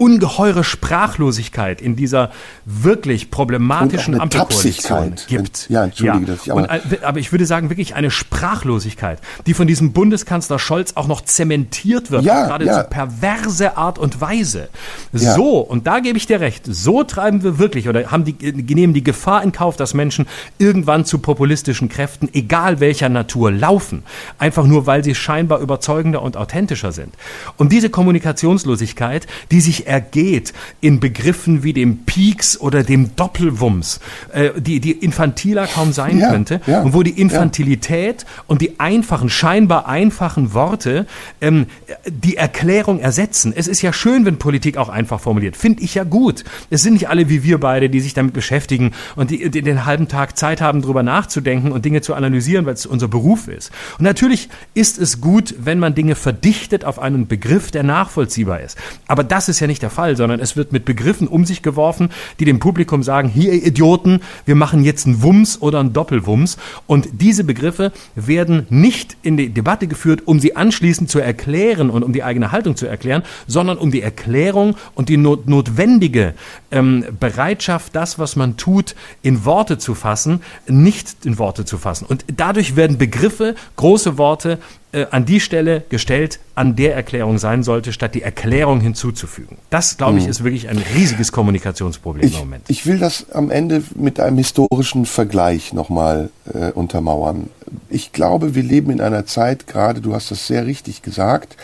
ungeheure Sprachlosigkeit in dieser wirklich problematischen Ampelkoalition gibt. Ja, entschuldige, ja. dass ich aber, und, aber ich würde sagen, wirklich eine Sprachlosigkeit, die von diesem Bundeskanzler Scholz auch noch zementiert wird, ja, geradezu ja. perverse Art und Weise. Ja. So, und da gebe ich dir recht, so treiben wir wirklich oder haben die, nehmen die Gefahr in Kauf, dass Menschen irgendwann zu populistischen Kräften, egal welcher Natur, laufen. Einfach nur, weil sie scheinbar überzeugender und authentischer sind. Und diese Kommunikationslosigkeit, die sich ergeht in Begriffen wie dem Peaks oder dem Doppelwumms, äh, die, die infantiler kaum sein ja, könnte, ja, und wo die Infantilität ja. und die einfachen, scheinbar einfachen Worte ähm, die Erklärung ersetzen. Es ist ja schön, wenn Politik auch einfach formuliert. Finde ich ja gut. Es sind nicht alle wie wir beide, die sich damit beschäftigen und die, die den halben Tag Zeit haben, darüber nachzudenken und Dinge zu analysieren, weil es unser Beruf ist. Und natürlich ist es gut, wenn man Dinge verdichtet auf einen Begriff, der nachvollziehbar ist. Aber das ist ja nicht der Fall, sondern es wird mit Begriffen um sich geworfen, die dem Publikum sagen, hier Idioten, wir machen jetzt einen Wumms oder einen Doppelwumms. Und diese Begriffe werden nicht in die Debatte geführt, um sie anschließend zu erklären und um die eigene Haltung zu erklären, sondern um die Erklärung und die not notwendige ähm, Bereitschaft, das, was man tut, in Worte zu fassen, nicht in Worte zu fassen. Und dadurch werden Begriffe, große Worte äh, an die Stelle gestellt, an der Erklärung sein sollte, statt die Erklärung hinzuzufügen. Das, glaube ich, mhm. ist wirklich ein riesiges Kommunikationsproblem ich, im Moment. Ich will das am Ende mit einem historischen Vergleich nochmal äh, untermauern. Ich glaube, wir leben in einer Zeit, gerade du hast das sehr richtig gesagt,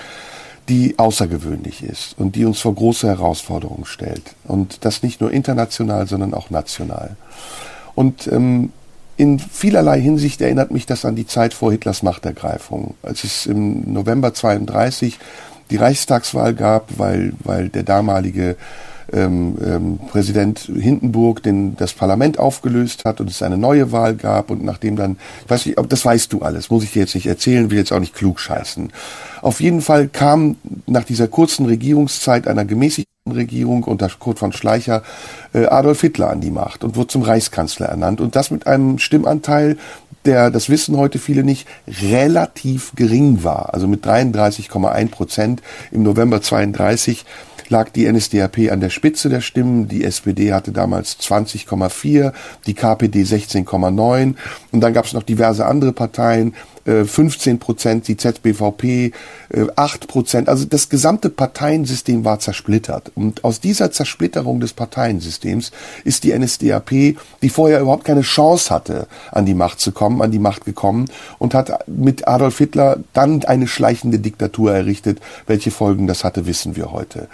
die außergewöhnlich ist und die uns vor große Herausforderungen stellt. Und das nicht nur international, sondern auch national. Und ähm, in vielerlei Hinsicht erinnert mich das an die Zeit vor Hitlers Machtergreifung, als es im November 32 die Reichstagswahl gab, weil, weil der damalige ähm, ähm, Präsident Hindenburg den, das Parlament aufgelöst hat und es eine neue Wahl gab und nachdem dann, ich weiß nicht, das weißt du alles, muss ich dir jetzt nicht erzählen, will jetzt auch nicht klug scheißen. Auf jeden Fall kam nach dieser kurzen Regierungszeit einer gemäßigten Regierung unter Kurt von Schleicher äh, Adolf Hitler an die Macht und wurde zum Reichskanzler ernannt und das mit einem Stimmanteil, der, das wissen heute viele nicht, relativ gering war. Also mit 33,1 Prozent im November 32 lag die NSDAP an der Spitze der Stimmen. Die SPD hatte damals 20,4, die KPD 16,9 und dann gab es noch diverse andere Parteien. 15 äh, Prozent, die ZBVP 8 äh, Prozent. Also das gesamte Parteiensystem war zersplittert. Und aus dieser Zersplitterung des Parteiensystems ist die NSDAP, die vorher überhaupt keine Chance hatte, an die Macht zu kommen, an die Macht gekommen und hat mit Adolf Hitler dann eine schleichende Diktatur errichtet. Welche Folgen das hatte, wissen wir heute.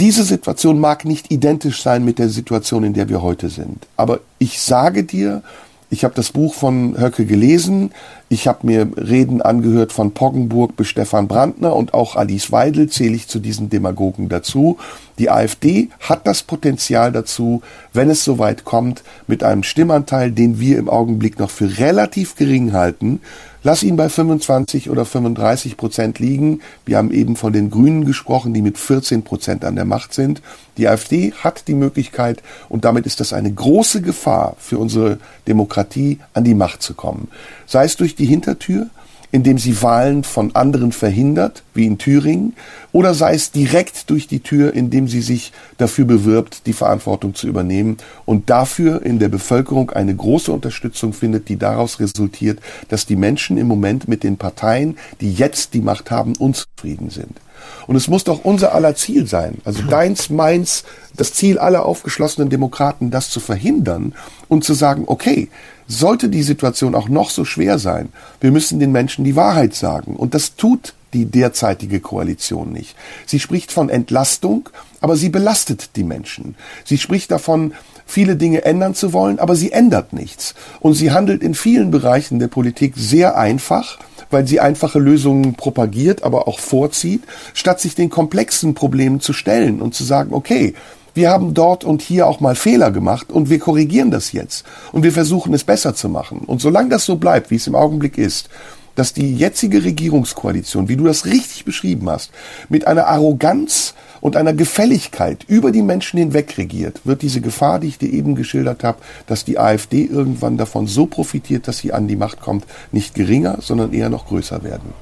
Diese Situation mag nicht identisch sein mit der Situation, in der wir heute sind. Aber ich sage dir, ich habe das Buch von Höcke gelesen. Ich habe mir Reden angehört von Poggenburg bis Stefan Brandner und auch Alice Weidel zähle ich zu diesen Demagogen dazu. Die AfD hat das Potenzial dazu, wenn es soweit kommt, mit einem Stimmanteil, den wir im Augenblick noch für relativ gering halten, Lass ihn bei 25 oder 35 Prozent liegen. Wir haben eben von den Grünen gesprochen, die mit 14 Prozent an der Macht sind. Die AfD hat die Möglichkeit, und damit ist das eine große Gefahr für unsere Demokratie, an die Macht zu kommen. Sei es durch die Hintertür, indem sie Wahlen von anderen verhindert, wie in Thüringen, oder sei es direkt durch die Tür, indem sie sich dafür bewirbt, die Verantwortung zu übernehmen und dafür in der Bevölkerung eine große Unterstützung findet, die daraus resultiert, dass die Menschen im Moment mit den Parteien, die jetzt die Macht haben, unzufrieden sind. Und es muss doch unser aller Ziel sein, also deins, meins, das Ziel aller aufgeschlossenen Demokraten, das zu verhindern und zu sagen, okay, sollte die Situation auch noch so schwer sein, wir müssen den Menschen die Wahrheit sagen. Und das tut die derzeitige Koalition nicht. Sie spricht von Entlastung, aber sie belastet die Menschen. Sie spricht davon, viele Dinge ändern zu wollen, aber sie ändert nichts. Und sie handelt in vielen Bereichen der Politik sehr einfach, weil sie einfache Lösungen propagiert, aber auch vorzieht, statt sich den komplexen Problemen zu stellen und zu sagen, okay, wir haben dort und hier auch mal Fehler gemacht und wir korrigieren das jetzt und wir versuchen es besser zu machen. Und solange das so bleibt, wie es im Augenblick ist, dass die jetzige Regierungskoalition, wie du das richtig beschrieben hast, mit einer Arroganz und einer Gefälligkeit über die Menschen hinweg regiert, wird diese Gefahr, die ich dir eben geschildert habe, dass die AfD irgendwann davon so profitiert, dass sie an die Macht kommt, nicht geringer, sondern eher noch größer werden.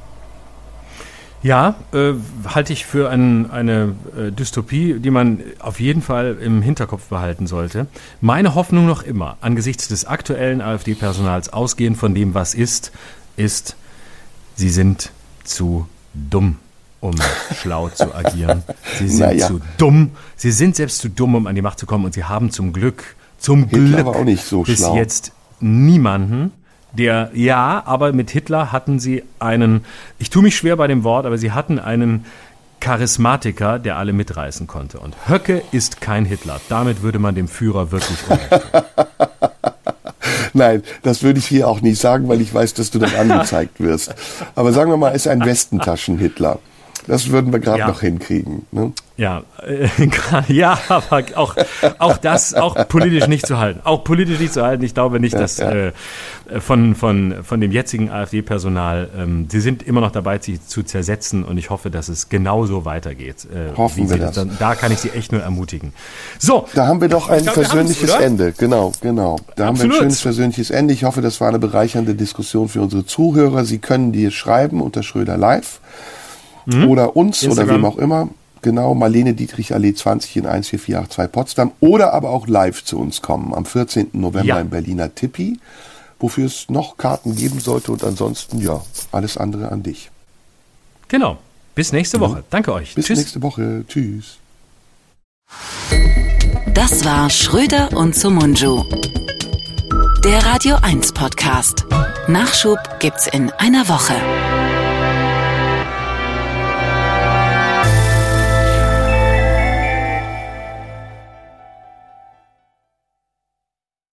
Ja, äh, halte ich für ein, eine äh, Dystopie, die man auf jeden Fall im Hinterkopf behalten sollte. Meine Hoffnung noch immer, angesichts des aktuellen AfD-Personals ausgehend von dem, was ist, ist, sie sind zu dumm, um schlau zu agieren. Sie sind Naja. zu dumm. Sie sind selbst zu dumm, um an die Macht zu kommen. Und sie haben zum Glück, zum Hitler Glück bis schlau. jetzt niemanden, der, ja, aber mit Hitler hatten sie einen, ich tue mich schwer bei dem Wort, aber sie hatten einen Charismatiker, der alle mitreißen konnte. Und Höcke ist kein Hitler. Damit würde man dem Führer wirklich unrecht. Nein, das würde ich hier auch nicht sagen, weil ich weiß, dass du dann angezeigt wirst. Aber sagen wir mal, ist ein Westentaschen-Hitler. Das würden wir gerade Ja. noch hinkriegen. Ne? Ja, äh, ja, aber auch, auch das, auch politisch nicht zu halten. Auch politisch nicht zu halten. Ich glaube nicht, dass ja. Äh, von, von, von dem jetzigen AfD-Personal, ähm, sie sind immer noch dabei, sie zu zersetzen und ich hoffe, dass es genauso weitergeht. Äh, Hoffen wir das. Dann, da kann ich sie echt nur ermutigen. So, Da haben wir doch ein glaub, persönliches? Ende. Genau, genau. Da haben wir ein Absolut. schönes persönliches Ende. Ich hoffe, das war eine bereichernde Diskussion für unsere Zuhörer. Sie können dir schreiben unter Schröder Live oder uns oder Instagram. wem auch immer. Genau, Marlene Dietrich Allee 20 in 14482 Potsdam oder aber auch live zu uns kommen am 14. November Ja. im Berliner Tippi, wofür es noch Karten geben sollte und ansonsten, ja, alles andere an dich. genau. Bis nächste Woche. Danke euch. Bis Tschüss. nächste Woche. Tschüss. Das war Schröder und Sumunju. Der Radio 1 Podcast. Nachschub gibt's in einer Woche.